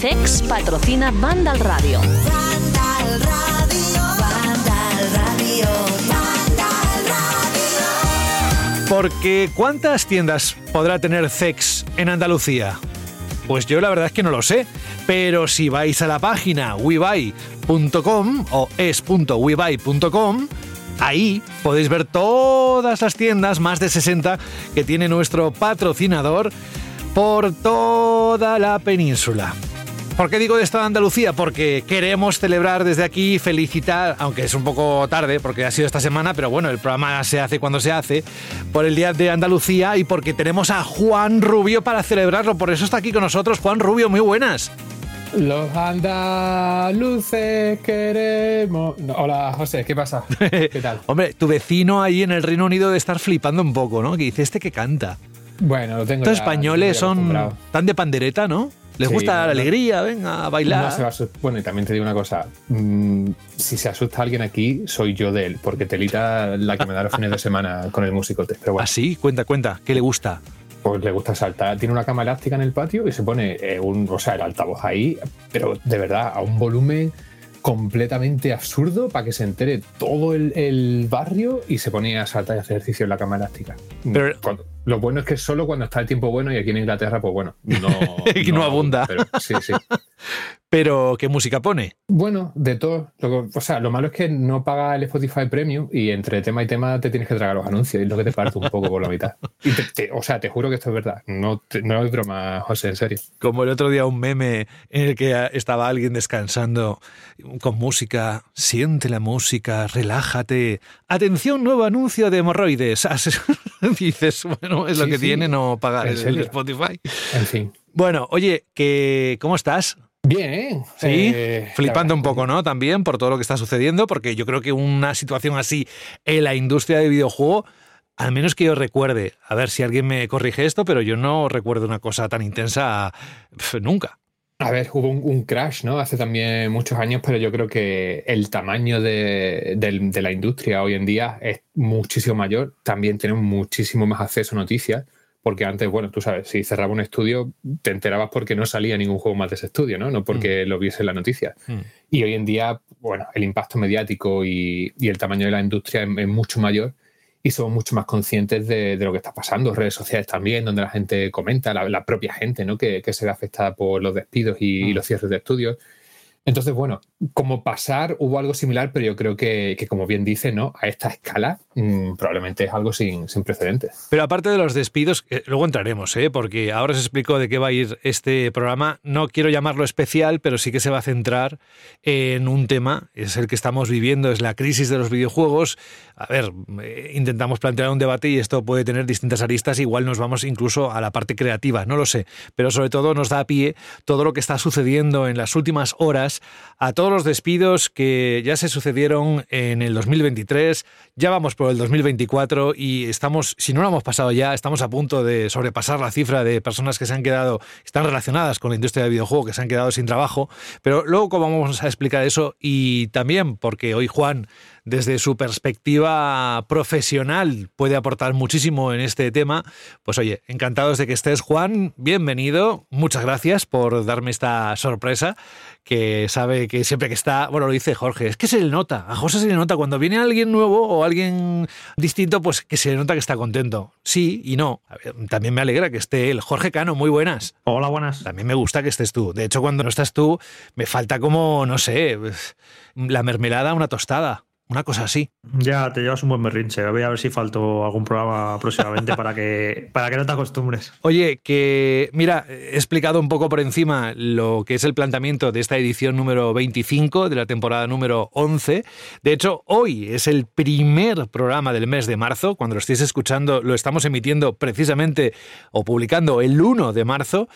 Sex patrocina Vandal Radio. Vandal Radio, Vandal Radio, Radio. Porque ¿cuántas tiendas podrá tener Cex en Andalucía? Pues yo la verdad es que no lo sé, pero si vais a la página webuy.com o es.webuy.com, ahí podéis ver todas las tiendas, más de 60, que tiene nuestro patrocinador por toda la península. ¿Por qué digo de esto de Andalucía? Porque queremos celebrar desde aquí, felicitar, aunque es un poco tarde, porque ha sido esta semana, pero bueno, el programa se hace cuando se hace, por el Día de Andalucía y porque tenemos a Juan Rubio para celebrarlo. Por eso está aquí con nosotros. Juan Rubio, muy buenas. Los andaluces queremos. No, hola, José, ¿qué pasa? ¿Qué tal? Hombre, tu vecino ahí en el Reino Unido de estar flipando un poco, ¿no? Que dice este que canta. Bueno, lo tengo. Estos ya- españoles son tan de pandereta, ¿no? Les Sí, gusta la no, alegría, venga, a bailar. No se va a. Bueno, y también te digo una cosa. mm, si se asusta alguien aquí, soy yo de él, porque Telita la que me da los fines de semana con el musicote. Pero bueno, Así, cuenta, cuenta, ¿qué le gusta? pues le gusta saltar. Tiene una cama elástica en el patio y se pone eh, un, o sea, el altavoz ahí, pero de verdad, a un volumen completamente absurdo para que se entere todo el, el barrio y se pone a saltar y hacer ejercicio en la cama elástica. Pero- Cuando- lo bueno es que solo cuando está el tiempo bueno y aquí en Inglaterra, pues bueno, no, Que no abunda. Pero, sí, sí. Pero, ¿qué música pone? Bueno, de todo. Lo o sea, lo malo es que no paga el Spotify Premium y entre tema y tema te tienes que tragar los anuncios. y Es lo que te parte un poco por la mitad. Y te- te- o sea, te juro que esto es verdad. No, te- no es broma, José, en serio. Como el otro día un meme en el que estaba alguien descansando con música. Siente la música, relájate. Atención, nuevo anuncio de hemorroides. Dices, bueno, es lo Sí, que sí. tiene no pagar ¿En el? Spotify. En fin. Bueno, oye, que, ¿cómo estás? Bien. Sí, eh, flipando un poco, ¿no? También por todo lo que está sucediendo, porque yo creo que una situación así en la industria de videojuego, al menos que yo recuerde, a ver si alguien me corrige esto, pero yo no recuerdo una cosa tan intensa pf, nunca. A ver, hubo un, un crash, ¿no? Hace también muchos años, pero yo creo que el tamaño de, del- de la industria hoy en día es muchísimo mayor. También tenemos muchísimo más acceso a noticias, porque antes, bueno, tú sabes, si cerraba un estudio, te enterabas porque no salía ningún juego más de ese estudio, ¿no? No porque lo viese en la noticia. Mm. Y hoy en día, bueno, el impacto mediático y, y el tamaño de la industria es, es mucho mayor y somos mucho más conscientes de, de lo que está pasando. Redes sociales también, donde la gente comenta, la, la propia gente, ¿no? Que, que se ve afectada por los despidos y, y Mm. los cierres de estudios. Entonces, bueno, como pasar hubo algo similar, pero yo creo que, que como bien dice, ¿no? A esta escala mm, probablemente es algo sin, sin precedentes. Pero aparte de los despidos, que luego entraremos, ¿eh? porque ahora os explico de qué va a ir este programa. No quiero llamarlo especial, pero sí que se va a centrar en un tema, es el que estamos viviendo, es la crisis de los videojuegos. A ver, eh, intentamos plantear un debate y esto puede tener distintas aristas, igual nos vamos incluso a la parte creativa, no lo sé, pero sobre todo nos da pie todo lo que está sucediendo en las últimas horas a todos los despidos que ya se sucedieron en el 2023, ya vamos por el 2024 y estamos, si no lo hemos pasado ya, estamos a punto de sobrepasar la cifra de personas que se han quedado, están relacionadas con la industria del videojuego, que se han quedado sin trabajo, pero luego vamos a explicar eso y también porque hoy Juan desde su perspectiva profesional puede aportar muchísimo en este tema. Pues oye, encantados de que estés, Juan. Bienvenido. Muchas gracias por darme esta sorpresa, que sabe que siempre que está, bueno, lo dice Jorge, es que se le nota, a José se le nota cuando viene alguien nuevo o alguien distinto, pues que se le nota que está contento. Sí y no. A ver, también me alegra que esté él. Jorge Cano, muy buenas. Hola, buenas. También me gusta que estés tú. De hecho, cuando no estás tú, me falta como, no sé, la mermelada una tostada. Una cosa así. Ya te llevas un buen berrinche. Voy a ver si falto algún programa próximamente para que, para que no te acostumbres. Oye, que mira, he explicado un poco por encima lo que es el planteamiento de esta edición número 25 de la temporada número 11. De hecho, hoy es el primer programa del mes de marzo. Cuando lo estéis escuchando, lo estamos emitiendo precisamente o publicando el 1 de marzo.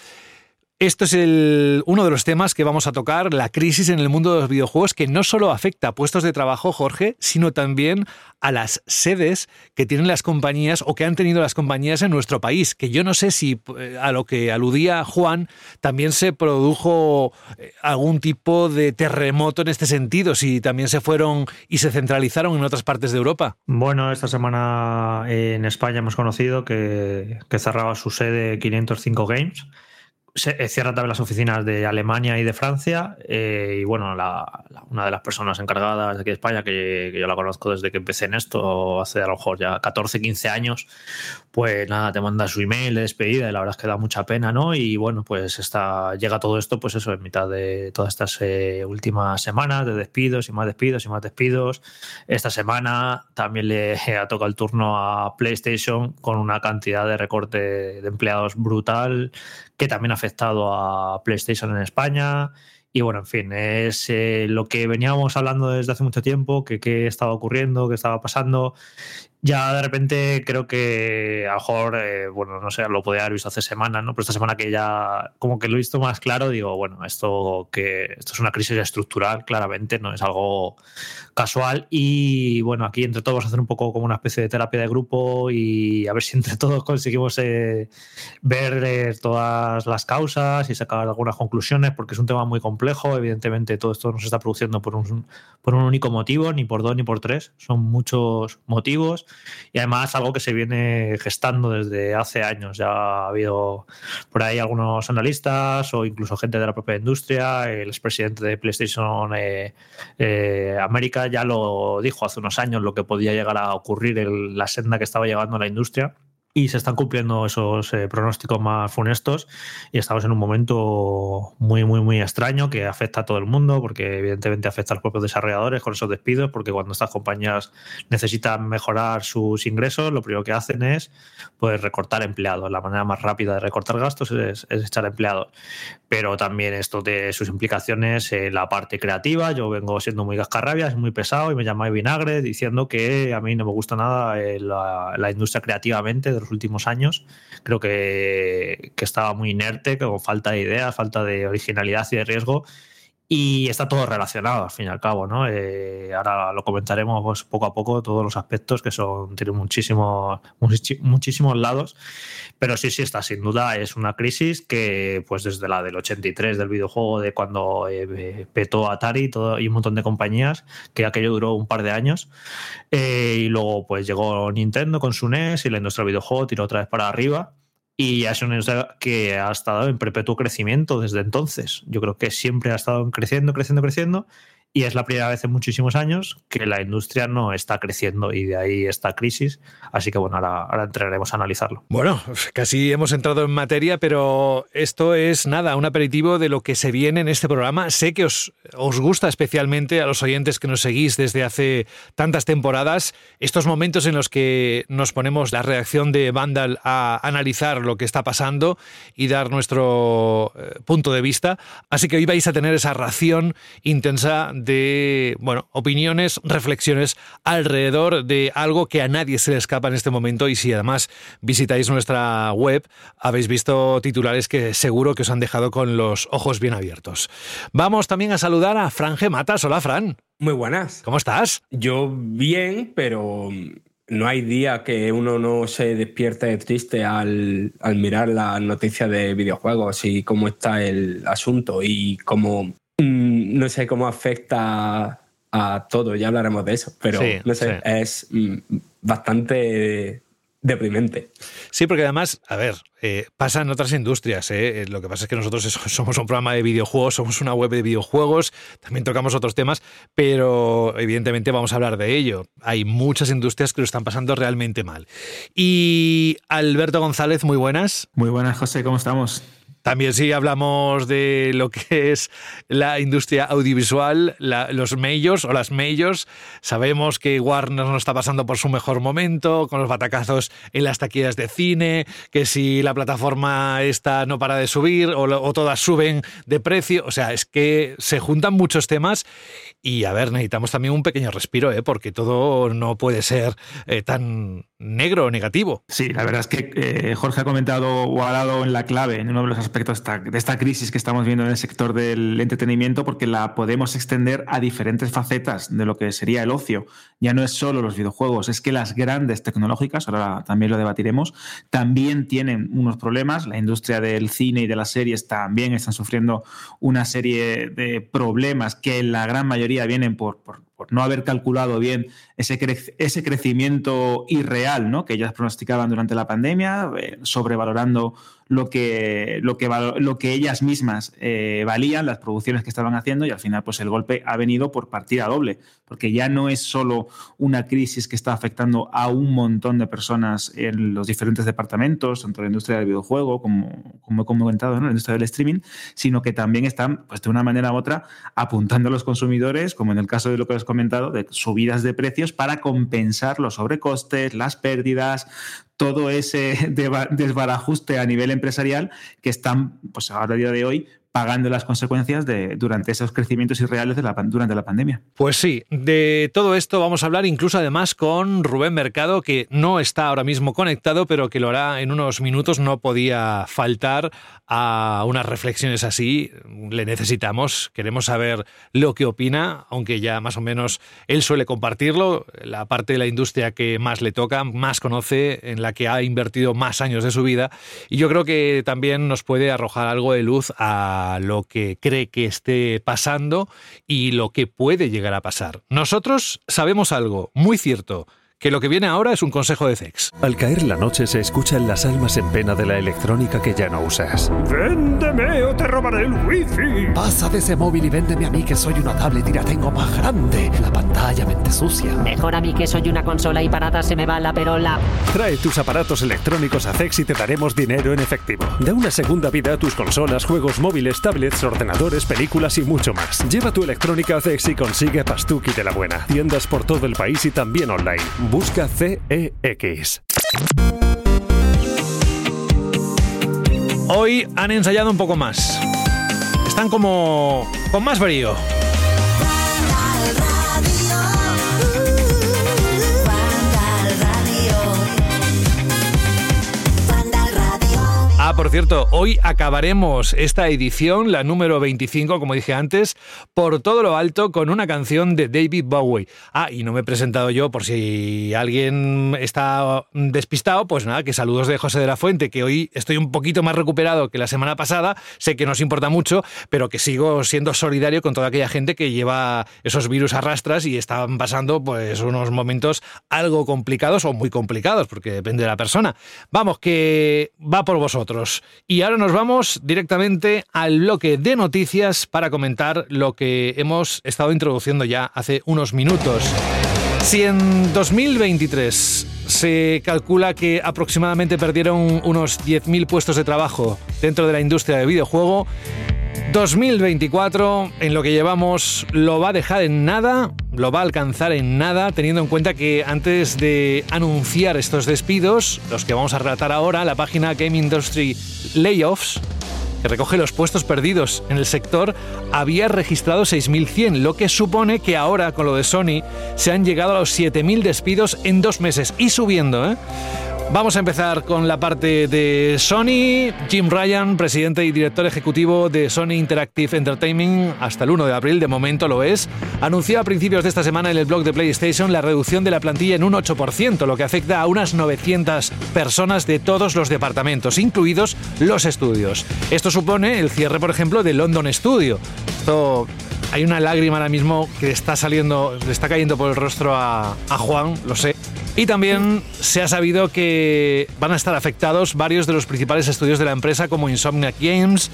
Esto es uno de los temas que vamos a tocar, la crisis en el mundo de los videojuegos, que no solo afecta a puestos de trabajo, Jorge, sino también a las sedes que tienen las compañías o que han tenido las compañías en nuestro país. Que yo no sé si eh, a lo que aludía Juan también se produjo eh, algún tipo de terremoto en este sentido, si también se fueron y se centralizaron en otras partes de Europa. Bueno, esta semana en España hemos conocido que, que cerraba su sede 505 Games se eh, cierran también las oficinas de Alemania y de Francia. Eh, y bueno, la, una de las personas encargadas de aquí de España, que, que, yo la conozco desde que empecé en esto, hace a lo mejor ya 14, 15 años, pues nada, te manda su email de despedida y la verdad es que da mucha pena, ¿no? Y bueno, pues está, llega todo esto, pues eso, en mitad de todas estas eh, últimas semanas de despidos y más despidos y más despidos. Esta semana también le ha tocado el turno a PlayStation con una cantidad de recorte de empleados brutal que también ha afectado a PlayStation en España. Y bueno, en fin, es eh, lo que veníamos hablando desde hace mucho tiempo, que qué estaba ocurriendo, qué estaba pasando ya de repente creo que a lo mejor, eh, bueno, no sé, lo podía haber visto hace semanas, ¿no? Pero esta semana que ya como que lo he visto más claro, digo, bueno, esto que esto es una crisis estructural, claramente, no es algo casual. Y bueno, aquí entre todos vamos a hacer un poco como una especie de terapia de grupo y a ver si entre todos conseguimos eh, ver eh, todas las causas y sacar algunas conclusiones, porque es un tema muy complejo. Evidentemente, todo esto no se está produciendo por un, por un único motivo, ni por dos ni por tres, son muchos motivos y además algo que se viene gestando desde hace años. Ya ha habido por ahí algunos analistas o incluso gente de la propia industria. El expresidente de PlayStation eh, eh, América ya lo dijo hace unos años lo que podía llegar a ocurrir la senda que estaba llegando a la industria y se están cumpliendo esos eh, pronósticos más funestos y estamos en un momento muy, muy, muy extraño que afecta a todo el mundo porque evidentemente afecta a los propios desarrolladores con esos despidos porque cuando estas compañías necesitan mejorar sus ingresos lo primero que hacen es pues recortar empleados. La manera más rápida de recortar gastos es, es echar empleados. Pero también esto de sus implicaciones en la parte creativa. Yo vengo siendo muy cascarrabias, muy pesado y me llamáis vinagre diciendo que a mí no me gusta nada eh, la, la industria creativamente los últimos años. Creo que, que estaba muy inerte, con falta de ideas, falta de originalidad y de riesgo. Y está todo relacionado, al fin y al cabo, ¿no? Eh, ahora lo comentaremos pues, poco a poco, todos los aspectos que son, tienen muchísimos, muchísimos lados. Pero sí, sí, está sin duda, es una crisis que, pues desde la del 83 del videojuego, de cuando eh, petó Atari todo, y un montón de compañías, que aquello duró un par de años. Eh, y luego, pues llegó Nintendo con su NES y la industria del videojuego tiró otra vez para arriba. Y es una industria que ha estado en perpetuo crecimiento desde entonces. Yo creo que siempre ha estado creciendo, creciendo, creciendo. Y es la primera vez en muchísimos años que la industria no está creciendo y de ahí esta crisis. Así que bueno, ahora, ahora entraremos a analizarlo. Bueno, casi hemos entrado en materia, pero esto es nada, un aperitivo de lo que se viene en este programa. Sé que os, os gusta especialmente a los oyentes que nos seguís desde hace tantas temporadas, estos momentos en los que nos ponemos la reacción de Vandal a analizar lo que está pasando y dar nuestro eh, punto de vista. Así que hoy vais a tener esa ración intensa de bueno, opiniones, reflexiones alrededor de algo que a nadie se le escapa en este momento y si además visitáis nuestra web habéis visto titulares que seguro que os han dejado con los ojos bien abiertos. Vamos también a saludar a Fran G. Matas. Hola, Fran. Muy buenas. ¿Cómo estás? Yo bien, pero no hay día que uno no se despierte triste al, al mirar las noticias de videojuegos y cómo está el asunto y cómo mm, no sé cómo afecta a todo, ya hablaremos de eso, pero Sí, no sé, sí. es mm, bastante deprimente. Sí, porque además, a ver, eh, pasa en otras industrias. ¿eh? Lo que pasa es que nosotros somos un programa de videojuegos, somos una web de videojuegos, también tocamos otros temas, pero evidentemente vamos a hablar de ello. Hay muchas industrias que lo están pasando realmente mal. Y Alberto González, muy buenas. Muy buenas, José, ¿cómo estamos? También sí hablamos de lo que es la industria audiovisual, los majors o las majors. Sabemos que Warner no está pasando por su mejor momento, con los batacazos en las taquillas de cine, que si la plataforma esta no para de subir o, o todas suben de precio. O sea, es que se juntan muchos temas y a ver, necesitamos también un pequeño respiro, ¿eh? porque todo no puede ser eh, tan negro o negativo. Sí, la verdad es que eh, Jorge ha comentado o ha dado en la clave en uno de los aspectos de esta, crisis que estamos viendo en el sector del entretenimiento porque la podemos extender a diferentes facetas de lo que sería el ocio. Ya no es solo los videojuegos, es que las grandes tecnológicas, ahora también lo debatiremos, también tienen unos problemas. La industria del cine y de las series también están sufriendo una serie de problemas que la gran mayoría vienen por por no haber calculado bien ese, ese crecimiento irreal ¿no? que ellas pronosticaban durante la pandemia, eh, sobrevalorando lo que, lo que, lo que ellas mismas eh, valían, las producciones que estaban haciendo, y al final pues el golpe ha venido por partida doble, porque ya no es solo una crisis que está afectando a un montón de personas en los diferentes departamentos, tanto la industria del videojuego como, como he comentado, ¿no? la industria del streaming, sino que también están, pues de una manera u otra, apuntando a los consumidores, como en el caso de lo que has comentado, de subidas de precios para compensar los sobrecostes, las pérdidas, todo ese desbarajuste a nivel empresarial que están, pues a día de hoy, pagando las consecuencias de, durante esos crecimientos irreales de la, durante la pandemia. Pues sí, de todo esto vamos a hablar incluso además con Rubén Mercado, que no está ahora mismo conectado, pero que lo hará en unos minutos. No podía faltar a unas reflexiones así. Le necesitamos, queremos saber lo que opina, aunque ya más o menos él suele compartirlo, la parte de la industria que más le toca, más conoce, en la que ha invertido más años de su vida. Y yo creo que también nos puede arrojar algo de luz a lo que cree que esté pasando y lo que puede llegar a pasar. Nosotros sabemos algo muy cierto que lo que viene ahora es un consejo de sex. Al caer la noche se escuchan las almas en pena de la electrónica que ya no usas. ¡Véndeme o te robaré el wifi! Pasa de ese móvil y véndeme a mí que soy una tablet y la tengo más grande. La pantalla mente sucia. Mejor a mí que soy una consola y parada se me va la perola. Trae tus aparatos electrónicos a Zex y te daremos dinero en efectivo. Da una segunda vida a tus consolas, juegos móviles, tablets, ordenadores, películas y mucho más. Lleva tu electrónica a Zex y consigue Pastuki de la buena. Tiendas por todo el país y también online. Busca CEX. Hoy han ensayado un poco más. Están como con más brío. Ah, por cierto, hoy acabaremos esta edición, la número 25, como dije antes, por todo lo alto con una canción de David Bowie. Ah, y no me he presentado yo por si alguien está despistado, pues nada, que saludos de José de la Fuente, que hoy estoy un poquito más recuperado que la semana pasada, sé que nos importa mucho, pero que sigo siendo solidario con toda aquella gente que lleva esos virus a rastras y están pasando pues unos momentos algo complicados o muy complicados, porque depende de la persona. Vamos, que va por vosotros. Y ahora nos vamos directamente al bloque de noticias para comentar lo que hemos estado introduciendo ya hace unos minutos. Si en 2023 se calcula que aproximadamente perdieron unos 10.000 puestos de trabajo dentro de la industria del videojuego, 2024, en lo que llevamos, lo va a dejar en nada, lo va a alcanzar en nada, teniendo en cuenta que antes de anunciar estos despidos, los que vamos a relatar ahora, la página Game Industry Layoffs, que recoge los puestos perdidos en el sector, había registrado 6.100, lo que supone que ahora, con lo de Sony, se han llegado a los 7.000 despidos en dos meses y subiendo, ¿eh? Vamos a empezar con la parte de Sony. Jim Ryan, presidente y director ejecutivo de Sony Interactive Entertainment hasta el 1 de abril, de momento lo es, anunció a principios de esta semana en el blog de PlayStation la reducción de la plantilla en un 8%, lo que afecta a unas 900 personas de todos los departamentos, incluidos los estudios. Esto supone el cierre, por ejemplo, de London Studio. Esto hay una lágrima ahora mismo que está saliendo, le está cayendo por el rostro a, a Juan, lo sé. Y también se ha sabido que van a estar afectados varios de los principales estudios de la empresa como Insomniac Games,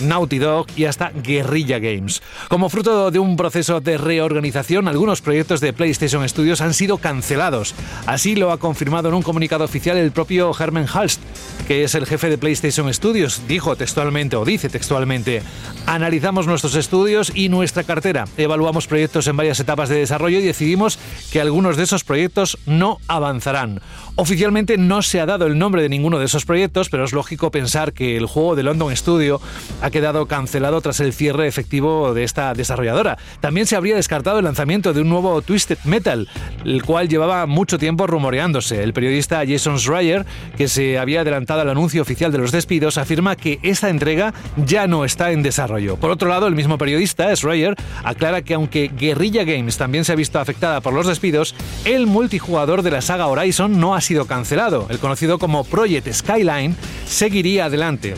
Naughty Dog y hasta Guerrilla Games. Como fruto de un proceso de reorganización, algunos proyectos de PlayStation Studios han sido cancelados. Así lo ha confirmado en un comunicado oficial el propio Herman Halst, que es el jefe de PlayStation Studios. Dijo textualmente, o dice textualmente, analizamos nuestros estudios y nuestra cartera, evaluamos proyectos en varias etapas de desarrollo y decidimos que algunos de esos proyectos no avanzarán. Oficialmente no se ha dado el nombre de ninguno de esos proyectos, pero es lógico pensar que el juego de London Studio ha quedado cancelado tras el cierre efectivo de esta desarrolladora. También se habría descartado el lanzamiento de un nuevo Twisted Metal, el cual llevaba mucho tiempo rumoreándose. El periodista Jason Schreier, que se había adelantado al anuncio oficial de los despidos, afirma que esta entrega ya no está en desarrollo. Por otro lado, el mismo periodista, Schreier, aclara que aunque Guerrilla Games también se ha visto afectada por los despidos, el multijugador de la saga Horizon no ha sido cancelado. El conocido como Project Skyline seguiría adelante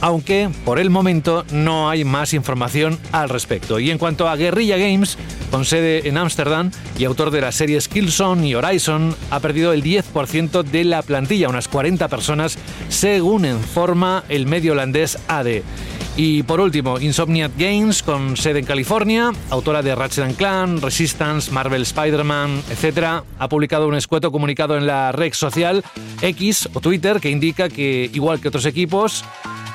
aunque por el momento no hay más información al respecto. Y en cuanto a Guerrilla Games, con sede en Ámsterdam y autor de las series Killzone y Horizon, ha perdido el 10% de la plantilla, unas 40 personas, según informa el medio holandés AD. Y por último, Insomniac Games, con sede en California, autora de Ratchet Clan, Resistance, Marvel Spider-Man, etc., ha publicado un escueto comunicado en la red social X o Twitter que indica que, igual que otros equipos,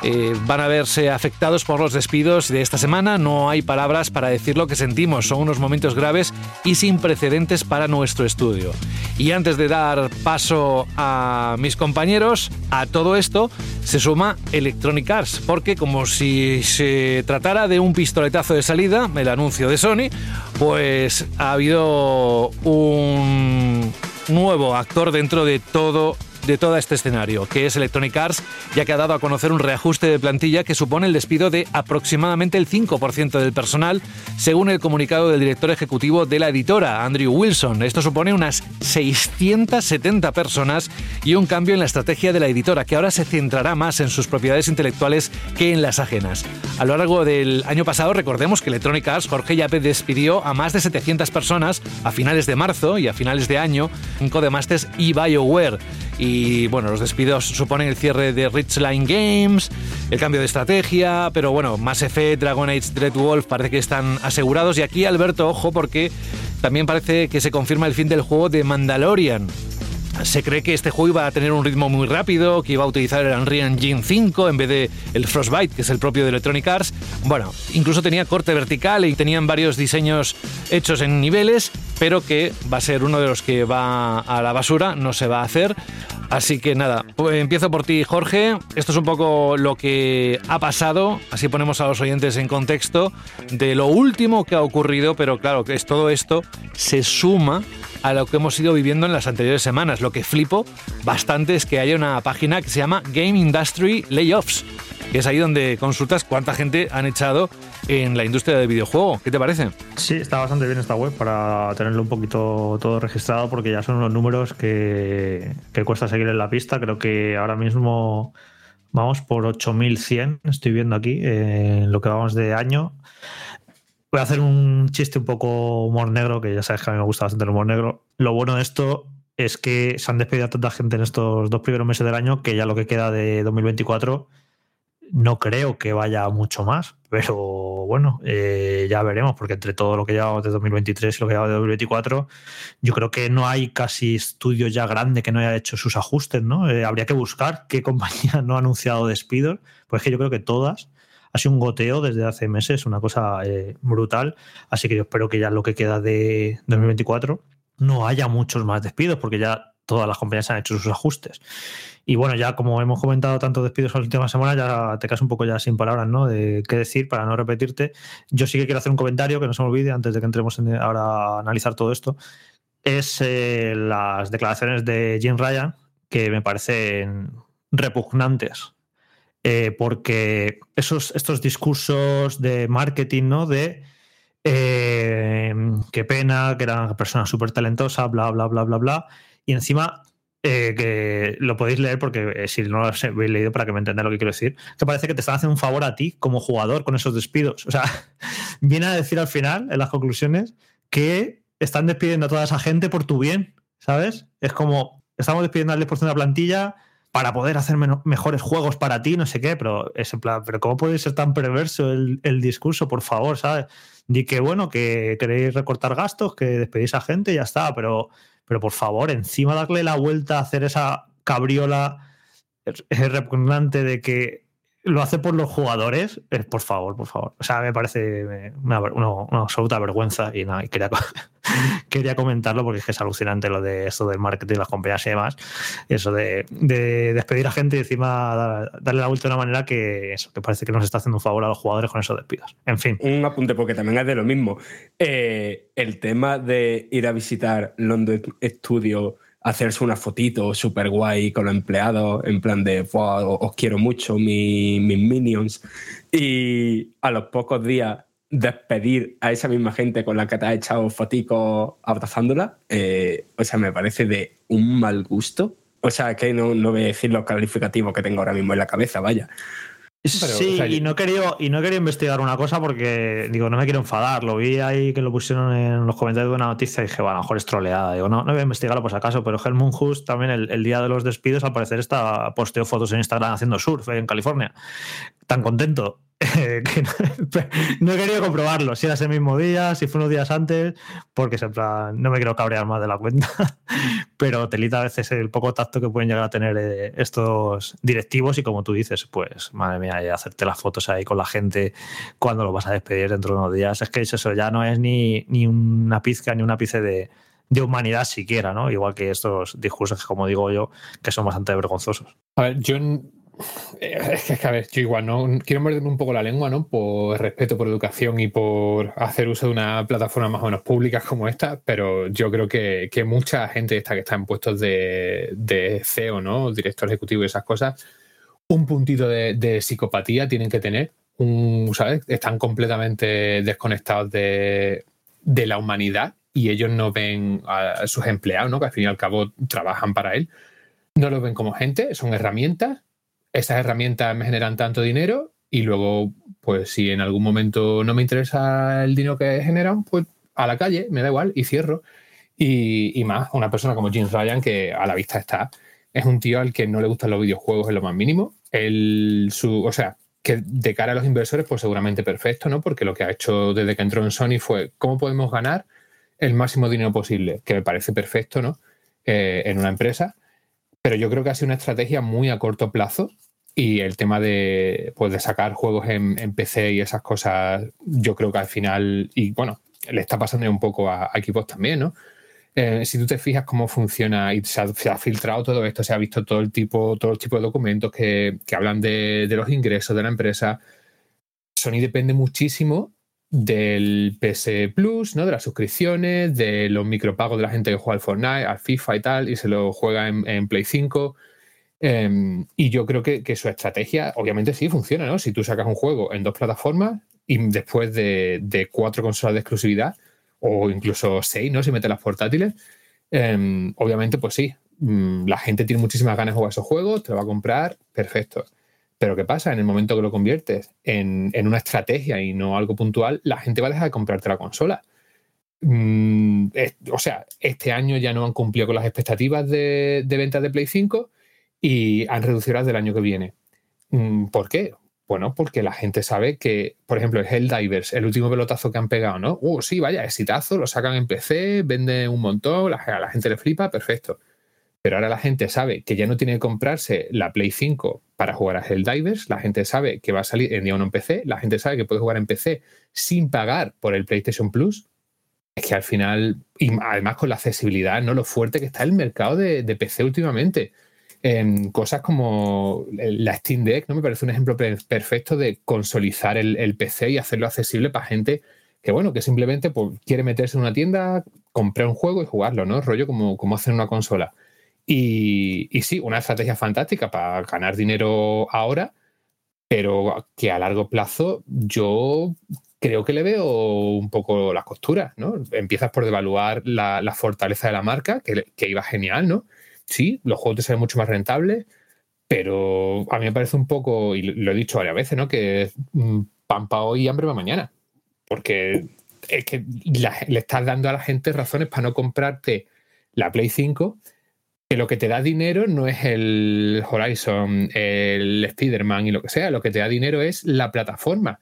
eh, van a verse afectados por los despidos de esta semana. No hay palabras para decir lo que sentimos. Son unos momentos graves y sin precedentes para nuestro estudio. Y antes de dar paso a mis compañeros, a todo esto se suma Electronic Arts, porque como si se tratara de un pistoletazo de salida, el anuncio de Sony, pues ha habido un nuevo actor dentro de todo de todo este escenario, que es Electronic Arts, ya que ha dado a conocer un reajuste de plantilla que supone el despido de aproximadamente el 5% del personal, según el comunicado del director ejecutivo de la editora, Andrew Wilson. Esto supone unas 670 personas y un cambio en la estrategia de la editora, que ahora se centrará más en sus propiedades intelectuales que en las ajenas. A lo largo del año pasado, recordemos que Electronic Arts, Jorge Yape, despidió a más de 700 personas a finales de marzo y a finales de año en Codemasters y BioWare. Y bueno, los despidos suponen el cierre de Richline Games, el cambio de estrategia, pero bueno, Mass Effect, Dragon Age, Dreadwolf parece que están asegurados. Y aquí, Alberto, ojo, porque también parece que se confirma el fin del juego de Mandalorian. Se cree que este juego iba a tener un ritmo muy rápido, que iba a utilizar el Unreal Engine 5 en vez de el Frostbite, que es el propio de Electronic Arts. Bueno, incluso tenía corte vertical y tenían varios diseños hechos en niveles, pero que va a ser uno de los que va a la basura, no se va a hacer. Así que nada, pues empiezo por ti, Jorge. Esto es un poco lo que ha pasado, así ponemos a los oyentes en contexto de lo último que ha ocurrido, pero claro, que es todo esto se suma a lo que hemos ido viviendo en las anteriores semanas. Lo que flipo bastante es que haya una página que se llama Game Industry Layoffs, que es ahí donde consultas cuánta gente han echado en la industria del videojuego. ¿Qué te parece? Sí, está bastante bien esta web para tenerlo un poquito todo registrado porque ya son unos números que, que cuesta seguir en la pista. Creo que ahora mismo vamos por 8100, estoy viendo aquí, eh, lo que vamos de año. Voy a hacer un chiste un poco humor negro, que ya sabes que a mí me gusta bastante el humor negro. Lo bueno de esto es que se han despedido a tanta gente en estos dos primeros meses del año que ya lo que queda de 2024 no creo que vaya mucho más, pero bueno, eh, ya veremos, porque entre todo lo que llevamos de 2023 y lo que llevamos de 2024, yo creo que no hay casi estudio ya grande que no haya hecho sus ajustes, ¿no? Eh, habría que buscar qué compañía no ha anunciado despidos, pues es que yo creo que todas ha sido un goteo desde hace meses, una cosa eh, brutal. Así que yo espero que ya lo que queda de 2024 no haya muchos más despidos, porque ya todas las compañías han hecho sus ajustes. Y bueno, ya como hemos comentado tantos despidos en las últimas semanas, ya te quedas un poco ya sin palabras, ¿no? De qué decir para no repetirte. Yo sí que quiero hacer un comentario que no se me olvide antes de que entremos en- ahora a analizar todo esto. Es eh, las declaraciones de Jim Ryan que me parecen repugnantes. Eh, porque esos, estos discursos de marketing, ¿no? De eh, qué pena, que era una persona súper talentosa, bla, bla, bla, bla, bla. Y encima, eh, que lo podéis leer porque si no lo habéis leído para que me entendáis lo que quiero decir, que parece que te están haciendo un favor a ti como jugador con esos despidos. O sea, viene a decir al final, en las conclusiones, que están despidiendo a toda esa gente por tu bien, ¿sabes? Es como, estamos despidiendo al 10% de la plantilla para poder hacer mejores juegos para ti, no sé qué, pero es en plan, pero ¿cómo puede ser tan perverso el, discurso, por favor, ¿sabes? Di que bueno, que queréis recortar gastos, que despedís a gente y ya está, pero, pero por favor, encima darle la vuelta a hacer esa cabriola repugnante de que lo hace por los jugadores, por favor, por favor. O sea, me parece una, absoluta vergüenza y nada, y quería, quería comentarlo porque es que es alucinante lo de esto del marketing, las compañías y demás. Eso de, de despedir a gente y encima da- darle la vuelta de una manera que eso, que parece que nos está haciendo un favor a los jugadores con esos despidos. En fin. Un apunte, porque también es de lo mismo. Eh, el tema de ir a visitar London Studio, hacerse una fotito súper guay con los empleados, en plan de "Buah, os quiero mucho, mi- mis minions, y a los pocos días despedir a esa misma gente con la que te has echado foticos abrazándola, eh, o sea, me parece de un mal gusto. O sea, que no, no voy a decir los calificativos que tengo ahora mismo en la cabeza, vaya. Sí, y, no querido, y no querido investigar una cosa porque, digo, no me quiero enfadar. Lo vi ahí que lo pusieron en los comentarios de una noticia y dije, bueno, a lo mejor es troleada. Digo, no, no voy a investigarlo por si acaso, pero Helmut Hus también el, el día de los despidos, al parecer, está posteó fotos en Instagram haciendo surf en California. Tan contento. Eh, no, he querido comprobarlo, si era ese mismo día, si fue unos días antes, porque en plan, no me quiero cabrear más de la cuenta. Pero telita a veces el poco tacto que pueden llegar a tener eh, estos directivos y como tú dices, pues madre mía, hacerte las fotos ahí con la gente cuando lo vas a despedir dentro de unos días. Es que es eso, ya no es ni, ni una pizca ni un ápice de, de humanidad siquiera, ¿no? Igual que estos discursos como digo yo, que son bastante vergonzosos. A ver, yo. Eh, es que, a ver, yo igual no quiero morderme un poco la lengua, ¿no? Por respeto, por educación y por hacer uso de una plataforma más o menos pública como esta, pero yo creo que, que mucha gente esta que está en puestos de, de CEO, ¿no? Director ejecutivo y esas cosas, un puntito de, de psicopatía tienen que tener. Un, ¿sabes? Están completamente desconectados de, de la humanidad y ellos no ven a sus empleados, ¿no? Que al fin y al cabo trabajan para él. No los ven como gente, son herramientas esas herramientas me generan tanto dinero y luego, pues si en algún momento no me interesa el dinero que generan, pues a la calle, me da igual y cierro. Y, y más, una persona como James Ryan, que a la vista está, es un tío al que no le gustan los videojuegos en lo más mínimo. El, su, o sea, que de cara a los inversores, pues seguramente perfecto, ¿no? Porque lo que ha hecho desde que entró en Sony fue cómo podemos ganar el máximo dinero posible, que me parece perfecto, ¿no? Eh, en una empresa pero yo creo que ha sido una estrategia muy a corto plazo y el tema de, pues, de sacar juegos en, PC y esas cosas, yo creo que al final, y bueno, le está pasando un poco a, a equipos también, ¿no? Eh, si tú te fijas cómo funciona y se ha, se ha filtrado todo esto, se ha visto todo el tipo, todo el tipo de documentos que, que hablan de, de los ingresos de la empresa, Sony depende muchísimo del PS Plus, ¿no? De las suscripciones, de los micropagos de la gente que juega al Fortnite, al FIFA y tal, y se lo juega en, Play 5. Eh, y yo creo que, que su estrategia, obviamente sí funciona, ¿no? Si tú sacas un juego en dos plataformas y después de, cuatro consolas de exclusividad, o incluso seis, ¿no? Si metes las portátiles, eh, obviamente, pues sí, mm, la gente tiene muchísimas ganas de jugar esos juegos, te lo va a comprar, perfecto. Pero ¿qué pasa? En el momento que lo conviertes en, en una estrategia y no algo puntual, la gente va a dejar de comprarte la consola. Mm, o sea, este año ya no han cumplido con las expectativas de, de ventas de Play 5 y han reducido las del año que viene. Mm, ¿Por qué? Bueno, porque la gente sabe que, por ejemplo, el Helldivers, el último pelotazo que han pegado, ¿no? Uh, sí, vaya, exitazo, lo sacan en PC, vende un montón, la, a la gente le flipa, perfecto. Pero ahora la gente sabe que ya no tiene que comprarse la Play 5 para jugar a Helldivers, la gente sabe que va a salir en día uno en PC, la gente sabe que puede jugar en PC sin pagar por el PlayStation Plus. Es que al final, y además con la accesibilidad, ¿no? Lo fuerte que está el mercado de, de PC últimamente. En cosas como la Steam Deck, ¿no? Me parece un ejemplo per- perfecto de consolidar el, el PC y hacerlo accesible para gente que, bueno, que simplemente pues, quiere meterse en una tienda, comprar un juego y jugarlo, ¿no? Rollo como, como hacer una consola. Y, sí, una estrategia fantástica para ganar dinero ahora, pero que a largo plazo yo creo que le veo un poco las costuras, ¿no? Empiezas por devaluar la, fortaleza de la marca, que, iba genial, ¿no? Sí, los juegos te salen mucho más rentables, pero a mí me parece un poco, y lo he dicho varias veces, ¿no? Que mm, pan para hoy y hambre para mañana. Porque es que le estás dando a la gente razones para no comprarte la Play 5 que lo que te da dinero no es el Horizon, el Spider-Man y lo que sea, lo que te da dinero es la plataforma.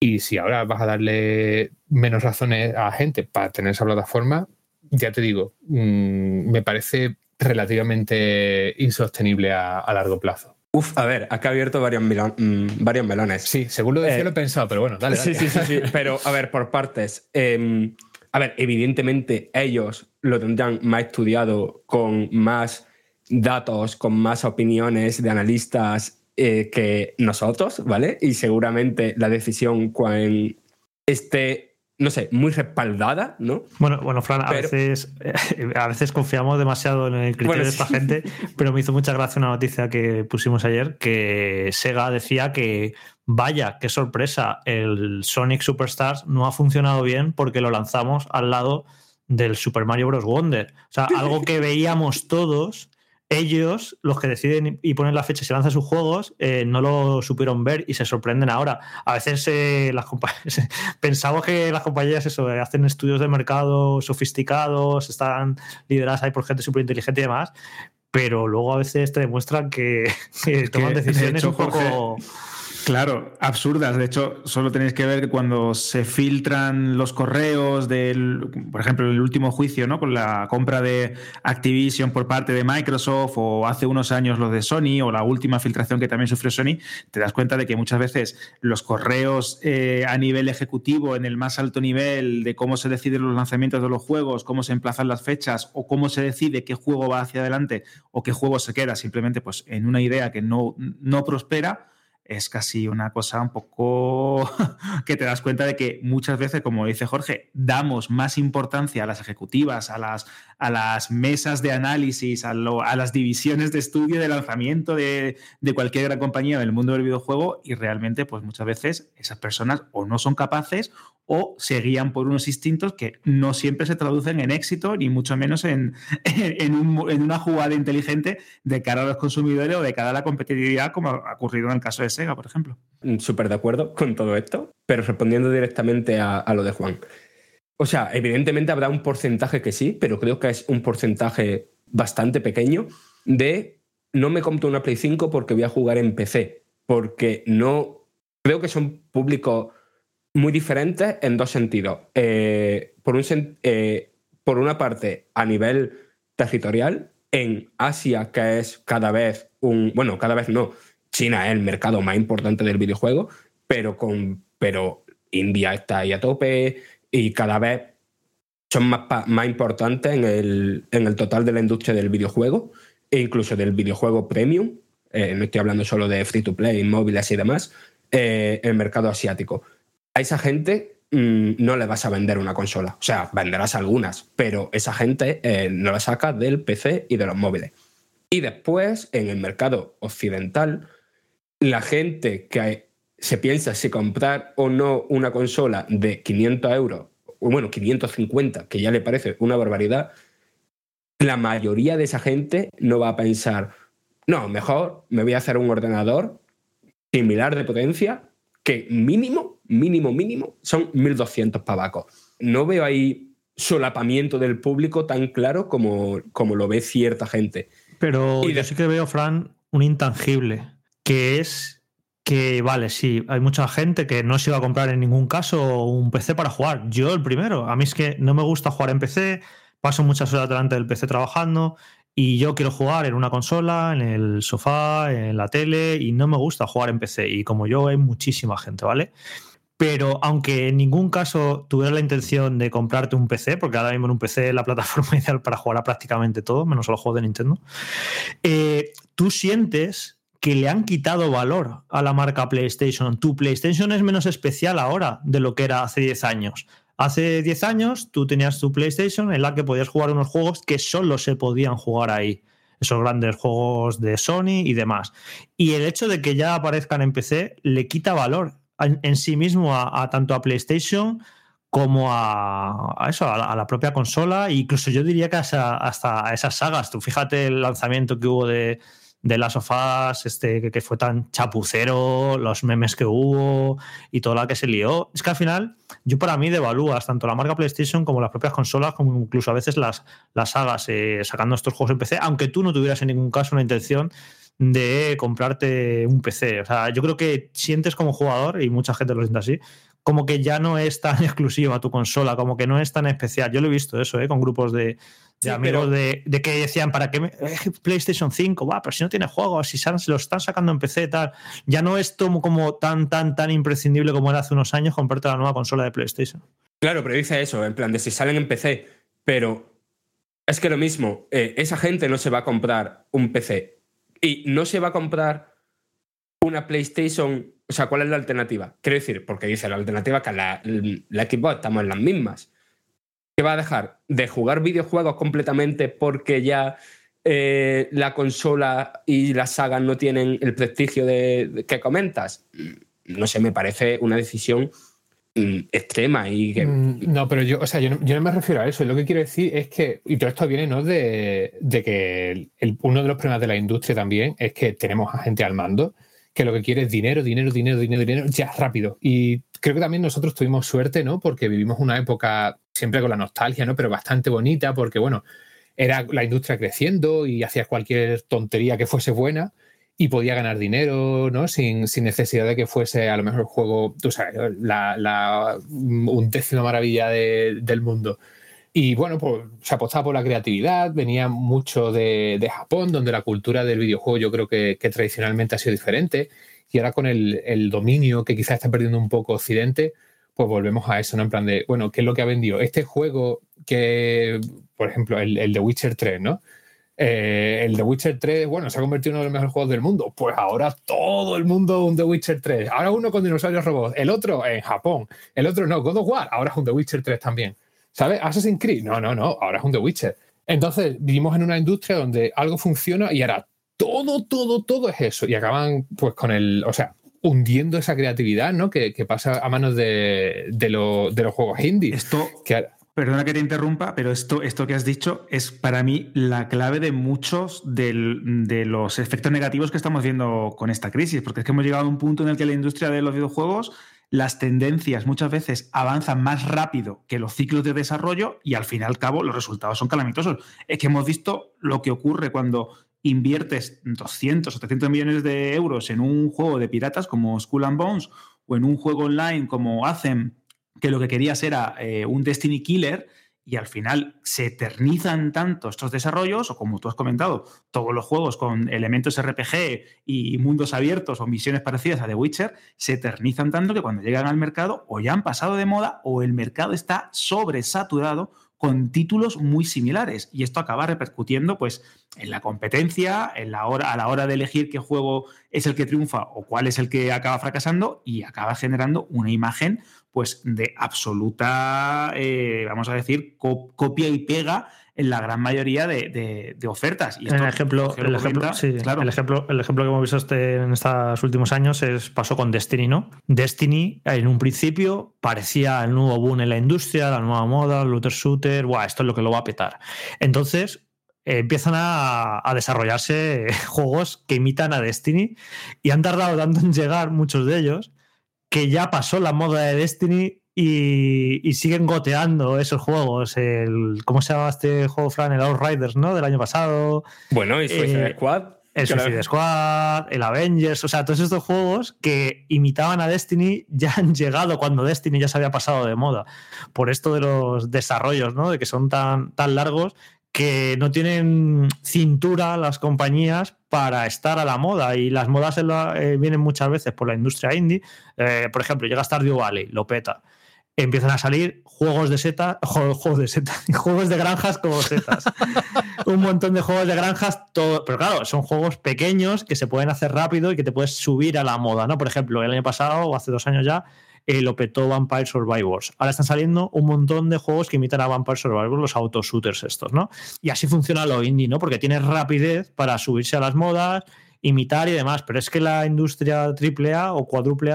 Y si ahora vas a darle menos razones a la gente para tener esa plataforma, ya te digo, mm, me parece relativamente insostenible a, a largo plazo. Uf, a ver, acá he abierto varios, mm, varios melones. Sí, según lo decía Eh, lo he pensado, pero bueno, dale, dale. Sí, sí, sí, sí. Pero, a ver, por partes. Eh, a ver, evidentemente ellos lo tendrán más estudiado con más datos, con más opiniones de analistas eh, que nosotros, ¿vale? Y seguramente la decisión cuando esté, no sé, muy respaldada, ¿no? Bueno, bueno, Fran, a, Pero- veces, a veces confiamos demasiado en el criterio Bueno, de esta sí. gente, pero me hizo mucha gracia una noticia que pusimos ayer, que Sega decía que, vaya, qué sorpresa, el Sonic Superstars no ha funcionado bien porque lo lanzamos al lado del Super Mario Bros. Wonder. O sea, algo que veíamos todos. Ellos, los que deciden y ponen la fecha y se lanzan sus juegos, eh, no lo supieron ver y se sorprenden ahora. A veces eh, las compañías pensamos que las compañías eso, eh, hacen estudios de mercado sofisticados, están lideradas ahí por gente súper inteligente y demás, pero luego a veces te demuestran que, toman de decisiones hecho, un poco... Claro, absurdas. De hecho, solo tenéis que ver que cuando se filtran los correos del, por ejemplo, el último juicio, ¿no? Con la compra de Activision por parte de Microsoft, o hace unos años lo de Sony, o la última filtración que también sufrió Sony, te das cuenta de que muchas veces los correos eh, a nivel ejecutivo, en el más alto nivel, de cómo se deciden los lanzamientos de los juegos, cómo se emplazan las fechas, o cómo se decide qué juego va hacia adelante, o qué juego se queda simplemente pues, en una idea que no, no prospera es casi una cosa un poco que te das cuenta de que muchas veces, como dice Jorge, damos más importancia a las ejecutivas, a las, a las mesas de análisis, a, las divisiones de estudio de lanzamiento de, cualquier gran compañía del mundo del videojuego y realmente pues muchas veces esas personas o no son capaces o se guían por unos instintos que no siempre se traducen en éxito ni mucho menos en, en, un- en una jugada inteligente de cara a los consumidores o de cara a la competitividad como ha ocurrido en el caso de Sega, por ejemplo. Mm, Súper de acuerdo con todo esto, pero respondiendo directamente a lo de Juan. O sea, evidentemente habrá un porcentaje que sí, pero creo que es un porcentaje bastante pequeño de no me compro una Play 5 porque voy a jugar en PC, porque no creo que son públicos muy diferentes en dos sentidos. Eh, por, un eh, por una parte, a nivel territorial, en Asia, que es cada vez un. Bueno, cada vez no. China es el mercado más importante del videojuego, pero, con, pero India está ahí a tope y cada vez son más, más importantes en el, en el total de la industria del videojuego e incluso del videojuego premium. Eh, no estoy hablando solo de free to play, móviles y demás, eh, el mercado asiático. A esa gente mm, no le vas a vender una consola. O sea, venderás algunas, pero esa gente eh, no la saca del PC y de los móviles. Y después, en el mercado occidental, la gente que se piensa si comprar o no una consola de 500 euros, o bueno, 550, que ya le parece una barbaridad, la mayoría de esa gente no va a pensar, no, mejor me voy a hacer un ordenador similar de potencia que mínimo, mínimo, mínimo son 1200 pavacos. No veo ahí solapamiento del público tan claro como, como lo ve cierta gente. Pero Y yo sí que veo, Fran, un intangible, que es que, vale, sí, hay mucha gente que no se iba a comprar en ningún caso un PC para jugar. Yo el primero. A mí es que no me gusta jugar en PC, paso muchas horas delante del PC trabajando y yo quiero jugar en una consola, en el sofá, en la tele y no me gusta jugar en PC. Y como yo hay muchísima gente, ¿vale? Pero aunque en ningún caso tuviera la intención de comprarte un PC, porque ahora mismo en un PC la plataforma ideal para jugar a prácticamente todo, menos a los juegos de Nintendo, eh, tú sientes que le han quitado valor a la marca PlayStation. Tu PlayStation es menos especial ahora de lo que era hace 10 años. Hace 10 años tú tenías tu PlayStation en la que podías jugar unos juegos que solo se podían jugar ahí. Esos grandes juegos de Sony y demás. Y el hecho de que ya aparezcan en PC le quita valor en, sí mismo a, tanto a PlayStation como a, eso, a la propia consola, e incluso yo diría que hasta, hasta a esas sagas. Tú fíjate el lanzamiento que hubo de, de Last of Us, este, que, que fue tan chapucero, los memes que hubo y toda la que se lió. Es que al final, yo para mí devalúas tanto la marca PlayStation como las propias consolas, como incluso a veces las, las sagas, eh, sacando estos juegos en PC, aunque tú no tuvieras en ningún caso una intención de comprarte un PC. O sea, yo creo que sientes como jugador, y mucha gente lo siente así, como que ya no es tan exclusiva tu consola, como que no es tan especial. Yo lo he visto eso, ¿eh? con grupos de, de Sí, amigos pero- de, de que decían, ¿para qué me- PlayStation 5? Va, pero si no tiene juegos, si se lo están sacando en PC, tal. Ya no es como, como tan, tan, tan imprescindible como era hace unos años comprarte la nueva consola de PlayStation. Claro, pero dice eso, en plan de si salen en PC, pero es que lo mismo, eh, esa gente no se va a comprar un PC y no se va a comprar una PlayStation. O sea, ¿cuál es la alternativa? Quiero decir, porque dice la alternativa que la, la Xbox estamos en las mismas. ¿Qué va a dejar? ¿De jugar videojuegos completamente porque ya eh, la consola y las sagas no tienen el prestigio de, que comentas? No sé, me parece una decisión mm, extrema y que Mm, No, pero yo, o sea, yo no, me refiero a eso. Lo que quiero decir es que, y todo esto viene ¿no? de, de que uno de los problemas de la industria también es que tenemos a gente al mando que lo que quiere es dinero, dinero, dinero, dinero, dinero, ya rápido. Y creo que también nosotros tuvimos suerte, ¿no? Porque vivimos una época siempre con la nostalgia, ¿no? Pero bastante bonita, porque, bueno, era la industria creciendo y hacías cualquier tontería que fuese buena y podía ganar dinero, ¿no? Sin, sin necesidad de que fuese a lo mejor el juego, tú sabes, la, la undécima maravilla de- del mundo. Y bueno, pues se apostaba por la creatividad, venía mucho de, Japón, donde la cultura del videojuego yo creo que, tradicionalmente ha sido diferente. Y ahora con el, dominio que quizás está perdiendo un poco Occidente, pues volvemos a eso, ¿no? En plan de, bueno, ¿qué es lo que ha vendido? Este juego que, por ejemplo, el, el de Witcher 3, ¿no? Eh, el The Witcher 3, bueno, se ha convertido en uno de los mejores juegos del mundo. Pues ahora todo el mundo un The Witcher 3. Ahora uno con dinosaurios robots, el otro en Japón, el otro no, God of War, ahora es un The Witcher 3 también. ¿Sabes? Assassin's Creed, no, no, no, ahora es un The Witcher. Entonces, vivimos en una industria donde algo funciona y ahora todo, todo, todo es eso. Y acaban, pues, con el, o sea, hundiendo esa creatividad, ¿no? Que, que pasa a manos de, de, lo- de los juegos indie. Esto, que Perdona que te interrumpa, pero esto, esto que has dicho es para mí la clave de muchos del- de los efectos negativos que estamos viendo con esta crisis, porque es que hemos llegado a un punto en el que la industria de los videojuegos, las tendencias muchas veces avanzan más rápido que los ciclos de desarrollo y al fin y al cabo los resultados son calamitosos. Es que hemos visto lo que ocurre cuando inviertes 200 o 300 millones de euros en un juego de piratas como Skull and Bones o en un juego online como Anthem que lo que querías era eh, un Destiny Killer y al final se eternizan tanto estos desarrollos, o como tú has comentado, todos los juegos con elementos RPG y mundos abiertos o misiones parecidas a The Witcher, se eternizan tanto que cuando llegan al mercado o ya han pasado de moda o el mercado está sobresaturado con títulos muy similares. Y esto acaba repercutiendo pues en la competencia, en a la hora de elegir qué juego es el que triunfa o cuál es el que acaba fracasando y acaba generando una imagen pues de absoluta, eh, vamos a decir, co- copia y pega en la gran mayoría de, de- de ofertas. Y esto, el ejemplo, el ejemplo, comenta, sí, claro. el ejemplo, el ejemplo que hemos visto este, en estos últimos años es, pasó con Destiny, ¿no? Destiny, en un principio, parecía el nuevo boom en la industria, la nueva moda, el looter shooter, Buah, esto es lo que lo va a petar. Entonces, eh, empiezan a, a desarrollarse juegos que imitan a Destiny y han tardado tanto en llegar muchos de ellos que ya pasó la moda de Destiny y, y siguen goteando esos juegos. El, ¿Cómo se llama este juego, Fran? El Outriders, ¿no? Del año pasado. Bueno, y Suicide Eh, Squad. El Claro. Suicide Squad, el Avengers, o sea, todos estos juegos que imitaban a Destiny ya han llegado cuando Destiny ya se había pasado de moda. Por esto de los desarrollos, ¿no? De que son tan, tan largos que no tienen cintura las compañías para estar a la moda y las modas la- eh, vienen muchas veces por la industria indie. Eh, por ejemplo, llega Stardew Valley, lo peta. Empiezan a salir juegos de setas, juegos de setas, juegos de granjas como setas. Un montón de juegos de granjas, todo, pero claro, son juegos pequeños que se pueden hacer rápido y que te puedes subir a la moda, ¿no? Por ejemplo, el año pasado o hace dos años ya eh, lo petó Vampire Survivors. Ahora están saliendo un montón de juegos que imitan a Vampire Survivors, los autoshooters estos, ¿no? Y así funciona lo indie, ¿no? Porque tienes rapidez para subirse a las modas, imitar y demás. Pero es que la industria AAA o cuádruple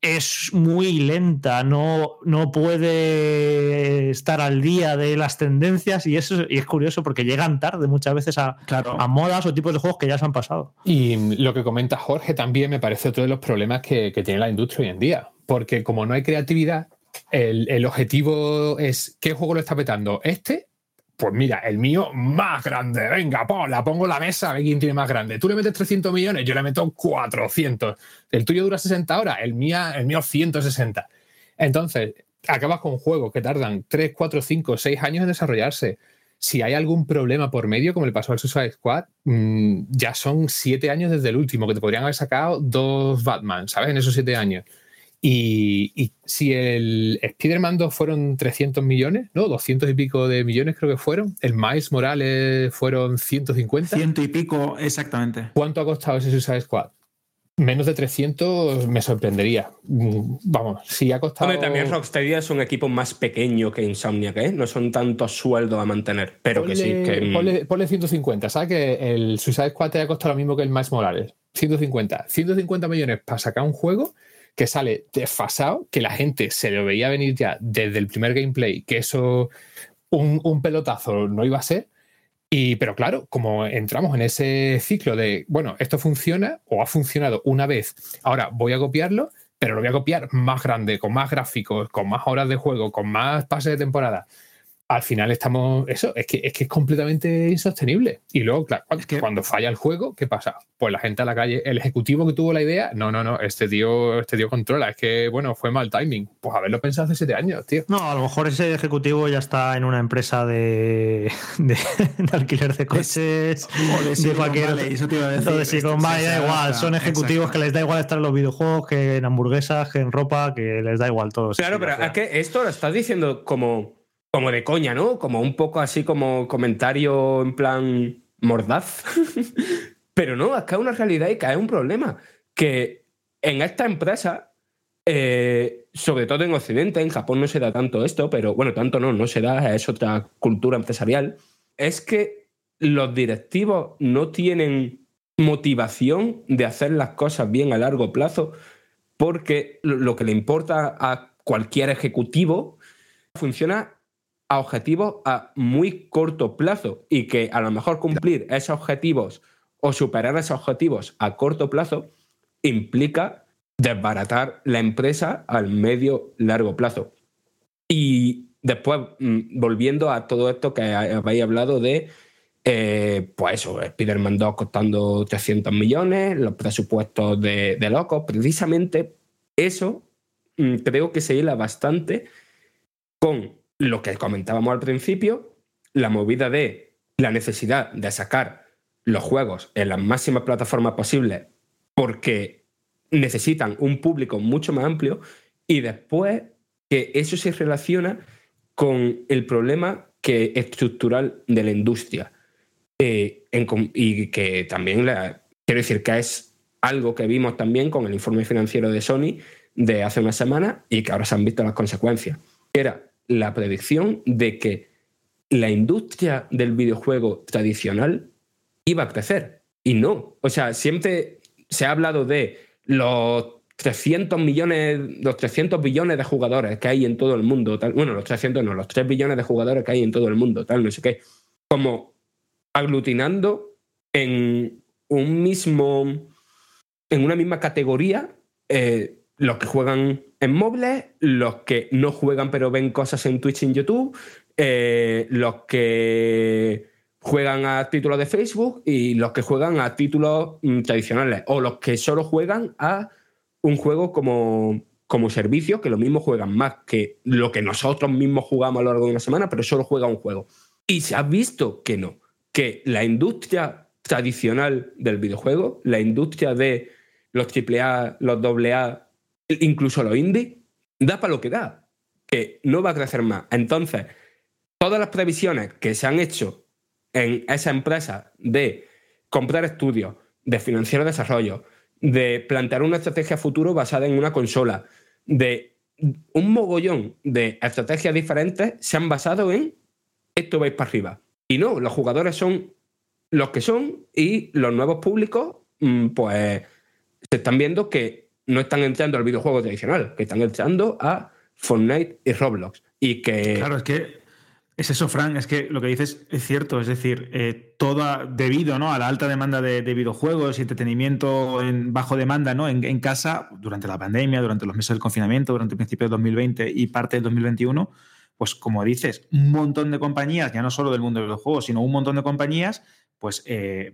es muy lenta, no, no puede estar al día de las tendencias y eso y es curioso porque llegan tarde muchas veces a, a modas o tipos de juegos que ya se han pasado. Y lo que comenta Jorge también me parece otro de los problemas que, que tiene la industria hoy en día. Porque como no hay creatividad, el, el objetivo es ¿qué juego lo está petando? ¿Este? Pues mira, el mío más grande. Venga, la pongo la mesa, a ver quién tiene más grande. Tú le metes 300 millones, yo le meto 400. El tuyo dura 60 horas, el, mía, el mío 160. Entonces, acabas con juegos que tardan 3, 4, 5, 6 años en desarrollarse. si hay algún problema por medio, como le pasó al Suicide Squad, mm, ya son siete años desde el último, que te podrían haber sacado dos Batman, ¿sabes? En esos siete años. Y, y si el Spider-Man 2 fueron 300 millones, ¿no? 200 y pico de millones creo que fueron. El Miles Morales fueron 150. Ciento y pico, exactamente. ¿Cuánto ha costado ese Suicide Squad? Menos de 300 me sorprendería. Mm, Vamos, si ha costado... Hombre, también Rocksteady es un equipo más pequeño que Insomniac, ¿eh? No son tantos sueldos a mantener, pero que sí, Ponle- que... mm, Ponle, ponle 150, ¿sabes? Que el Suicide Squad te ha costado lo mismo que el Miles Morales. 150. 150 millones para sacar un juego que sale desfasado, que la gente se lo veía venir ya desde el primer gameplay, que eso un, un pelotazo no iba a ser. Y, pero claro, como entramos en ese ciclo de, bueno, esto funciona o ha funcionado una vez, ahora voy a copiarlo, pero lo voy a copiar más grande, con más gráficos, con más horas de juego, con más pases de temporada. Al final estamos, eso, es que es, que es completamente insostenible. Y luego, claro, cuando, cuando falla el juego, ¿qué pasa? Pues la gente a la calle, el ejecutivo que tuvo la idea, no, no, no, este tío, este tío controla, es que, bueno, fue mal timing. Pues haberlo pensado hace siete años, tío. No, a lo mejor ese ejecutivo ya está en una empresa de, de, de alquiler de coches, o de Silicon Valley, eso te iba a decir. de Silicon Valley, sí, da igual. Son ejecutivos exacto. que les da igual estar en los videojuegos que en hamburguesas, que en ropa, que les da igual todo. Claro, pero es que esto lo estás diciendo como, como de coña, ¿no? Como un poco así como comentario en plan mordaz. pero no, que es una realidad y es un problema. Que en esta empresa, eh, sobre todo en Occidente, en Japón no se da tanto esto, pero bueno, tanto no, no se da, es otra cultura empresarial. Es que los directivos no tienen motivación de hacer las cosas bien a largo plazo porque lo que le importa a cualquier ejecutivo funciona a objetivos a muy corto plazo y que a lo mejor cumplir esos objetivos o superar esos objetivos a corto plazo implica desbaratar la empresa al medio largo plazo. Y después, mm, volviendo a todo esto que habéis hablado de, eh, pues eso, Spider-Man 2 costando 300 millones, los presupuestos de, de locos, precisamente eso mm, creo que se hila bastante con lo que comentábamos al principio, la movida de la necesidad de sacar los juegos en las máximas plataformas posibles porque necesitan un público mucho más amplio y después que eso se relaciona con el problema que estructural de la industria Eh, y que también quiero decir que es algo que vimos también con el informe financiero de Sony de hace una semana y que ahora se han visto las consecuencias era la predicción de que la industria del videojuego tradicional iba a crecer. Y no. O sea, siempre se ha hablado de los 300 millones, los 300 billones de jugadores que hay en todo el mundo. Tal, bueno, los 300 no, los 3 billones de jugadores que hay en todo el mundo, tal, no sé qué. Como aglutinando en un mismo. en una misma categoría eh, los que juegan en móviles, los que no juegan pero ven cosas en Twitch y en YouTube, eh, los que juegan a títulos de Facebook y los que juegan a títulos mm, tradicionales, o los que solo juegan a un juego como, como servicio, que lo mismo juegan más que lo que nosotros mismos jugamos a lo largo de una semana, pero solo juega un juego. Y se ha visto que no, que la industria tradicional del videojuego, la industria de los AAA, los AA, incluso los indie, da para lo que da, que no va a crecer más. Entonces, todas las previsiones que se han hecho en esa empresa de comprar estudios, de financiar desarrollo, de plantear una estrategia futuro basada en una consola, de un mogollón de estrategias diferentes se han basado en esto vais para arriba. Y no, los jugadores son los que son y los nuevos públicos, mm, pues se están viendo que no están entrando al videojuego tradicional, que están entrando a Fortnite y Roblox. Y que. Claro, es que es eso, Frank, es que lo que dices es cierto, es decir, eh, toda debido ¿no? a la alta demanda de, de videojuegos y entretenimiento en bajo demanda ¿no? En, en, casa durante la pandemia, durante los meses del confinamiento, durante el principio de 2020 y parte del 2021, pues como dices, un montón de compañías, ya no solo del mundo de los juegos, sino un montón de compañías, pues eh,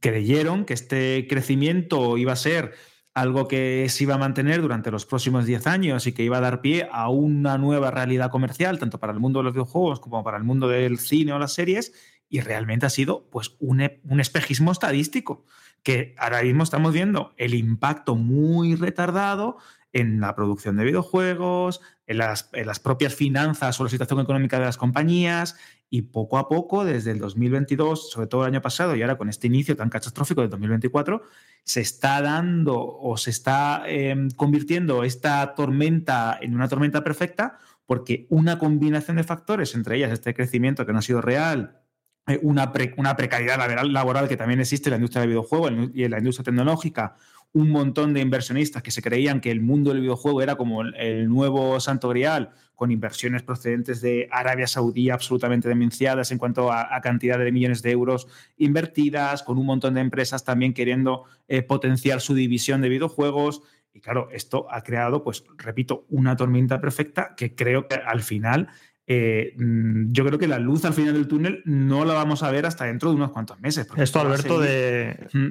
creyeron que este crecimiento iba a ser algo que se iba a mantener durante los próximos 10 años y que iba a dar pie a una nueva realidad comercial, tanto para el mundo de los videojuegos como para el mundo del cine o las series, y realmente ha sido pues, un, e- un espejismo estadístico, que ahora mismo estamos viendo el impacto muy retardado en la producción de videojuegos, en las, en las propias finanzas o la situación económica de las compañías, y poco a poco, desde el 2022, sobre todo el año pasado, y ahora con este inicio tan catastrófico del 2024, se está dando o se está eh, convirtiendo esta tormenta en una tormenta perfecta, porque una combinación de factores, entre ellas este crecimiento que no ha sido real, eh, una, pre- una precariedad laboral, laboral que también existe en la industria del videojuego y en la industria tecnológica, un montón de inversionistas que se creían que el mundo del videojuego era como el, nuevo santo grial, con inversiones procedentes de Arabia Saudí absolutamente demenciadas en cuanto a, a cantidad de millones de euros invertidas, con un montón de empresas también queriendo eh, potenciar su división de videojuegos. Y claro, esto ha creado, pues, repito, una tormenta perfecta que creo que al final eh, mm, yo creo que la luz al final del túnel no la vamos a ver hasta dentro de unos cuantos meses. Esto, Alberto,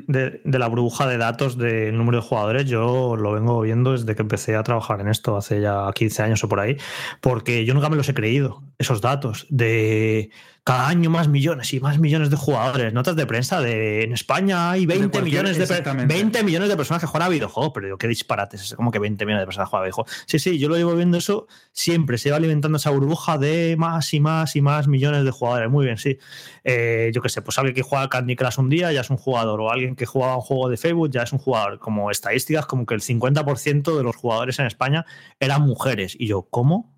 de- de la burbuja de datos del número de jugadores, yo lo vengo viendo desde que empecé a trabajar en esto, hace ya 15 años o por ahí, porque yo nunca me los he creído, esos datos de cada año más millones y más millones de jugadores. Notas de prensa de en España hay 20 cualquier- millones de, per- exactamente. 20 millones de personas que juegan a videojuegos, pero digo, qué disparates, es como que 20 millones de personas juegan a videojuegos. Sí, sí, yo lo llevo viendo eso siempre, se va alimentando esa burbuja de más y más y más millones de jugadores. Muy bien, sí. Eh, yo qué sé, pues alguien que juega Candy Crush un día ya es un jugador, o alguien que juega un juego de Facebook ya es un jugador. Como estadísticas, como que el 50% de los jugadores en España eran mujeres. Y yo, ¿cómo?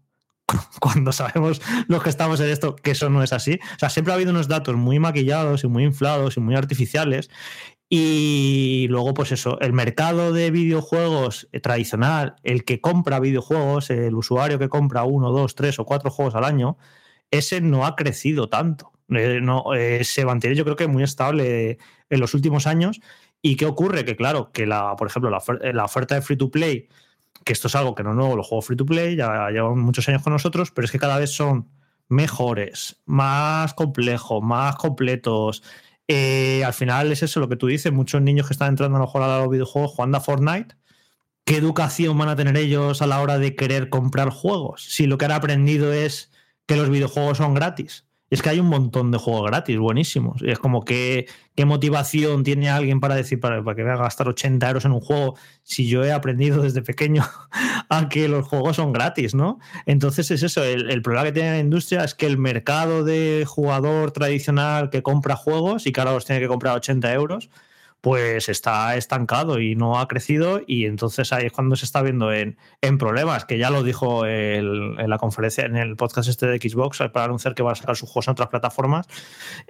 Cuando sabemos los que estamos en esto que eso no es así. O sea, siempre ha habido unos datos muy maquillados y muy inflados y muy artificiales. Y luego, pues eso, el mercado de videojuegos tradicional, el que compra videojuegos, el usuario que compra uno, dos, tres o cuatro juegos al año, ese no ha crecido tanto. Eh, no, eh, se mantiene, yo creo que muy estable en los últimos años. ¿Y qué ocurre? Que claro, que la, por ejemplo, la, la oferta de free to play, que esto es algo que no es nuevo, los juegos free to play, ya llevan muchos años con nosotros, pero es que cada vez son mejores, más complejos, más completos. Eh, al final es eso lo que tú dices, muchos niños que están entrando a lo mejor a los videojuegos jugando a Fortnite, ¿qué educación van a tener ellos a la hora de querer comprar juegos? Si lo que han aprendido es que los videojuegos son gratis. Es que hay un montón de juegos gratis, buenísimos. Y es como qué motivación tiene alguien para decir, para, para que voy a gastar 80 euros en un juego si yo he aprendido desde pequeño a que los juegos son gratis, ¿no? Entonces es eso, el, el problema que tiene la industria es que el mercado de jugador tradicional que compra juegos y que ahora los tiene que comprar a 80 euros, pues está estancado y no ha crecido y entonces ahí es cuando se está viendo en, en problemas, que ya lo dijo el- en la conferencia, en el podcast este de Xbox, para anunciar que va a sacar sus juegos en otras plataformas.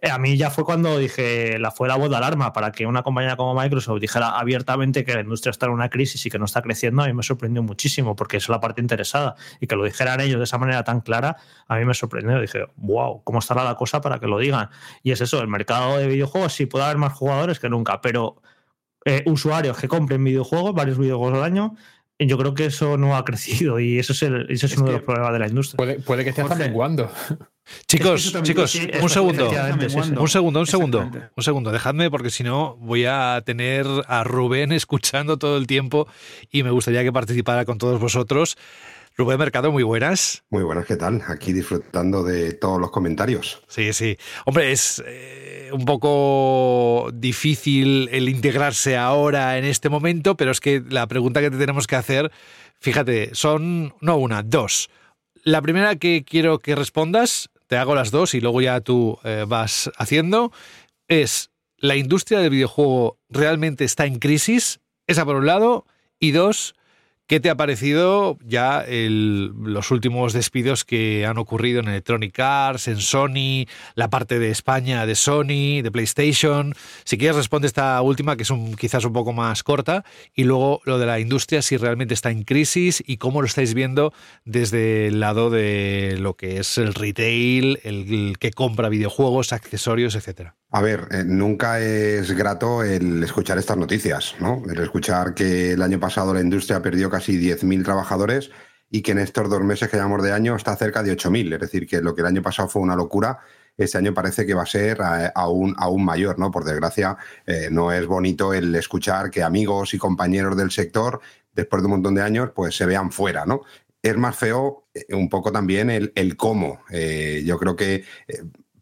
Eh, a mí ya fue cuando dije, la fue la voz de alarma para que una compañía como Microsoft dijera abiertamente que la industria está en una crisis y que no está creciendo, a mí me sorprendió muchísimo, porque es la parte interesada. Y que lo dijeran ellos de esa manera tan clara, a mí me sorprendió. Dije, wow, ¿cómo estará la cosa para que lo digan? Y es eso, el mercado de videojuegos sí puede haber más jugadores que nunca, pero eh, usuarios que compren videojuegos, varios videojuegos al año, yo creo que eso no ha crecido y eso es, el- ese es, uno de los problemas de la industria. Puede, puede que esté hasta Jorge. menguando. Chicos, eso chicos, sí, un eso- segundo. Un segundo, un segundo, un segundo. Dejadme porque si no voy a tener a Rubén escuchando todo el tiempo y me gustaría que participara con todos vosotros. Rubén Mercado, muy buenas. Muy buenas, ¿qué tal? Aquí disfrutando de todos los comentarios. Sí, sí. Hombre, es eh, un poco difícil el integrarse ahora en este momento, pero es que la pregunta que te tenemos que hacer, fíjate, son no una, dos. La primera que quiero que respondas, te hago las dos y luego ya tú eh, vas haciendo, es, ¿la industria del videojuego realmente está en crisis? Esa por un lado. Y dos, ¿Qué te ha parecido ya los últimos despidos que han ocurrido en Electronic Arts, en Sony, la parte de España de Sony, de PlayStation? Si quieres responde esta última, que es un, quizás un poco más corta, y luego lo de la industria, si realmente está en crisis y cómo lo estáis viendo desde el lado de lo que es el retail, el, el que compra videojuegos, accesorios, etcétera. A ver, eh, nunca es grato el escuchar estas noticias, ¿no? El escuchar que el año pasado la industria perdió casi 10.000 trabajadores y que en estos dos meses que llevamos de año está cerca de 8.000. Es decir, que lo que el año pasado fue una locura, este año parece que va a ser eh, aún, aún mayor, ¿no? Por desgracia, eh, no es bonito el escuchar que amigos y compañeros del sector, después de un montón de años, pues se vean fuera, ¿no? Es más feo un poco también el, el cómo. Yo creo que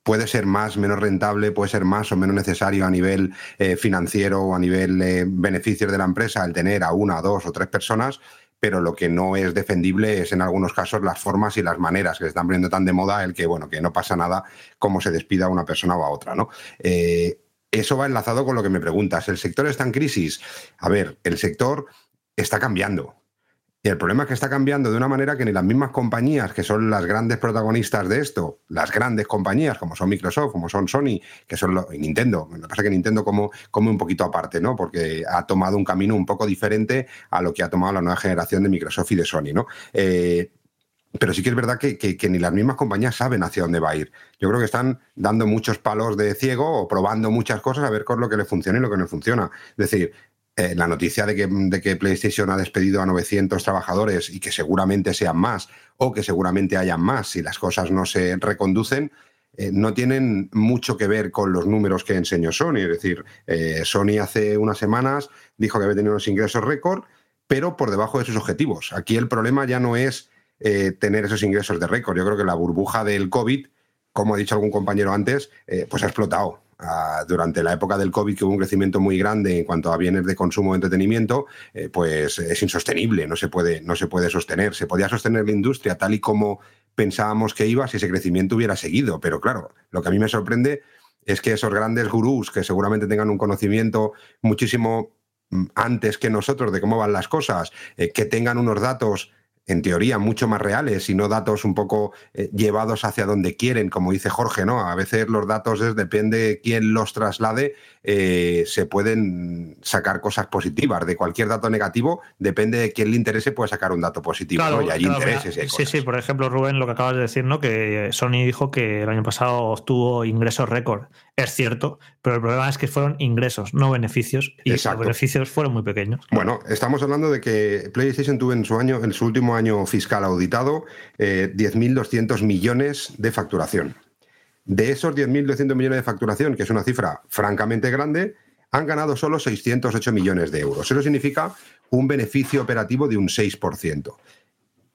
puede ser más, menos rentable, puede ser más o menos necesario a nivel eh, financiero o a nivel eh, beneficios de la empresa el tener a una, dos o tres personas, pero lo que no es defendible es en algunos casos las formas y las maneras que se están poniendo tan de moda el que, bueno, que no pasa nada como se despida una persona o a otra, ¿no? Eh, eso va enlazado con lo que me preguntas. ¿El sector está en crisis? A ver, el sector está cambiando. Y el problema es que está cambiando de una manera que ni las mismas compañías, que son las grandes protagonistas de esto, las grandes compañías como son Microsoft, como son Sony, que son lo, Nintendo, lo que pasa es que Nintendo como, come un poquito aparte, ¿no? Porque ha tomado un camino un poco diferente a lo que ha tomado la nueva generación de Microsoft y de Sony, ¿no? Eh, pero sí que es verdad que, que, que, ni las mismas compañías saben hacia dónde va a ir. Yo creo que están dando muchos palos de ciego o probando muchas cosas a ver con lo que le funciona y lo que no funciona. Es decir, eh, la noticia de que, de que, PlayStation ha despedido a 900 trabajadores y que seguramente sean más o que seguramente hayan más si las cosas no se reconducen, eh, no tienen mucho que ver con los números que enseñó Sony. Es decir, eh, Sony hace unas semanas dijo que había tenido unos ingresos récord, pero por debajo de sus objetivos. Aquí el problema ya no es tener esos ingresos de récord. Yo creo que la burbuja del COVID, como ha dicho algún compañero antes, pues ha explotado Uh, durante la época del COVID, que hubo un crecimiento muy grande en cuanto a bienes de consumo de entretenimiento, eh, pues es insostenible, no se, puede, no se puede sostener. Se podía sostener la industria tal y como pensábamos que iba si ese crecimiento hubiera seguido, pero claro, lo que a mí me sorprende es que esos grandes gurús que seguramente tengan un conocimiento muchísimo mm, antes que nosotros de cómo van las cosas, eh, que tengan unos datos en teoría mucho más reales y no datos un poco eh, llevados hacia donde quieren, como dice Jorge, ¿no? A veces los datos es, depende de quién los traslade, eh, se pueden sacar cosas positivas. De cualquier dato negativo, depende de quién le interese, puede sacar un dato positivo, claro, ¿no? Y hay claro, intereses. Y hay sí, cosas. sí, por ejemplo, Rubén, lo que acabas de decir, ¿no? Que Sony dijo que el año pasado obtuvo ingresos récord. Es cierto, pero el problema es que fueron ingresos, no beneficios, y Exacto. los beneficios fueron muy pequeños. Bueno, estamos hablando de que PlayStation tuvo en su año, en su último año fiscal auditado, eh, 10.200 millones de facturación. De esos 10.200 millones de facturación, que es una cifra francamente grande, han ganado solo 608 millones de euros. Eso significa un beneficio operativo de un 6%.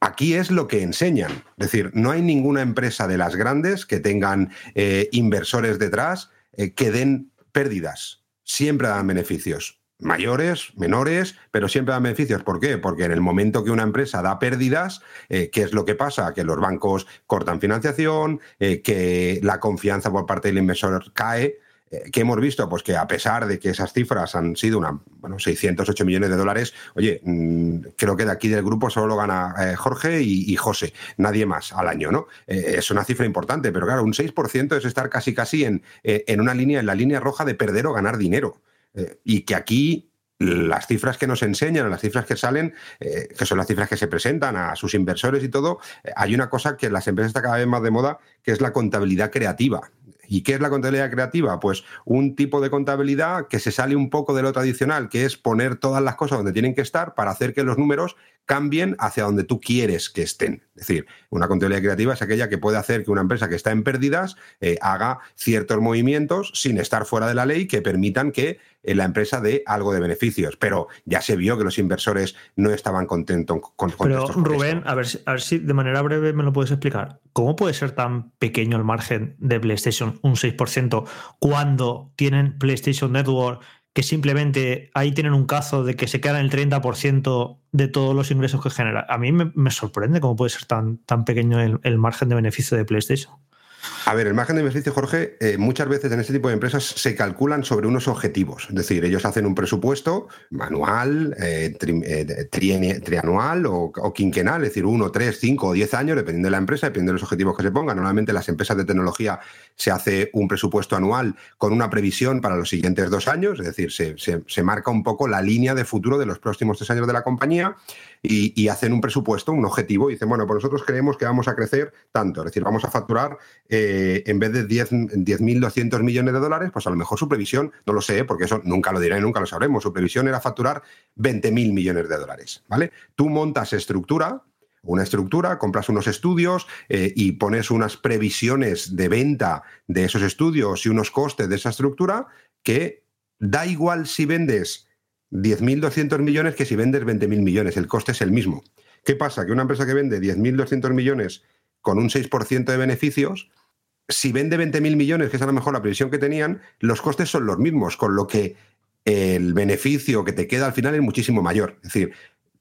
Aquí es lo que enseñan. Es decir, no hay ninguna empresa de las grandes que tengan eh, inversores detrás eh, que den pérdidas. Siempre dan beneficios. Mayores, menores, pero siempre dan beneficios. ¿Por qué? Porque en el momento que una empresa da pérdidas, eh, ¿qué es lo que pasa? Que los bancos cortan financiación, que la confianza por parte del inversor cae. Eh, ¿Qué hemos visto? Pues que a pesar de que esas cifras han sido una, bueno, 608 millones de dólares, oye, mmm, creo que de aquí del grupo solo lo gana eh, Jorge y, José, nadie más al año, ¿no? Eh, es una cifra importante, pero claro, un 6% es estar casi casi en, en una línea, en la línea roja de perder o ganar dinero. Y que aquí las cifras que nos enseñan, las cifras que salen, que son las cifras que se presentan a sus inversores y todo, hay una cosa que las empresas está cada vez más de moda, que es la contabilidad creativa. ¿Y qué es la contabilidad creativa? Pues un tipo de contabilidad que se sale un poco de lo tradicional, que es poner todas las cosas donde tienen que estar para hacer que los números cambien hacia donde tú quieres que estén. Es decir, una contabilidad creativa es aquella que puede hacer que una empresa que está en pérdidas eh, haga ciertos movimientos sin estar fuera de la ley que permitan que la empresa dé algo de beneficios. Pero ya se vio que los inversores no estaban contentos con, con Pero Rubén, a ver, a ver si de manera breve me lo puedes explicar. ¿Cómo puede ser tan pequeño el margen de PlayStation, un 6%, cuando tienen PlayStation Network que simplemente ahí tienen un caso de que se quedan el 30% de todos los ingresos que genera. A mí me, me sorprende cómo puede ser tan, tan pequeño el, el, margen de beneficio de PlayStation. A ver, el margen de beneficio, Jorge, eh, muchas veces en este tipo de empresas se calculan sobre unos objetivos. Es decir, ellos hacen un presupuesto anual, eh, eh, tri, trianual o, o, quinquenal, es decir, uno, tres, cinco o diez años, dependiendo de la empresa, dependiendo de los objetivos que se pongan. Normalmente las empresas de tecnología se hace un presupuesto anual con una previsión para los siguientes dos años, es decir, se, se, se marca un poco la línea de futuro de los próximos tres años de la compañía y, hacen un presupuesto, un objetivo, y dicen, bueno, pues nosotros creemos que vamos a crecer tanto, es decir, vamos a facturar eh, en vez de 10.200 10, millones de dólares, pues a lo mejor su previsión, no lo sé, porque eso nunca lo diré, nunca lo sabremos, su previsión era facturar 20.000 millones de dólares, ¿vale? Tú montas estructura una estructura, compras unos estudios eh, y pones unas previsiones de venta de esos estudios y unos costes de esa estructura que da igual si vendes 10.200 millones que si vendes 20.000 millones, el coste es el mismo. ¿Qué pasa? Que una empresa que vende 10.200 millones con un 6% de beneficios, si vende 20.000 millones, que es a lo mejor la previsión que tenían, los costes son los mismos, con lo que el beneficio que te queda al final es muchísimo mayor. Es decir,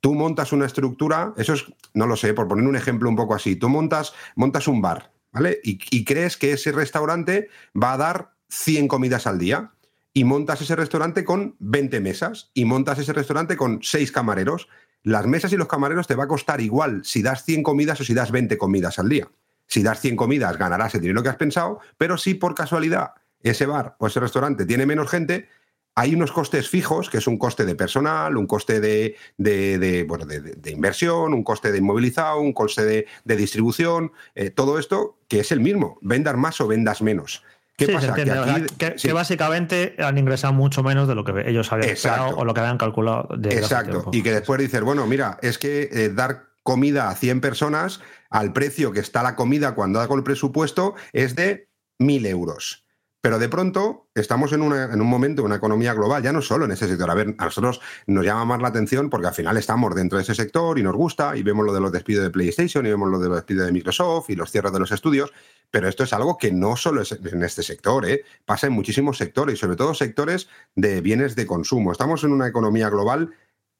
tú montas una estructura, eso es, no lo sé, por poner un ejemplo un poco así, tú montas, montas un bar, ¿vale? Y, y crees que ese restaurante va a dar 100 comidas al día y montas ese restaurante con 20 mesas y montas ese restaurante con 6 camareros. Las mesas y los camareros te va a costar igual si das 100 comidas o si das 20 comidas al día. Si das 100 comidas ganarás el dinero que has pensado, pero si por casualidad ese bar o ese restaurante tiene menos gente, hay unos costes fijos, que es un coste de personal, un coste de, de, bueno, de inversión, un coste de inmovilizado, un coste de, distribución, eh, todo esto que es el mismo, vendas más o vendas menos. ¿Qué Sí, se pasa? entiende, que ¿verdad? aquí, que, sí. que básicamente han ingresado mucho menos de lo que ellos habían Exacto. esperado o lo que habían calculado. hace Exacto. Y que después dices, bueno, mira, es que eh, dar comida a 100 personas al precio que está la comida cuando da con el presupuesto es de 1.000 euros. Pero de pronto estamos en, una- en un momento, una economía global, ya no solo en ese sector. A ver, a nosotros nos llama más la atención porque al final estamos dentro de ese sector y nos gusta y vemos lo de los despidos de PlayStation y vemos lo de los despidos de Microsoft y los cierres de los estudios. Pero esto es algo que no solo es en este sector, ¿eh? pasa en muchísimos sectores y sobre todo sectores de bienes de consumo. Estamos en una economía global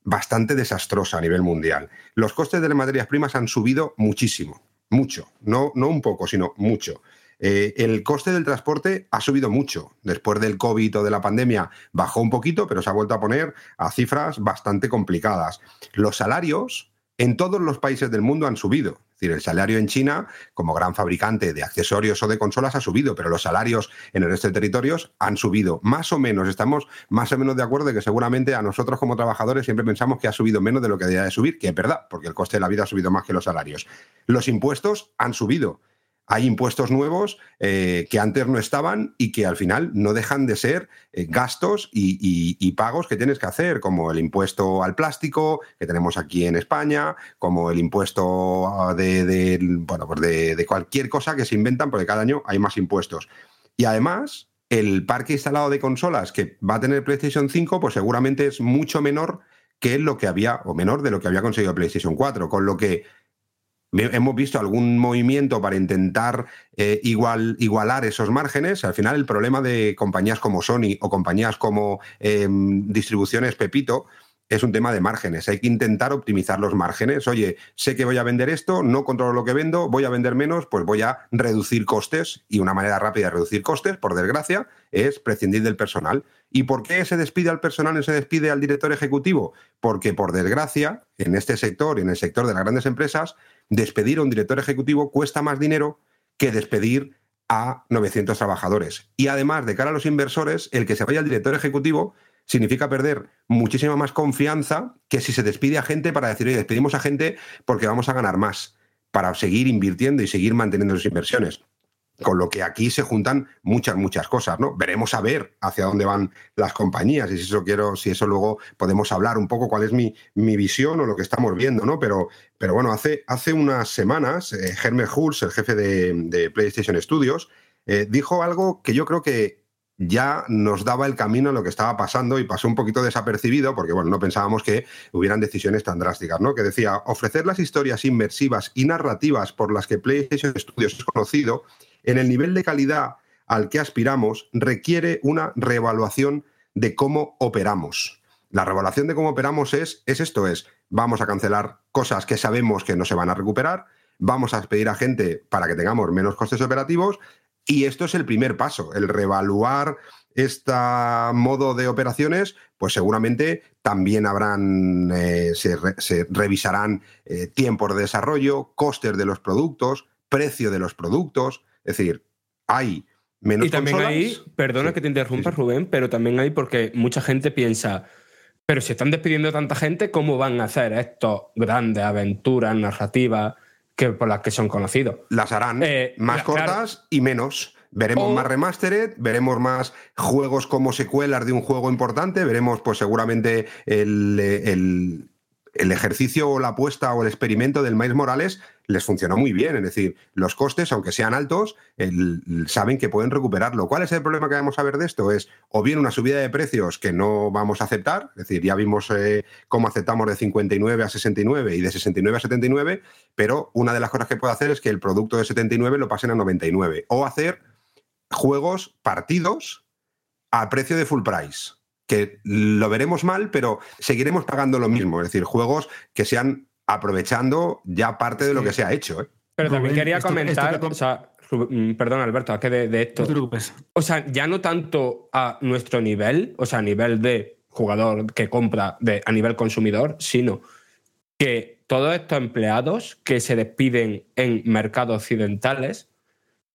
bastante desastrosa a nivel mundial. Los costes de las materias primas han subido muchísimo, mucho, no, no un poco, sino mucho. Eh, el coste del transporte ha subido mucho. Después del COVID o de la pandemia bajó un poquito, pero se ha vuelto a poner a cifras bastante complicadas. Los salarios en todos los países del mundo han subido. Es decir, el salario en China, como gran fabricante de accesorios o de consolas, ha subido, pero los salarios en el resto de territorios han subido. Más o menos, estamos más o menos de acuerdo de que seguramente a nosotros como trabajadores siempre pensamos que ha subido menos de lo que debía de subir, que es verdad, porque el coste de la vida ha subido más que los salarios. Los impuestos han subido. Hay impuestos nuevos eh, que antes no estaban y que al final no dejan de ser eh, gastos y, pagos que tienes que hacer, como el impuesto al plástico que tenemos aquí en España, como el impuesto de, bueno, pues de, cualquier cosa que se inventan, porque cada año hay más impuestos. Y además, el parque instalado de consolas que va a tener PlayStation 5, pues seguramente es mucho menor que lo que había, o menor de lo que había conseguido PlayStation 4, con lo que hemos visto algún movimiento para intentar eh, igual, igualar esos márgenes. Al final, el problema de compañías como Sony o compañías como eh, distribuciones Pepito es un tema de márgenes. Hay que intentar optimizar los márgenes. Oye, sé que voy a vender esto, no controlo lo que vendo, voy a vender menos, pues voy a reducir costes. Y una manera rápida de reducir costes, por desgracia, es prescindir del personal. ¿Y por qué se despide al personal y se despide al director ejecutivo? Porque, por desgracia, en este sector, en el sector de las grandes empresas, despedir a un director ejecutivo cuesta más dinero que despedir a 900 trabajadores. Y además, de cara a los inversores, el que se vaya al director ejecutivo significa perder muchísima más confianza que si se despide a gente para decir, oye, despedimos a gente porque vamos a ganar más, para seguir invirtiendo y seguir manteniendo sus inversiones. Con lo que aquí se juntan muchas, muchas cosas, ¿no? Veremos a ver hacia dónde van las compañías y si eso quiero, si eso luego podemos hablar un poco cuál es mi, mi visión o lo que estamos viendo, ¿no? Pero, pero bueno, hace, hace unas semanas, eh, Hermer Hulst, el jefe de, PlayStation Studios, eh, dijo algo que yo creo que ya nos daba el camino a lo que estaba pasando y pasó un poquito desapercibido porque, bueno, no pensábamos que hubieran decisiones tan drásticas, ¿no? Que decía, ofrecer las historias inmersivas y narrativas por las que PlayStation Studios es conocido, en el nivel de calidad al que aspiramos, requiere una reevaluación de cómo operamos. La reevaluación de cómo operamos es, es esto, es, vamos a cancelar cosas que sabemos que no se van a recuperar, vamos a despedir a gente para que tengamos menos costes operativos y esto es el primer paso, el reevaluar este modo de operaciones, pues seguramente también habrán, eh, se, re- se revisarán eh, tiempos de desarrollo, costes de los productos, precio de los productos, es decir, hay menos Y también consolas. hay, perdona que te interrumpa, Rubén, pero también hay porque mucha gente piensa, pero si están despidiendo a tanta gente, ¿cómo van a hacer estos grandes aventuras narrativas que, por las que son conocidos? Las harán Eh, más cortas y menos. Veremos O- más remastered, veremos más juegos como secuelas de un juego importante, veremos pues seguramente el, el- el ejercicio o la apuesta o el experimento del Miles Morales les funcionó muy bien. Es decir, los costes, aunque sean altos, saben que pueden recuperarlo. ¿Cuál es el problema que vamos a ver de esto? Es o bien una subida de precios que no vamos a aceptar, es decir, ya vimos eh, cómo aceptamos de 59 a 69 y de 69 a 79, pero una de las cosas que puede hacer es que el producto de 79 lo pasen a 99 o hacer juegos partidos a precio de full price que lo veremos mal, pero seguiremos pagando lo mismo. Es decir, juegos que sean aprovechando ya parte de lo que se ha hecho. ¿eh? Pero también quería esto- comentar, esto que com- o sea, mm, perdón Alberto, a que de, de esto. No te preocupes. O sea, ya no tanto a nuestro nivel, o sea, a nivel de jugador que compra de, a nivel consumidor, sino que todos estos empleados que se despiden en mercados occidentales,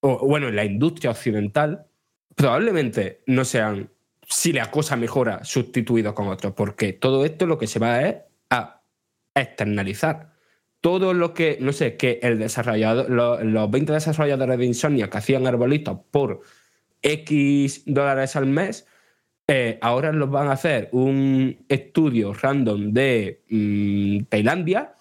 o bueno, en la industria occidental, probablemente no sean, si la cosa mejora, sustituidos con otros, porque todo esto lo que se va es a externalizar. Todo lo que, no sé, que el desarrollador, lo- los 20 desarrolladores de Insomnia que hacían arbolitos por X dólares al mes, eh, ahora los van a hacer un estudio random de mm, Tailandia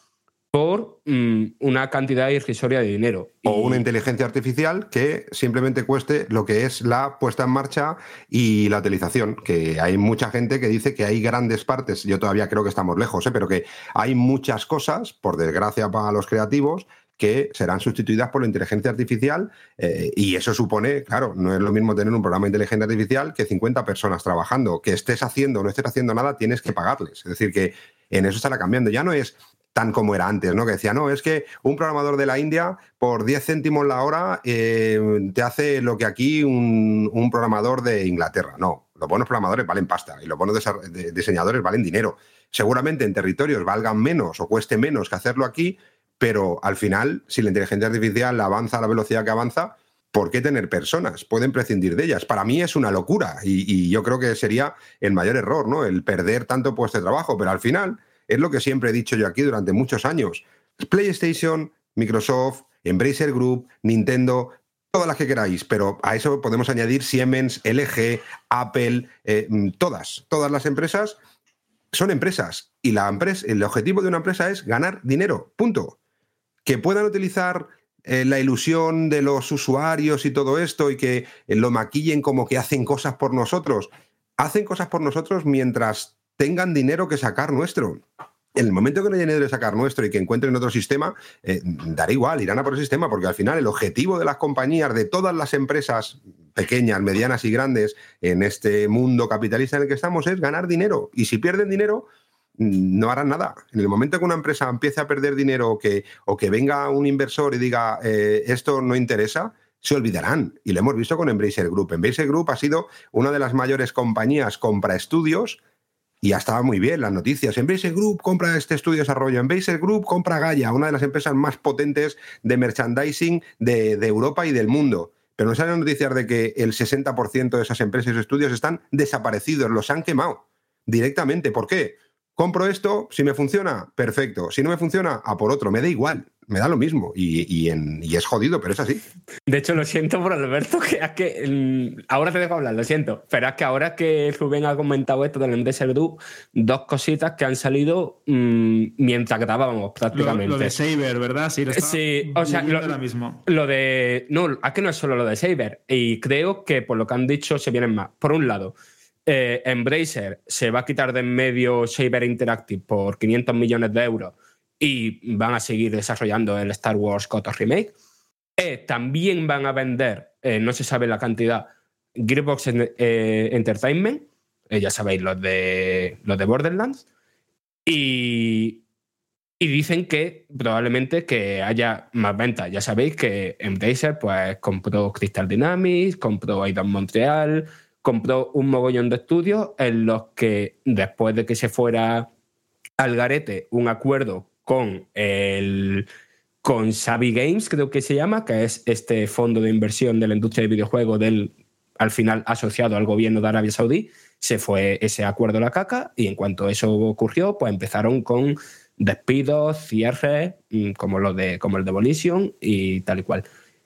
por mm, una cantidad irrisoria de dinero. O una inteligencia artificial que simplemente cueste lo que es la puesta en marcha y la utilización. Que hay mucha gente que dice que hay grandes partes, yo todavía creo que estamos lejos, ¿eh? pero que hay muchas cosas, por desgracia para los creativos, que serán sustituidas por la inteligencia artificial eh, y eso supone, claro, no es lo mismo tener un programa de inteligencia artificial que 50 personas trabajando. Que estés haciendo o no estés haciendo nada, tienes que pagarles. Es decir, que en eso estará cambiando. Ya no es tan como era antes, ¿no? Que decía, no, es que un programador de la India por 10 céntimos la hora eh, te hace lo que aquí un, programador de Inglaterra. No, los buenos programadores valen pasta y los buenos diseñadores valen dinero. Seguramente en territorios valgan menos o cueste menos que hacerlo aquí, pero al final, si la inteligencia artificial avanza a la velocidad que avanza, ¿por qué tener personas? Pueden prescindir de ellas. Para mí es una locura y, y yo creo que sería el mayor error, ¿no? El perder tanto puesto de trabajo, pero al final es lo que siempre he dicho yo aquí durante muchos años. PlayStation, Microsoft, Embracer Group, Nintendo, todas las que queráis, pero a eso podemos añadir Siemens, LG, Apple, eh, mm, todas, todas las empresas son empresas y la empresa, el objetivo de una empresa es ganar dinero, punto. Que puedan utilizar eh, la ilusión de los usuarios y todo esto y que eh, lo maquillen como que hacen cosas por nosotros. Hacen cosas por nosotros mientras tengan dinero que sacar nuestro. En el momento que no haya dinero de sacar nuestro y que encuentren otro sistema, eh, dará igual, irán a por el sistema, porque al final el objetivo de las compañías, de todas las empresas pequeñas, medianas y grandes en este mundo capitalista en el que estamos, es ganar dinero. Y si pierden dinero, no harán nada. En el momento que una empresa empiece a perder dinero o que, o que venga un inversor y diga eh, esto no interesa, se olvidarán. Y lo hemos visto con Embracer Group. Embracer Group ha sido una de las mayores compañías compra estudios y ya estaba muy bien las noticias. Embracer Group compra este estudio de desarrollo. Embracer Group compra Gaia, una de las empresas más potentes de merchandising de, de Europa y del mundo. Pero no salen noticias de que el 60% de esas empresas y estudios están desaparecidos, los han quemado directamente. ¿Por qué? Compro esto, si me funciona, perfecto. Si no me funciona, a por otro. Me da igual, me da lo mismo. Y, y en- y es jodido, pero es así. De hecho, lo siento por Alberto, que es que mm, ahora te dejo hablar, lo siento. Pero es que ahora que Rubén ha comentado esto del Embracer Group, dos cositas que han salido mm, mientras grabábamos prácticamente. lo de Saber, ¿verdad? Sí, lo estaba Sí, o sea, lo, ahora mismo. lo de. No, es que no es solo lo de Saber. Y creo que por lo que han dicho se vienen más. Por un lado, eh, Embracer se va a quitar de en medio Saber Interactive por 500 millones de euros y van a seguir desarrollando el Star Wars KOTOR Remake. Eh, también van a vender, eh, no se sabe la cantidad, Gearbox eh, Entertainment, ya sabéis, los de, los de Borderlands. Y, dicen que probablemente que haya más ventas. Ya sabéis que Embracer pues, compró Crystal Dynamics, compró Eidos Montreal, compró un mogollón de estudios en los que después de que se fuera al garete un acuerdo con el con Savi Games, creo que se llama, que es este fondo de inversión de la industria de videojuegos del al final asociado al gobierno de Arabia Saudí, se fue ese acuerdo a la caca y en cuanto eso ocurrió, pues empezaron con despidos, cierres, mm, como, lo de, como el de Volition y tal y cual.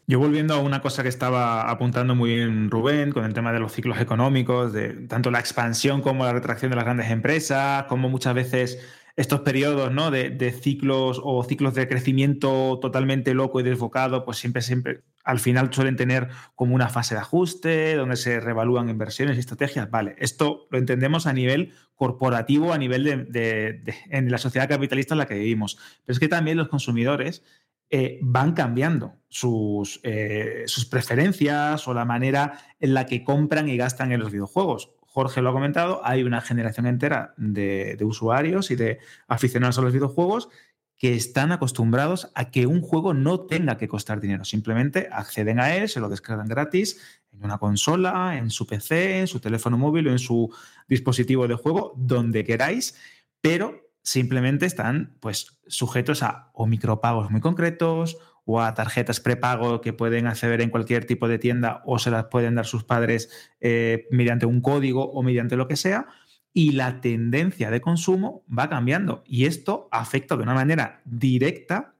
Yo volviendo a una cosa que estaba apuntando muy bien Rubén, con el tema de los ciclos económicos, de tanto la expansión como la retracción de las grandes empresas, como muchas veces estos periodos ¿no? de, ciclos o ciclos de crecimiento totalmente loco y desbocado, pues siempre, siempre al final suelen tener como una fase de ajuste, donde se revalúan inversiones y estrategias. Vale, esto lo entendemos a nivel corporativo, a nivel de- en la sociedad capitalista en la que vivimos. Pero es que también los consumidores eh, van cambiando sus, eh, sus preferencias o la manera en la que compran y gastan en los videojuegos. Jorge lo ha comentado, hay una generación entera de, usuarios y de aficionados a los videojuegos que están acostumbrados a que un juego no tenga que costar dinero. Simplemente acceden a él, se lo descargan gratis en una consola, en su PC, en su teléfono móvil o en su dispositivo de juego, donde queráis, pero simplemente están pues sujetos a o micropagos muy concretos o a tarjetas prepago que pueden acceder en cualquier tipo de tienda o se las pueden dar sus padres eh, mediante un código o mediante lo que sea. Y la tendencia de consumo va cambiando. Y esto afecta de una manera directa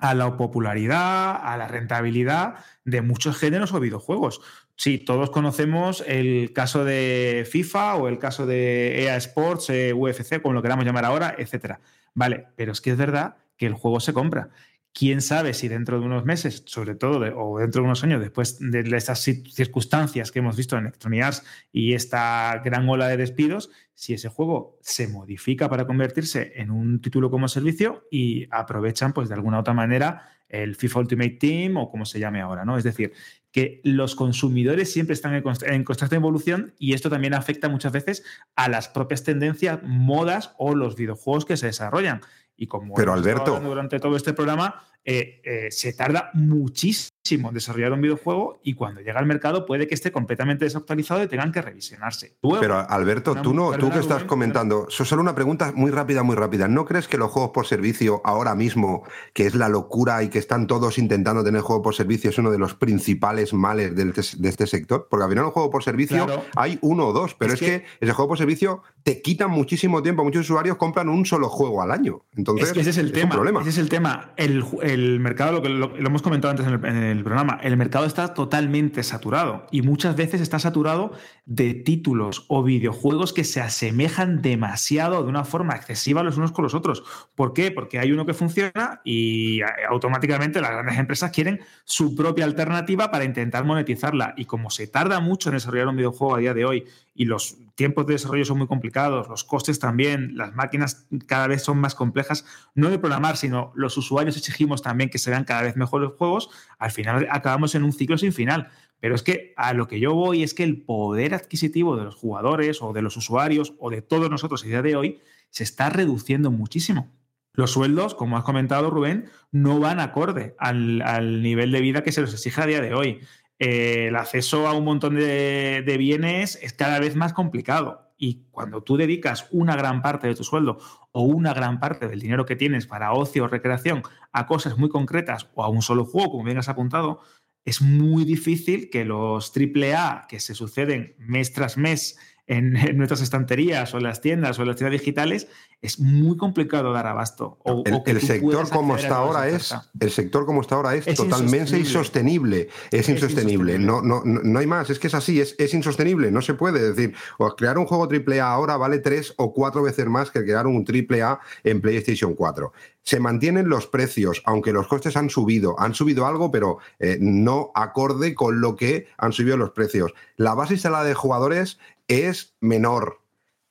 a la popularidad, a la rentabilidad de muchos géneros o videojuegos. Sí, todos conocemos el caso de FIFA o el caso de EA Sports, eh, UFC, como lo queramos llamar ahora, etcétera. Vale, pero es que es verdad que el juego se compra. Quién sabe si dentro de unos meses, sobre todo, de- o dentro de unos años, después de estas ci- circunstancias que hemos visto en Electronic Arts y esta gran ola de despidos, si ese juego se modifica para convertirse en un título como servicio y aprovechan, pues de alguna otra manera, el FIFA Ultimate Team o como se llame ahora, ¿no? Es decir, que los consumidores siempre están en const- en constante evolución y esto también afecta muchas veces a las propias tendencias, modas o los videojuegos que se desarrollan. Y como Pero, Alberto- durante todo este programa, eh, eh, se tarda muchísimo en desarrollar un videojuego y cuando llega al mercado puede que esté completamente desactualizado y tengan que revisionarse. Luego, Pero Alberto, tú no, tú que estás comentando, so- solo una pregunta muy rápida, muy rápida. ¿No crees que los juegos por servicio ahora mismo, que es la locura y que están todos intentando tener juego por servicio, es uno de los principales males de este sector? Porque al final un juego por servicio Claro. hay uno o dos, pero es, Es que, que- ese juego por servicio te quita muchísimo tiempo. Muchos usuarios compran un solo juego al año. Entonces, es que ese es el un tema. problema. Ese es el tema. El, el mercado, lo que lo, hemos comentado antes en el, en el programa, el mercado está totalmente saturado y muchas veces está saturado de títulos o videojuegos que se asemejan demasiado de una forma excesiva los unos con los otros. ¿Por qué? Porque hay uno que funciona y eh, automáticamente las grandes empresas quieren su propia alternativa para intentar monetizarla. Y como se tarda mucho en desarrollar un videojuego a día de hoy y los tiempos de desarrollo son muy complicados, los costes también, las máquinas cada vez son más complejas, no de programar, sino los usuarios exigimos también que se vean cada vez mejor los juegos, al final acabamos en un ciclo sin final. Pero es que a lo que yo voy es que el poder adquisitivo de los jugadores o de los usuarios o de todos nosotros a día de hoy se está reduciendo muchísimo. Los sueldos, como has comentado Rubén, no van acorde al, nivel de vida que se les exige a día de hoy. Eh, el acceso a un montón de, de bienes es cada vez más complicado. Y cuando tú dedicas una gran parte de tu sueldo o una gran parte del dinero que tienes para ocio o recreación a cosas muy concretas o a un solo juego, como bien has apuntado, es muy difícil que los AAA que se suceden mes tras mes en, en nuestras estanterías o en las tiendas o en las tiendas digitales, es muy complicado dar abasto. O, El, o que el tú sector como está ahora es el sector como está ahora es, Es totalmente insostenible es, insostenible, insostenible. No, no, no hay más es que es así es, es insostenible no se puede Es decir crear un juego AAA ahora vale tres o cuatro veces más que crear un AAA en PlayStation 4 se mantienen los precios aunque los costes han subido han subido algo pero eh, no acorde con lo que han subido los precios la base instalada de jugadores es menor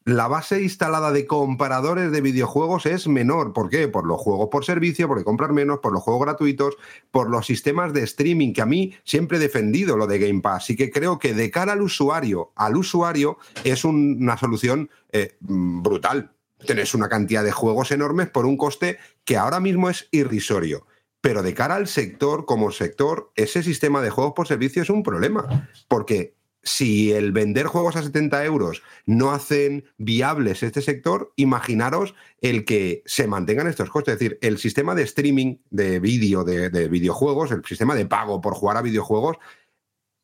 la base instalada de comparadores de videojuegos es menor. ¿Por qué? Por los juegos por servicio, porque comprar menos, por los juegos gratuitos, por los sistemas de streaming, que a mí siempre he defendido lo de Game Pass. Y que creo que de cara al usuario, al usuario, es un- una solución eh, brutal. Tenés una cantidad de juegos enormes por un coste que ahora mismo es irrisorio. Pero de cara al sector, como sector, ese sistema de juegos por servicio es un problema. Porque si el vender juegos a 70 euros no hacen viables este sector, imaginaros el que se mantengan estos costes. Es decir, el sistema de streaming de vídeo de, de videojuegos, el sistema de pago por jugar a videojuegos,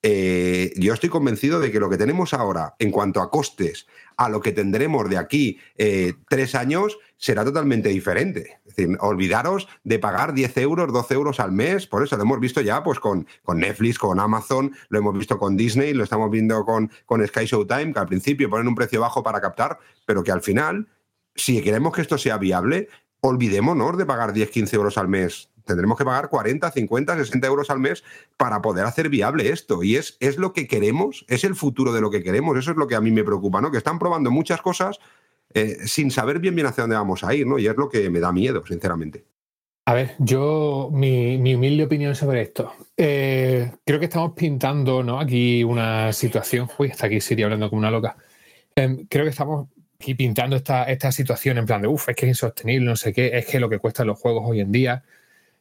eh, yo estoy convencido de que lo que tenemos ahora en cuanto a costes a lo que tendremos de aquí eh, tres años será totalmente diferente. Decir, olvidaros de pagar 10 euros, 12 euros al mes, por eso lo hemos visto ya pues con, con Netflix, con Amazon, lo hemos visto con Disney, lo estamos viendo con, con Sky Showtime, que al principio ponen un precio bajo para captar, pero que al final si queremos que esto sea viable, olvidémonos de pagar 10, 15 euros al mes. Tendremos que pagar 40, 50, 60 euros al mes para poder hacer viable esto. Y es, es lo que queremos, es el futuro de lo que queremos. Eso es lo que a mí me preocupa, ¿no? Que están probando muchas cosas eh, sin saber bien bien hacia dónde vamos a ir, ¿no? Y es lo que me da miedo, sinceramente. A ver, yo, mi, mi humilde opinión sobre esto. Eh, creo que estamos pintando ¿no? aquí una situación. Uy, está aquí Siri hablando como una loca. Em, creo que estamos aquí pintando esta, esta situación en plan de, uff, es que es insostenible, no sé qué, es que lo que cuestan los juegos hoy en día.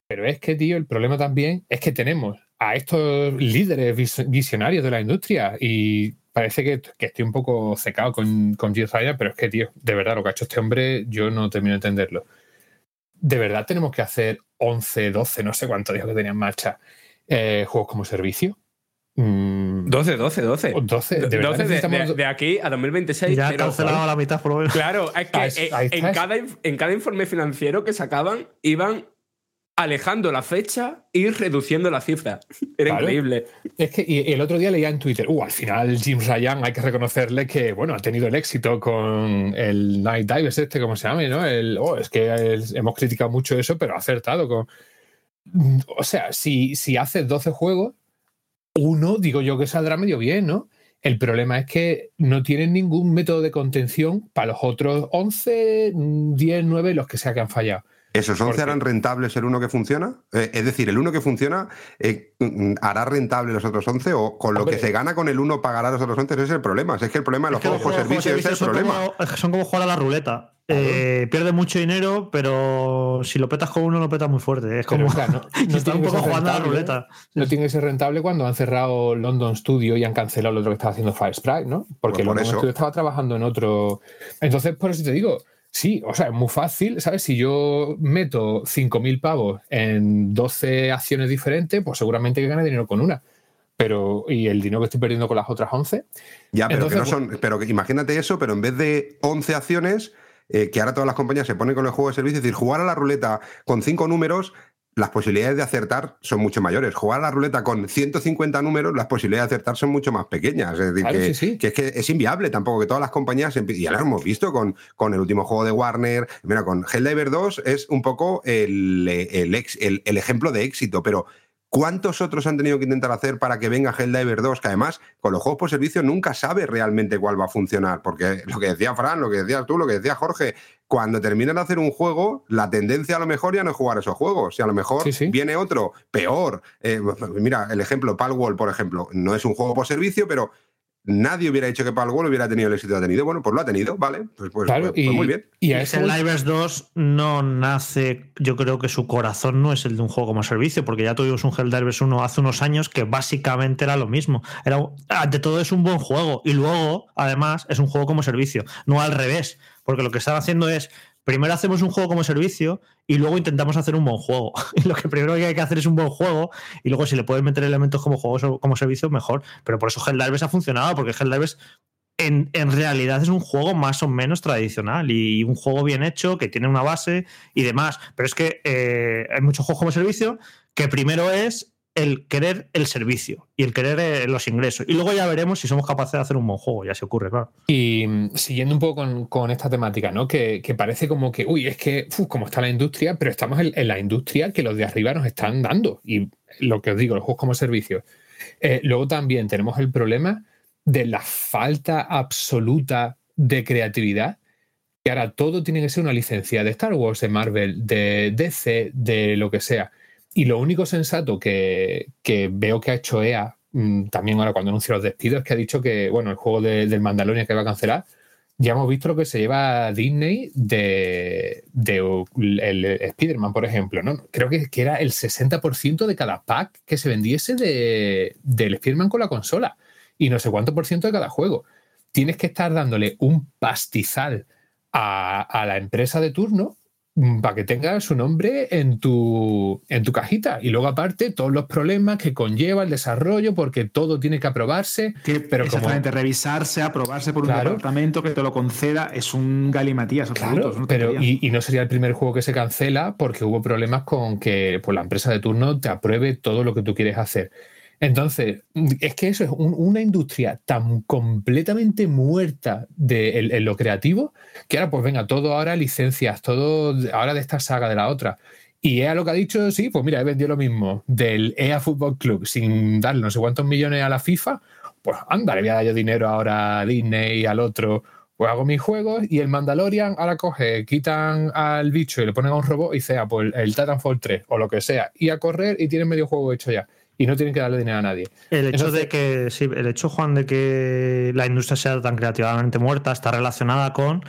Pero es que, tío, el problema también es que tenemos a estos líderes vis- visionarios de la industria y parece que, que estoy un poco secado con, con Jill Ryan, pero es que, tío, de verdad, lo que ha hecho este hombre, yo no termino de entenderlo. ¿De verdad tenemos que hacer 11, 12, no sé cuánto dijo que tenía en marcha, eh, juegos como servicio? Mm, 12, 12, 12. 12, de verdad 12 de, necesitamos- de- de aquí a 2026. Ya cancelado la mitad por lo menos. Claro, es que Ahí- ahí en, cada, en cada informe financiero que sacaban iban alejando la fecha y reduciendo la cifra. Era Claro. increíble. Es que y el otro día leía en Twitter, uh, al final Jim Ryan hay que reconocerle que, bueno, ha tenido el éxito con el Night Divers este, como se llame, ¿no? El, oh, es que el- hemos criticado mucho eso, pero ha acertado con... O sea, si, si haces 12 juegos, uno, digo yo que saldrá medio bien, ¿no? El problema es que no tienen ningún método de contención para los otros 11, 10, 9, los que sea que han fallado. ¿Esos 11 Porque- harán rentables el uno que funciona? Eh, es decir, ¿el uno que funciona eh, mm, hará rentable los otros 11 o con lo Hombre. que se gana con el uno pagará los otros 11? Ese es el problema. Es que el problema de los Es que juegos por servicio es el son problema. como- que son como jugar a la ruleta. Eh, pierde mucho dinero, pero si lo petas con uno, lo petas muy fuerte. Es Pero, como. o sea, no- no está un poco jugando a la ruleta. No tiene que ser rentable cuando han cerrado London Studio y han cancelado lo otro que estaba haciendo Fire Sprite, ¿no? Porque Pues por London eso. Studio estaba trabajando en otro. Entonces, por eso te digo, sí, o sea, es muy fácil, ¿sabes? Si yo meto 5.000 pavos en 12 acciones diferentes, pues seguramente que gane dinero con una. Pero, ¿y el dinero que estoy perdiendo con las otras 11? Ya, pero Entonces, que no son. Pero que imagínate eso, pero en vez de 11 acciones, eh, que ahora todas las compañías se ponen con el juego de servicio, es decir, jugar a la ruleta con 5 números, las posibilidades de acertar son mucho mayores. Jugar a la ruleta con 150 números, las posibilidades de acertar son mucho más pequeñas. Es decir, Claro, que, sí, sí. que es que es inviable tampoco que todas las compañías. Y ya lo hemos visto con, con el último juego de Warner. Mira, con Helldiver 2 es un poco el, el, ex- el- el ejemplo de éxito, pero. ¿Cuántos otros han tenido que intentar hacer para que venga Helldiver 2? Que además, con los juegos por servicio nunca sabe realmente cuál va a funcionar. Porque lo que decía Fran, lo que decías tú, lo que decía Jorge, cuando terminan de hacer un juego, la tendencia a lo mejor ya no es jugar esos juegos. Si a lo mejor Sí, sí. viene otro peor. Eh, mira, el ejemplo, Palworld, por ejemplo, no es un juego por servicio, pero nadie hubiera dicho que Palworld hubiera tenido el éxito que ha tenido. Bueno, pues lo ha tenido, ¿vale? Pues, pues- Claro, pues- pues muy bien. y a voy- Livers 2 no nace, yo creo que su corazón no es el de un juego como servicio, porque ya tuvimos un Helldivers 1 hace unos años que básicamente era lo mismo. Era, ante todo es un buen juego y luego, además, es un juego como servicio, no al revés, porque lo que están haciendo es, primero hacemos un juego como servicio y luego intentamos hacer un buen juego. Y lo que primero que hay que hacer es un buen juego y luego si le pueden meter elementos como juegos como servicio, mejor. Pero por eso Helldivers ha funcionado, porque Helldivers en, en realidad es un juego más o menos tradicional y un juego bien hecho que tiene una base y demás. Pero es que eh, hay muchos juegos como servicio que primero es el querer el servicio y el querer eh, los ingresos. Y luego ya veremos si somos capaces de hacer un buen juego, ya se ocurre, claro. Y mm, siguiendo un poco con, con esta temática, ¿no? Que, que parece como que, uy, es que, como está la industria, pero estamos en, en la industria que los de arriba nos están dando. Y lo que os digo, los juegos como servicio. Eh, luego también tenemos el problema de la falta absoluta de creatividad, que ahora todo tiene que ser una licencia de Star Wars, de Marvel, de DC, de lo que sea. Y lo único sensato que, que veo que ha hecho EA, mm, también ahora cuando anuncia los despidos, es que ha dicho que, bueno, el juego de- del Mandalorian que va a cancelar, ya hemos visto lo que se lleva Disney de, de el Spider-Man, por ejemplo, ¿no? Creo que, que era el 60% de cada pack que se vendiese de, del Spider-Man con la consola y no sé cuánto por ciento de cada juego. Tienes que estar dándole un pastizal a, a la empresa de turno para que tenga su nombre en tu, en tu cajita. Y luego, aparte, todos los problemas que conlleva el desarrollo, porque todo tiene que aprobarse. pero como, Exactamente, revisarse, aprobarse por un departamento que te lo conceda es un galimatías. Claro, pero y no sería el primer juego que se cancela porque hubo problemas con que pues, la empresa de turno te apruebe todo lo que tú quieres hacer. Entonces, es que eso es un- una industria tan completamente muerta de, lo creativo que ahora, pues venga, todo ahora licencias, todo ahora de esta saga, de la otra. Y EA lo que ha dicho, sí, pues mira, he vendido lo mismo del EA Football Club sin darle no sé cuántos millones a la FIFA, pues anda, le voy a dar yo dinero ahora a Disney al otro, pues hago mis juegos y el Mandalorian ahora coge, quitan al bicho y le ponen a un robot y sea pues el Titanfall 3 o lo que sea, y a correr y tienen medio juego hecho ya. Y no tienen que darle dinero a nadie. El hecho Entonces- de que, sí, el hecho, Juan, de que la industria sea tan creativamente muerta está relacionada con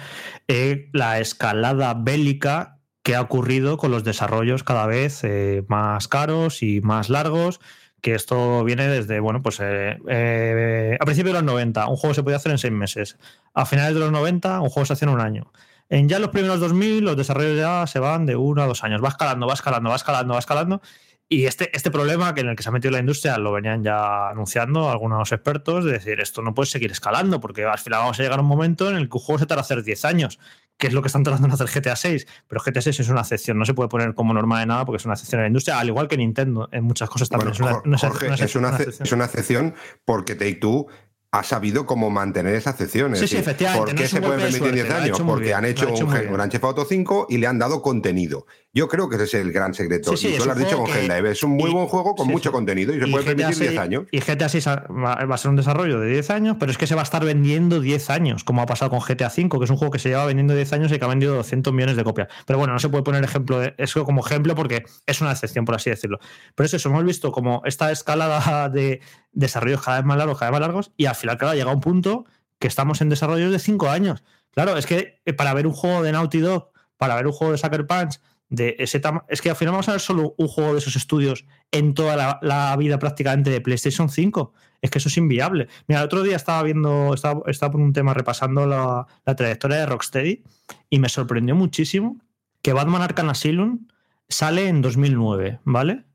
eh, la escalada bélica que ha ocurrido con los desarrollos cada vez eh, más caros y más largos. Que esto viene desde, bueno, pues eh, eh, a principios de los 90, un juego se podía hacer en seis meses. A finales de los 90, un juego se hacía en un año. En ya los primeros 2000, los desarrollos ya se van de uno a dos años. Va escalando, va escalando, va escalando, va escalando. Y este, este problema que en el que se ha metido la industria lo venían ya anunciando algunos expertos, de decir, esto no puede seguir escalando, porque al final vamos a llegar a un momento en el que un juego se tarda hacer 10 años, que es lo que están tratando de hacer GTA 6. Pero GTA 6 es una excepción, no se puede poner como norma de nada porque es una excepción en la industria, al igual que Nintendo, en muchas cosas también. Bueno, es una, una- es, una, excepción. es una excepción porque Take Two ha sabido cómo mantener esa excepción. Sí, sí, efectivamente, ¿Por qué se un puede golpe de permitir 10 suerte, lo ha años? Porque bien, han hecho un. Grand Theft Auto 5 y le han dado contenido. Yo creo que ese es el gran secreto. Sí, sí, y tú lo has dicho con que- Helldive. Es un muy y- buen juego con sí, mucho contenido y se Y puede GTA permitir 10 6 años. Y GTA 6 va a ser un desarrollo de 10 años, pero es que se va a estar vendiendo 10 años, como ha pasado con GTA 5, que es un juego que se lleva vendiendo 10 años y que ha vendido 200 millones de copias. Pero bueno, no se puede poner ejemplo de eso como ejemplo porque es una excepción, por así decirlo. Pero es eso, hemos visto como esta escalada de desarrollos cada vez más largos, cada vez más largos, y al final, claro, llega un punto que estamos en desarrollos de 5 años. Claro, es que eh, para ver un juego de Naughty Dog, para ver un juego de Sucker Punch, de ese es que al final vamos a ver solo un juego de esos estudios en toda la, la vida prácticamente de PlayStation 5. Es que eso es inviable. Mira, el otro día estaba viendo, estaba, estaba por un tema repasando la, la trayectoria de Rocksteady y me sorprendió muchísimo que Batman Arkham Asylum sale en 2009, ¿vale?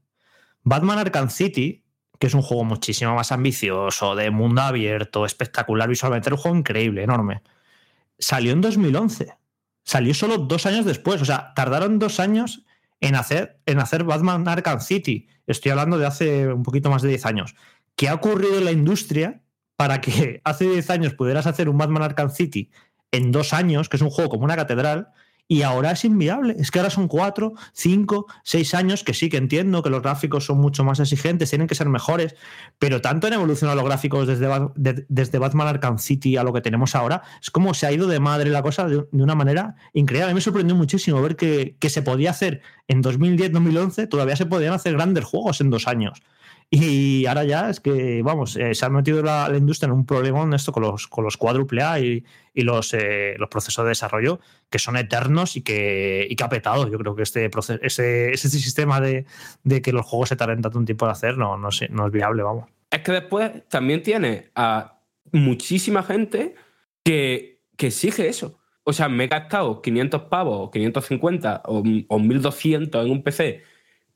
Batman Arkham City, que es un juego muchísimo más ambicioso, de mundo abierto, espectacular visualmente, era un juego increíble, enorme. Salió en 2011. Salió solo dos años después. O sea, tardaron dos años en hacer, en hacer Batman Arkham City. Estoy hablando de hace un poquito más de 10 años. ¿Qué ha ocurrido en la industria para que hace 10 años pudieras hacer un Batman Arkham City en dos años, que es un juego como una catedral, y ahora es inviable? Es que ahora son cuatro, cinco, seis años, que sí que entiendo que los gráficos son mucho más exigentes, tienen que ser mejores, pero tanto han evolucionado los gráficos desde, de- desde Batman Arkham City a lo que tenemos ahora, es como se ha ido de madre la cosa de, de una manera increíble. A mí me sorprendió muchísimo ver que, que se podía hacer en 2010-2011, todavía se podían hacer grandes juegos en dos años. Y ahora ya es que, vamos, eh, se ha metido la, industria en un problema en esto con los, con los cuádruple A y, y los, eh, los procesos de desarrollo que son eternos y que, y que ha petado. Yo creo que este proceso, ese, ese sistema de, de que los juegos se tarden tanto un tiempo en hacer no, no, sé, no es viable, vamos. Es que después también tiene a muchísima gente que, que exige eso. O sea, me he gastado 500 pavos, o 550 o, o 1200 en un PC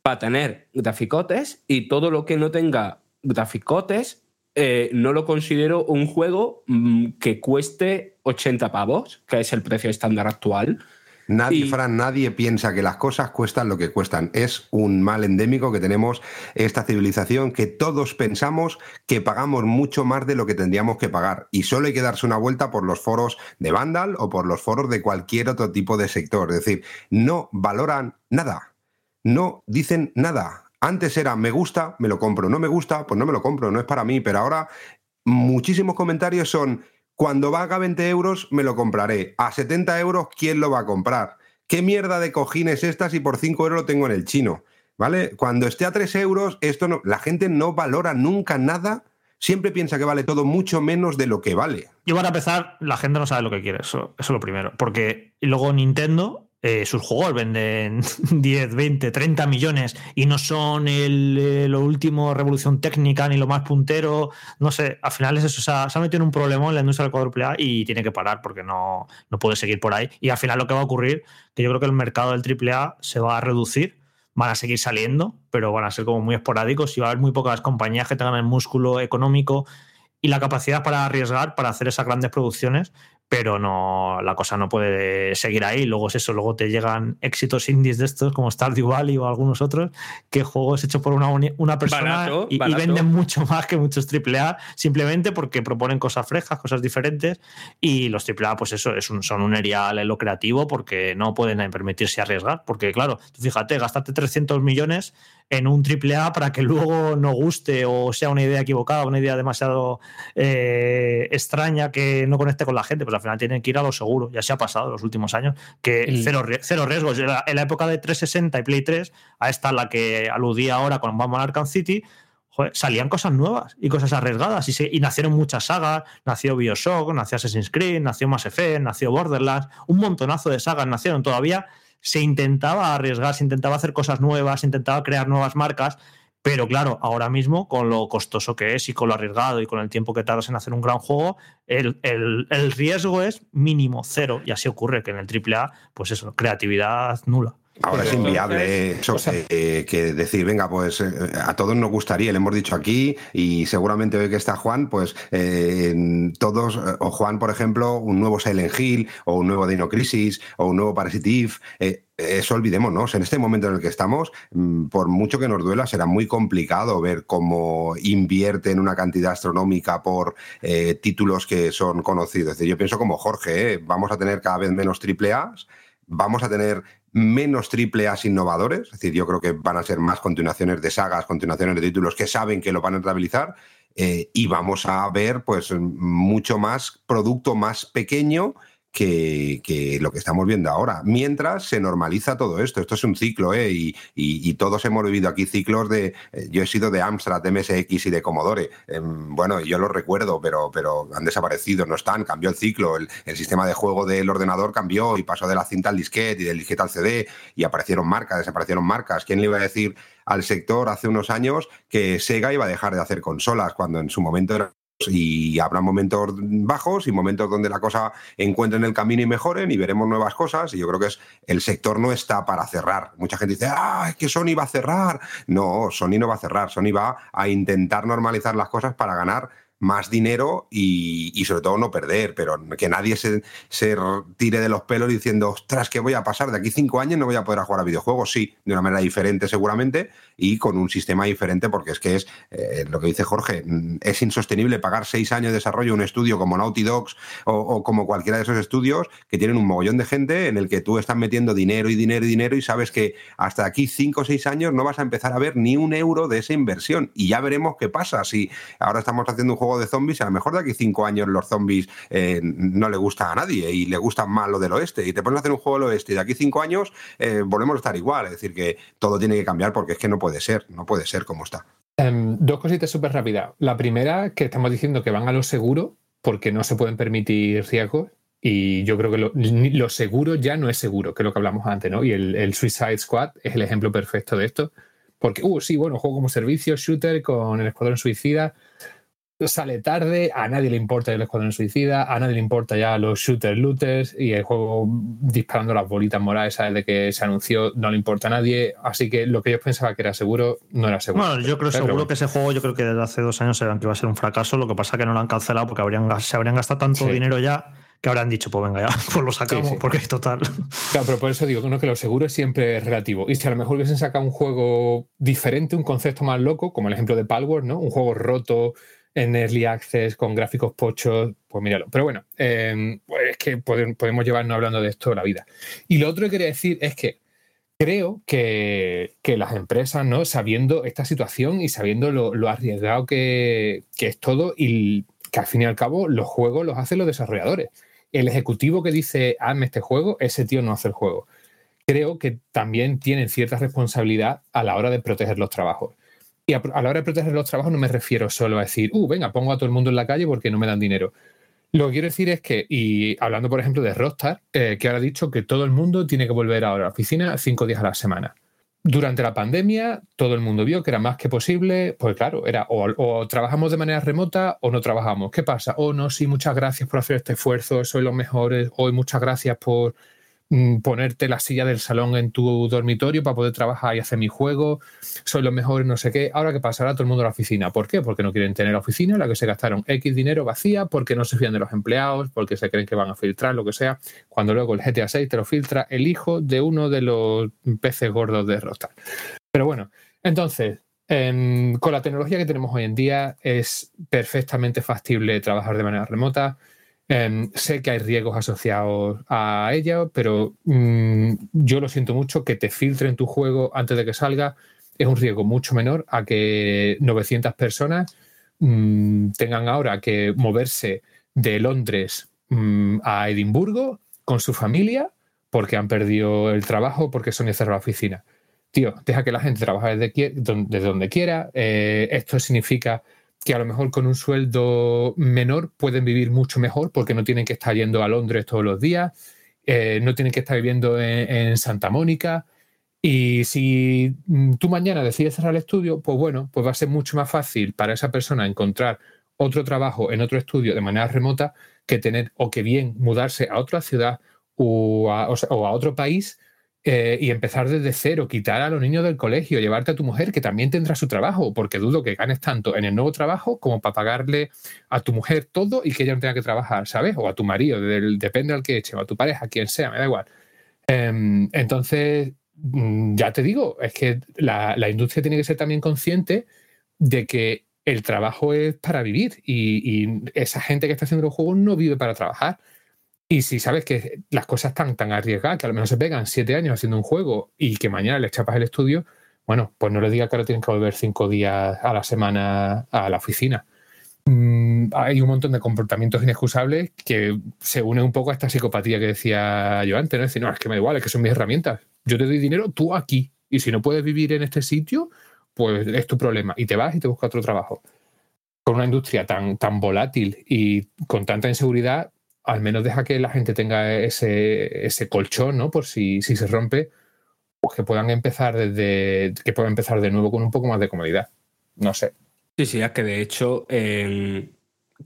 para tener graficotes y todo lo que no tenga graficotes eh, no lo considero un juego mm, que cueste 80 pavos, que es el precio estándar actual. Nadie, Y- Fran, nadie piensa que las cosas cuestan lo que cuestan. Es un mal endémico que tenemos esta civilización que todos pensamos que pagamos mucho más de lo que tendríamos que pagar. Y solo hay que darse una vuelta por los foros de Vandal o por los foros de cualquier otro tipo de sector. Es decir, no valoran nada. No dicen nada. Antes era me gusta, me lo compro. No me gusta, pues no me lo compro. No es para mí. Pero ahora muchísimos comentarios son cuando valga 20 euros me lo compraré. A 70 euros, ¿quién lo va a comprar? ¿Qué mierda de cojines estas y por 5 euros lo tengo en el chino? ¿Vale? Cuando esté a 3 euros, esto no, la gente no valora nunca nada. Siempre piensa que vale todo mucho menos de lo que vale. Yo para empezar, la gente no sabe lo que quiere, eso, eso es lo primero. Porque luego Nintendo, eh, sus juegos venden 10, 20, 30 millones y no son el, eh, lo último revolución técnica ni lo más puntero. No sé, al final es eso. o sea, se ha metido en un problema en la industria del cuádruple A y tiene que parar porque no, no puede seguir por ahí. Y al final lo que va a ocurrir, que yo creo que el mercado del triple A se va a reducir. Van a seguir saliendo, pero van a ser como muy esporádicos y va a haber muy pocas compañías que tengan el músculo económico y la capacidad para arriesgar, para hacer esas grandes producciones. Pero no, la cosa no puede seguir ahí. Luego es eso, luego te llegan éxitos indies de estos como Stardew Valley o algunos otros, que juegos hechos por una, una persona Barato, y, venden mucho más que muchos AAA, simplemente porque proponen cosas frescas, cosas diferentes, y los AAA, pues eso, es un- son un erial en lo creativo porque no pueden permitirse arriesgar, porque claro, tú fíjate, gastarte 300 millones en un AAA para que luego no guste o sea una idea equivocada, una idea demasiado eh, extraña que no conecte con la gente, pues al final tienen que ir a lo seguro. Ya se ha pasado en los últimos años, que El- cero, cero riesgos. En la, en la época de 360 y Play 3, a esta la que aludía ahora con Batman Arkham City, joder, salían cosas nuevas y cosas arriesgadas y, se- y nacieron muchas sagas. Nació Bioshock, nació Assassin's Creed, nació Mass Effect, nació Borderlands, un montonazo de sagas nacieron todavía. Se intentaba arriesgar, se intentaba hacer cosas nuevas, se intentaba crear nuevas marcas, pero claro, ahora mismo, con lo costoso que es y con lo arriesgado y con el tiempo que tardas en hacer un gran juego, el, el- el riesgo es mínimo, cero. Y así ocurre que en el AAA, pues eso, creatividad nula. Ahora es inviable entonces, eso, o sea- eh, que decir, venga, pues eh, a todos nos gustaría, le hemos dicho aquí, y seguramente hoy que está Juan, pues eh, todos, o Juan, por ejemplo, un nuevo Silent Hill, o un nuevo Dino Crisis, o un nuevo Parasitive, eh, eso olvidémonos, en este momento en el que estamos, mm, por mucho que nos duela, será muy complicado ver cómo invierten una cantidad astronómica por eh, títulos que son conocidos. Es decir, yo pienso como Jorge, ¿eh? vamos a tener cada vez menos triple A's, vamos a tener menos triple A's innovadores, es decir, yo creo que van a ser más continuaciones de sagas, continuaciones de títulos que saben que lo van a rentabilizar eh, y vamos a ver pues mucho más producto más pequeño que, que lo que estamos viendo ahora. Mientras se normaliza todo esto, esto es un ciclo, ¿eh? y, y- y todos hemos vivido aquí ciclos de, eh, yo he sido de Amstrad, de MSX y de Commodore, Em, bueno, yo los recuerdo, pero, pero han desaparecido, no están, cambió el ciclo, el, el sistema de juego del ordenador cambió y pasó de la cinta al disquete y del disquete al CD y aparecieron marcas, desaparecieron marcas. ¿Quién le iba a decir al sector hace unos años que Sega iba a dejar de hacer consolas cuando en su momento era y habrá momentos bajos y momentos donde la cosa encuentren el camino y mejoren y veremos nuevas cosas y yo creo que es el sector no está para cerrar. Mucha gente dice, ah, es que Sony va a cerrar. No, Sony no va a cerrar, Sony va a intentar normalizar las cosas para ganar más dinero y, sobre todo no perder, pero que nadie se, se tire de los pelos diciendo, ostras, ¿qué voy a pasar? De aquí cinco años no voy a poder jugar a videojuegos, sí, de una manera diferente seguramente y con un sistema diferente porque es que es eh, lo que dice Jorge, mm, es insostenible pagar seis años de desarrollo en un estudio como Naughty Dogs o como cualquiera de esos estudios que tienen un mogollón de gente en el que tú estás metiendo dinero y dinero y dinero y sabes que hasta aquí cinco o seis años no vas a empezar a ver ni un euro de esa inversión. Y ya veremos qué pasa. Si ahora estamos haciendo un juego de zombies a lo mejor de aquí cinco años los zombies eh, no le gusta a nadie y le gustan más lo del oeste y te pones a hacer un juego del oeste y de aquí cinco años eh, volvemos a estar igual, es decir que todo tiene que cambiar porque es que no puede ser, no puede ser como está. Em, dos cositas súper rápidas. La primera, que estamos diciendo que van a lo seguro porque no se pueden permitir riesgos. Y yo creo que lo, lo seguro ya no es seguro, que es lo que hablamos antes, ¿no? Y el, el Suicide Squad es el ejemplo perfecto de esto. Porque, uh, sí, bueno, juego como servicio, shooter con el Escuadrón Suicida. Sale tarde, a nadie le importa el Escuadrón Suicida, a nadie le importa ya los shooter looters y el juego disparando las bolitas moradas ¿sabes? de que se anunció, no le importa a nadie. Así que lo que yo pensaba que era seguro, no era seguro. Bueno, yo creo Pero seguro que ese juego, yo creo que desde hace dos años sabían que iba a ser un fracaso. Lo que pasa es que no lo han cancelado porque habrían, se habrían gastado tanto Sí. dinero ya que habrán dicho, pues venga, ya, pues lo sacamos, Sí, sí. porque total. Claro, pero por eso digo ¿no? que lo seguro siempre es relativo. Y si a lo mejor hubiesen sacado un juego diferente, un concepto más loco, como el ejemplo de Palworld, ¿no? Un juego roto en Early Access con gráficos pochos, pues míralo. Pero bueno, eh, pues es que pode- podemos llevarnos hablando de esto la vida. Y lo otro que quería decir es que creo que, que las empresas, ¿no? Sabiendo esta situación y sabiendo lo, lo arriesgado que, que es todo y que al fin y al cabo los juegos los hacen los desarrolladores. El ejecutivo que dice, hazme este juego, ese tío no hace el juego. Creo que también tienen cierta responsabilidad a la hora de proteger los trabajos. Y a, la hora de proteger los trabajos no me refiero solo a decir, uh, venga, pongo a todo el mundo en la calle porque no me dan dinero. Lo que quiero decir es que, y hablando por ejemplo de Rockstar, eh, que ahora ha dicho que todo el mundo tiene que volver a la oficina cinco días a la semana. Durante la pandemia, todo el mundo vio que era más que posible, pues claro, era o, o trabajamos de manera remota o no trabajamos. ¿Qué pasa? Oh, no, sí, muchas gracias por hacer este esfuerzo, sois los mejores, hoy muchas gracias por ponerte la silla del salón en tu dormitorio para poder trabajar y hacer mi juego, soy lo mejor, no sé qué. Ahora que pasará todo el mundo a la oficina. ¿Por qué? Porque no quieren tener la oficina la que se gastaron X dinero vacía, porque no se fían de los empleados, porque se creen que van a filtrar, lo que sea. Cuando luego el GTA 6 te lo filtra el hijo de uno de los peces gordos de Rockstar. Pero bueno, entonces, em, con la tecnología que tenemos hoy en día es perfectamente factible trabajar de manera remota. Em, sé que hay riesgos asociados a ella, pero mm, yo lo siento mucho que te filtren tu juego antes de que salga. Es un riesgo mucho menor a que 900 personas mm, tengan ahora que moverse de Londres mm, a Edimburgo con su familia porque han perdido el trabajo, porque Sony cerró la oficina. Tío, deja que la gente trabaje desde donde quiera. Eh, esto significa que a lo mejor con un sueldo menor pueden vivir mucho mejor porque no tienen que estar yendo a Londres todos los días, eh, no tienen que estar viviendo en, Santa Mónica. Y si mm, tú mañana decides cerrar el estudio, pues bueno, pues va a ser mucho más fácil para esa persona encontrar otro trabajo en otro estudio de manera remota que tener o que bien mudarse a otra ciudad o a otro país eh, y empezar desde cero, quitar a los niños del colegio, llevarte a tu mujer que también tendrá su trabajo, porque dudo que ganes tanto en el nuevo trabajo como para pagarle a tu mujer todo y que ella no tenga que trabajar, ¿sabes? O a tu marido, depende al que eche, o a tu pareja, quien sea, me da igual. Em, entonces, mm, ya te digo, es que la, la industria tiene que ser también consciente de que el trabajo es para vivir y, y esa gente que está haciendo los juegos no vive para trabajar. Y si sabes que las cosas están tan arriesgadas, que a lo mejor se pegan siete años haciendo un juego y que mañana le chapas el estudio, bueno, pues no le digas que ahora tienen que volver cinco días a la semana a la oficina. Mm, hay un montón de comportamientos inexcusables que se unen un poco a esta psicopatía que decía yo antes, ¿no? Es no, es que me da igual, es que son mis herramientas. Yo te doy dinero, tú aquí. Y si no puedes vivir en este sitio, pues es tu problema. Y te vas y te buscas otro trabajo. Con una industria tan, tan volátil y con tanta inseguridad, al menos deja que la gente tenga ese, ese colchón, ¿no? Por si, si se rompe, pues que puedan empezar desde, que puedan empezar de nuevo con un poco más de comodidad. No sé. Sí, sí, es que de hecho,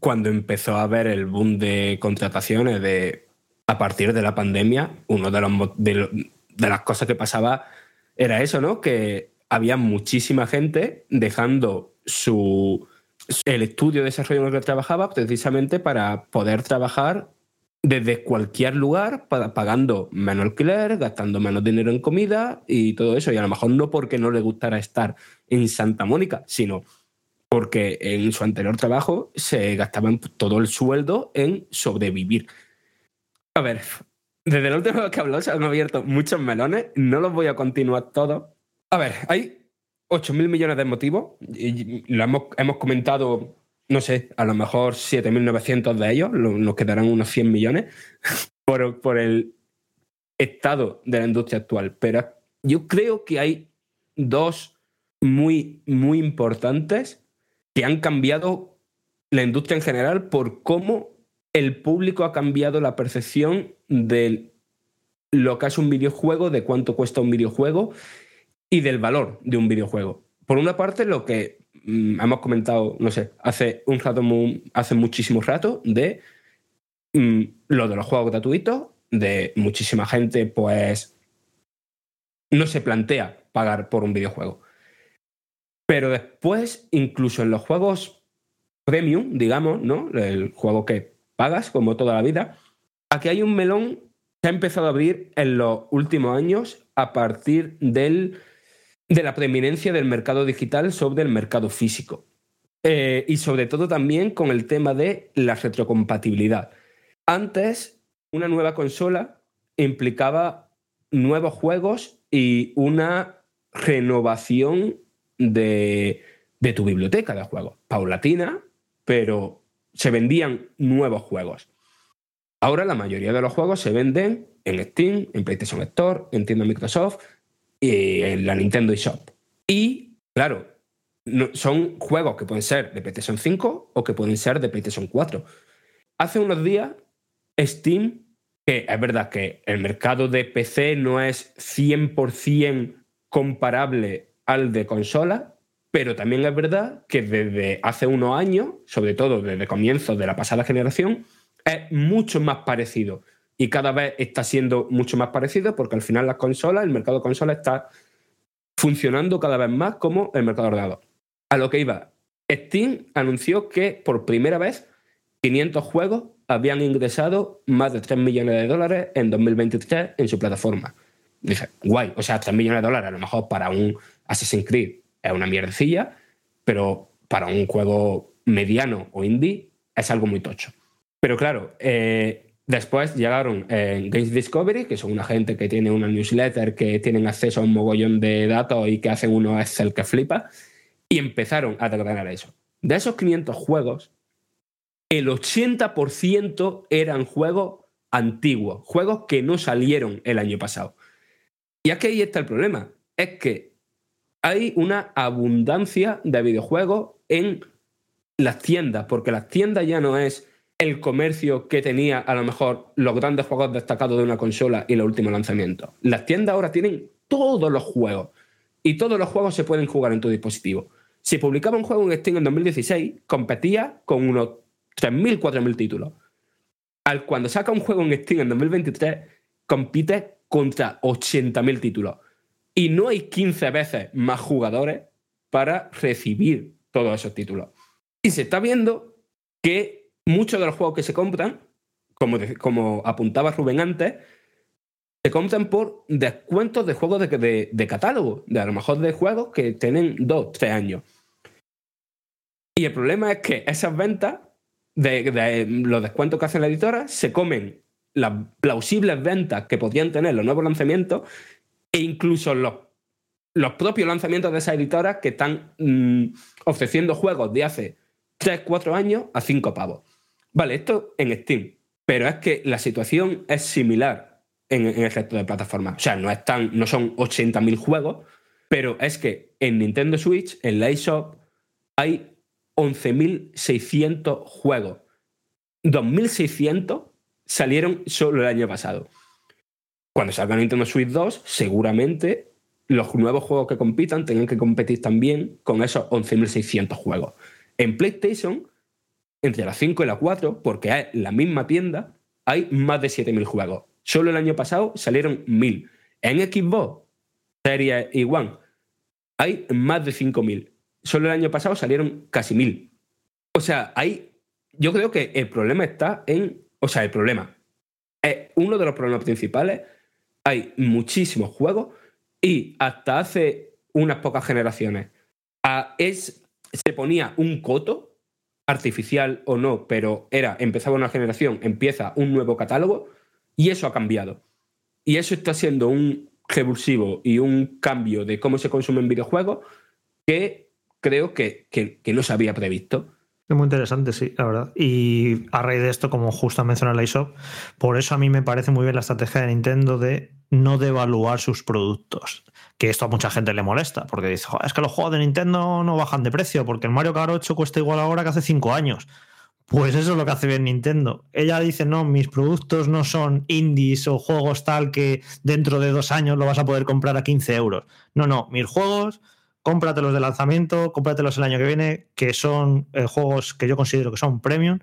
cuando empezó a haber el boom de contrataciones de, a partir de la pandemia, uno de, los, de, de las cosas que pasaba era eso, ¿no? Que había muchísima gente dejando su, el estudio de desarrollo en el que trabajaba precisamente para poder trabajar desde cualquier lugar, pa- pagando menos alquiler, gastando menos dinero en comida y todo eso. Y a lo mejor no porque no le gustara estar en Santa Mónica, sino porque en su anterior trabajo se gastaban todo el sueldo en sobrevivir. A ver, desde la última que habló se han abierto muchos melones, no los voy a continuar todos. A ver, hay 8.000 millones de motivos, y lo hemos, hemos comentado, no sé, a lo mejor 7.900 de ellos, lo- nos quedarán unos 100 millones, por, por el estado de la industria actual. Pero yo creo que hay dos muy, muy importantes que han cambiado la industria en general por cómo el público ha cambiado la percepción de lo que es un videojuego, de cuánto cuesta un videojuego y del valor de un videojuego. Por una parte, lo que mm, hemos comentado, no sé, hace un rato, hace muchísimo rato, de mm, lo de los juegos gratuitos, de muchísima gente, pues no se plantea pagar por un videojuego. Pero después, incluso en los juegos premium, digamos, ¿no? El juego que pagas, como toda la vida, aquí hay un melón que ha empezado a abrir en los últimos años a partir del, de la preeminencia del mercado digital sobre el mercado físico. Eh, y sobre todo también con el tema de la retrocompatibilidad. Antes, una nueva consola implicaba nuevos juegos y una renovación de, de tu biblioteca de juegos. Paulatina, pero se vendían nuevos juegos. Ahora la mayoría de los juegos se venden en Steam, en PlayStation Store, en tienda Microsoft en la Nintendo eShop. Y, claro, son juegos que pueden ser de PlayStation 5 o que pueden ser de PlayStation 4. Hace unos días, Steam, que es verdad que el mercado de PC no es 100% comparable al de consola, pero también es verdad que desde hace unos años, sobre todo desde comienzos de la pasada generación, es mucho más parecido y cada vez está siendo mucho más parecido porque al final las consolas, el mercado de consolas está funcionando cada vez más como el mercado de ordenador. A lo que iba, Steam anunció que por primera vez 500 juegos habían ingresado más de 3 millones de dólares en 2023 en su plataforma. Dije, guay, o sea, 3 millones de dólares a lo mejor para un Assassin's Creed es una mierdecilla, pero para un juego mediano o indie es algo muy tocho. Pero claro, eh, después llegaron eh, Games Discovery, que son una gente que tiene una newsletter, que tienen acceso a un mogollón de datos y que hacen unos Excel que flipa, y empezaron a tratar eso. De esos 500 juegos, el 80% eran juegos antiguos, juegos que no salieron el año pasado. Y que ahí está el problema, es que hay una abundancia de videojuegos en las tiendas, porque las tiendas ya no es el comercio que tenía a lo mejor los grandes juegos destacados de una consola y los últimos lanzamientos. Las tiendas ahora tienen todos los juegos y todos los juegos se pueden jugar en tu dispositivo. Si publicaba un juego en Steam en 2016, competía con unos 3.000, 4.000 títulos. Al cuando saca un juego en Steam en 2023, compite contra 80.000 títulos. Y no hay 15 veces más jugadores para recibir todos esos títulos. Y se está viendo que muchos de los juegos que se compran, como, como apuntaba Rubén antes, se compran por descuentos de juegos de, de, de, catálogo, de a lo mejor de juegos que tienen dos, tres años. Y el problema es que esas ventas, de, los descuentos que hace la editora, se comen las plausibles ventas que podrían tener los nuevos lanzamientos e incluso los, los propios lanzamientos de esas editoras que están mmm, ofreciendo juegos de hace 3, 4 años a 5 pavos. Vale, esto en Steam, pero es que la situación es similar en, en el resto de plataformas. O sea, no, están, no son 80.000 juegos, pero es que en Nintendo Switch, en la eShop, hay 11.600 juegos. 2.600 salieron solo el año pasado. Cuando salga Nintendo Switch 2, seguramente los nuevos juegos que compitan tengan que competir también con esos 11.600 juegos. En PlayStation, entre la 5 y la 4, porque es la misma tienda, hay más de 7.000 juegos. Solo el año pasado salieron 1.000. En Xbox, Series y One, hay más de 5.000. Solo el año pasado salieron casi 1.000. O sea, hay, yo creo que el problema está en, o sea, el problema es uno de los problemas principales. Hay muchísimos juegos y hasta hace unas pocas generaciones a, es se ponía un coto, artificial o no, pero era, empezaba una generación, empieza un nuevo catálogo, y eso ha cambiado. Y eso está siendo un revulsivo y un cambio de cómo se consumen videojuegos que creo que, que, que no se había previsto. Es muy interesante, sí, la verdad. Y a raíz de esto, como justo mencionado la ISOP, por eso a mí me parece muy bien la estrategia de Nintendo de no devaluar sus productos. Que esto a mucha gente le molesta, porque dice, es que los juegos de Nintendo no bajan de precio, porque el Mario Kart 8 cuesta igual ahora que hace 5 años. Pues eso es lo que hace bien Nintendo. Ella dice, no, mis productos no son indies o juegos tal que dentro de dos años lo vas a poder comprar a 15 euros. No, no, mis juegos cómpratelos de lanzamiento, cómpratelos el año que viene, que son eh, juegos que yo considero que son premium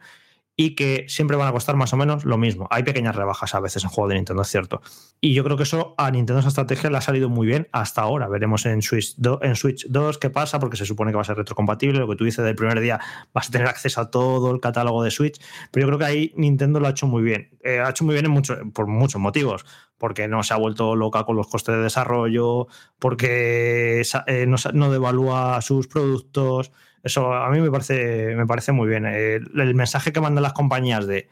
y que siempre van a costar más o menos lo mismo. Hay pequeñas rebajas a veces en juegos de Nintendo, es cierto. Y yo creo que eso a Nintendo esa estrategia le ha salido muy bien hasta ahora. Veremos en Switch, 2, en Switch 2 qué pasa, porque se supone que va a ser retrocompatible. Lo que tú dices del primer día, vas a tener acceso a todo el catálogo de Switch. Pero yo creo que ahí Nintendo lo ha hecho muy bien. Eh, ha hecho muy bien en mucho, por muchos motivos porque no se ha vuelto loca con los costes de desarrollo, porque eh, no, no, devalúa sus productos. Eso a mí me parece, me parece muy bien. El, el, mensaje que mandan las compañías de,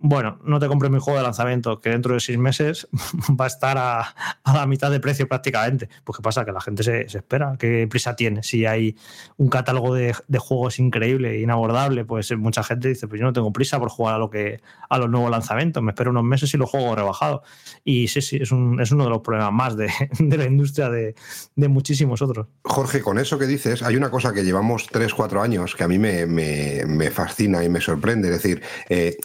bueno, no te compres mi juego de lanzamiento, que dentro de seis meses va a estar a, a la mitad de precio prácticamente. Pues qué pasa, que la gente se, se espera, qué prisa tiene. Si hay un catálogo de, de, juegos increíble, inabordable, pues mucha gente dice, pues yo no tengo prisa por jugar a lo que a los nuevos lanzamientos, me espero unos meses y lo juego rebajado. Y sí, sí, es, un, es uno de los problemas más de, de la industria de, de, muchísimos otros. Jorge, con eso que dices, hay una cosa que llevamos tres, cuatro años que a mí me, me, me fascina y me sorprende. Es decir, eh,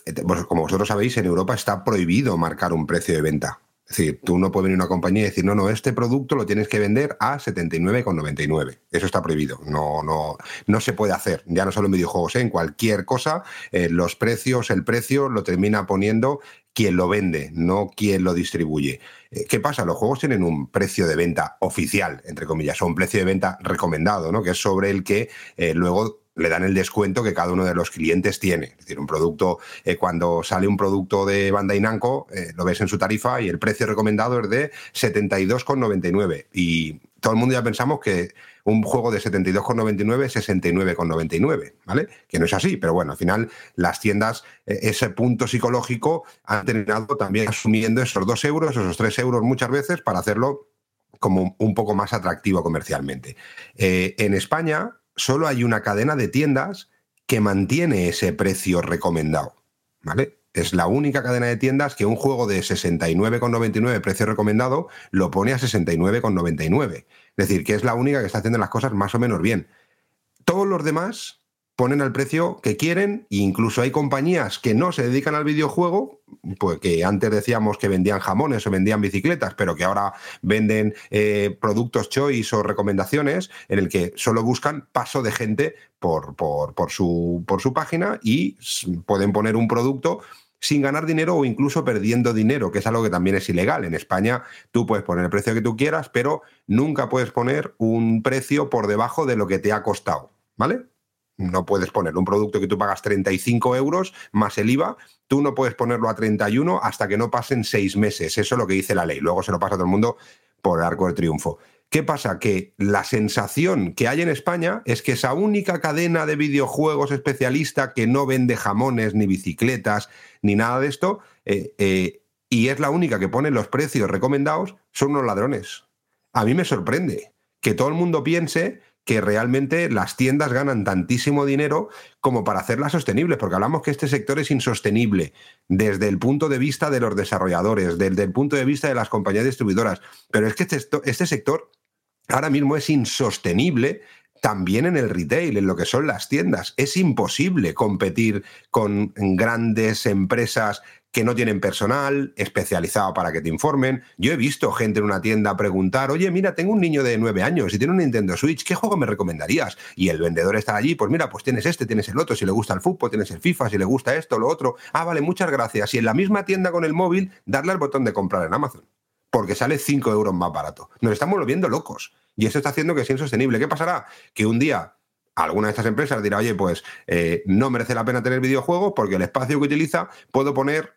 como vosotros sabéis, en Europa está prohibido marcar un precio de venta. Es decir, tú no puedes venir a una compañía y decir, no, no, este producto lo tienes que vender a 79,99. Eso está prohibido. No, no, no se puede hacer. Ya no solo en videojuegos, ¿eh? en cualquier cosa, eh, los precios, el precio lo termina poniendo quien lo vende, no quien lo distribuye. Eh, ¿Qué pasa? Los juegos tienen un precio de venta oficial, entre comillas, o un precio de venta recomendado, ¿no? Que es sobre el que luego le dan el descuento que cada uno de los clientes tiene. Es decir, un producto, eh, cuando sale un producto de Bandai Namco, eh, lo ves en su tarifa y el precio recomendado es de 72,99. Y todo el mundo ya pensamos que un juego de 72,99 es 69,99, ¿vale? Que no es así, pero bueno, al final las tiendas, eh, ese punto psicológico, han terminado también asumiendo esos dos euros, esos tres euros muchas veces para hacerlo como un poco más atractivo comercialmente. Eh, en España solo hay una cadena de tiendas que mantiene ese precio recomendado, ¿vale? Es la única cadena de tiendas que un juego de 69,99 precio recomendado lo pone a 69,99. Es decir, que es la única que está haciendo las cosas más o menos bien. Todos los demás ponen el precio que quieren e incluso hay compañías que no se dedican al videojuego, pues que antes decíamos que vendían jamones o vendían bicicletas, pero que ahora venden eh, productos choice o recomendaciones en el que solo buscan paso de gente por, por, su, por su página y pueden poner un producto sin ganar dinero o incluso perdiendo dinero, que es algo que también es ilegal. En España tú puedes poner el precio que tú quieras, pero nunca puedes poner un precio por debajo de lo que te ha costado, ¿vale? No puedes poner un producto que tú pagas 35 euros más el IVA, tú no puedes ponerlo a 31 hasta que no pasen seis meses. Eso es lo que dice la ley. Luego se lo pasa a todo el mundo por el arco del triunfo. ¿Qué pasa? Que la sensación que hay en España es que esa única cadena de videojuegos especialista que no vende jamones, ni bicicletas, ni nada de esto, eh, eh, y es la única que pone los precios recomendados, son unos ladrones. A mí me sorprende que todo el mundo piense que realmente las tiendas ganan tantísimo dinero como para hacerlas sostenibles, porque hablamos que este sector es insostenible desde el punto de vista de los desarrolladores, desde el punto de vista de las compañías distribuidoras, pero es que este, este sector ahora mismo es insostenible también en el retail, en lo que son las tiendas. Es imposible competir con grandes empresas que no tienen personal especializado para que te informen. Yo he visto gente en una tienda preguntar, oye, mira, tengo un niño de nueve años y tiene un Nintendo Switch, ¿qué juego me recomendarías? Y el vendedor está allí, pues mira, pues tienes este, tienes el otro, si le gusta el fútbol, tienes el FIFA, si le gusta esto, lo otro. Ah, vale, muchas gracias. Y en la misma tienda con el móvil, darle al botón de comprar en Amazon porque sale 5 euros más barato. Nos estamos volviendo locos. Y eso está haciendo que sea insostenible. ¿Qué pasará? Que un día alguna de estas empresas dirá, oye, pues eh, no merece la pena tener videojuegos porque el espacio que utiliza puedo poner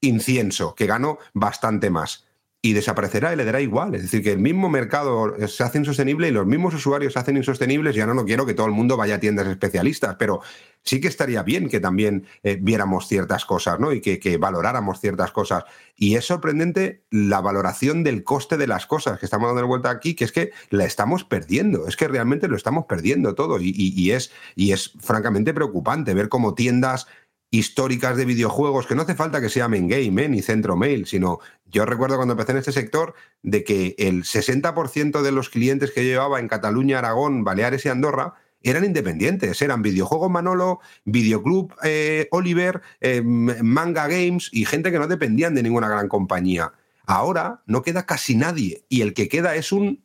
incienso, que gano bastante más. Y desaparecerá y le dará igual. Es decir, que el mismo mercado se hace insostenible y los mismos usuarios se hacen insostenibles. Ya no, no quiero que todo el mundo vaya a tiendas especialistas, pero sí que estaría bien que también eh, viéramos ciertas cosas, ¿no? Y que, valoráramos ciertas cosas. Y es sorprendente la valoración del coste de las cosas que estamos dando vuelta aquí, que es que la estamos perdiendo. Es que realmente lo estamos perdiendo todo. Y es, y es francamente preocupante ver cómo tiendas históricas de videojuegos, que no hace falta que sea Main Game ¿eh? ni Centro Mail, sino yo recuerdo cuando empecé en este sector de que el 60% de los clientes que yo llevaba en Cataluña, Aragón, Baleares y Andorra eran independientes, eran Videojuegos Manolo, Videoclub eh, Oliver, eh, Manga Games y gente que no dependían de ninguna gran compañía. Ahora no queda casi nadie y el que queda es un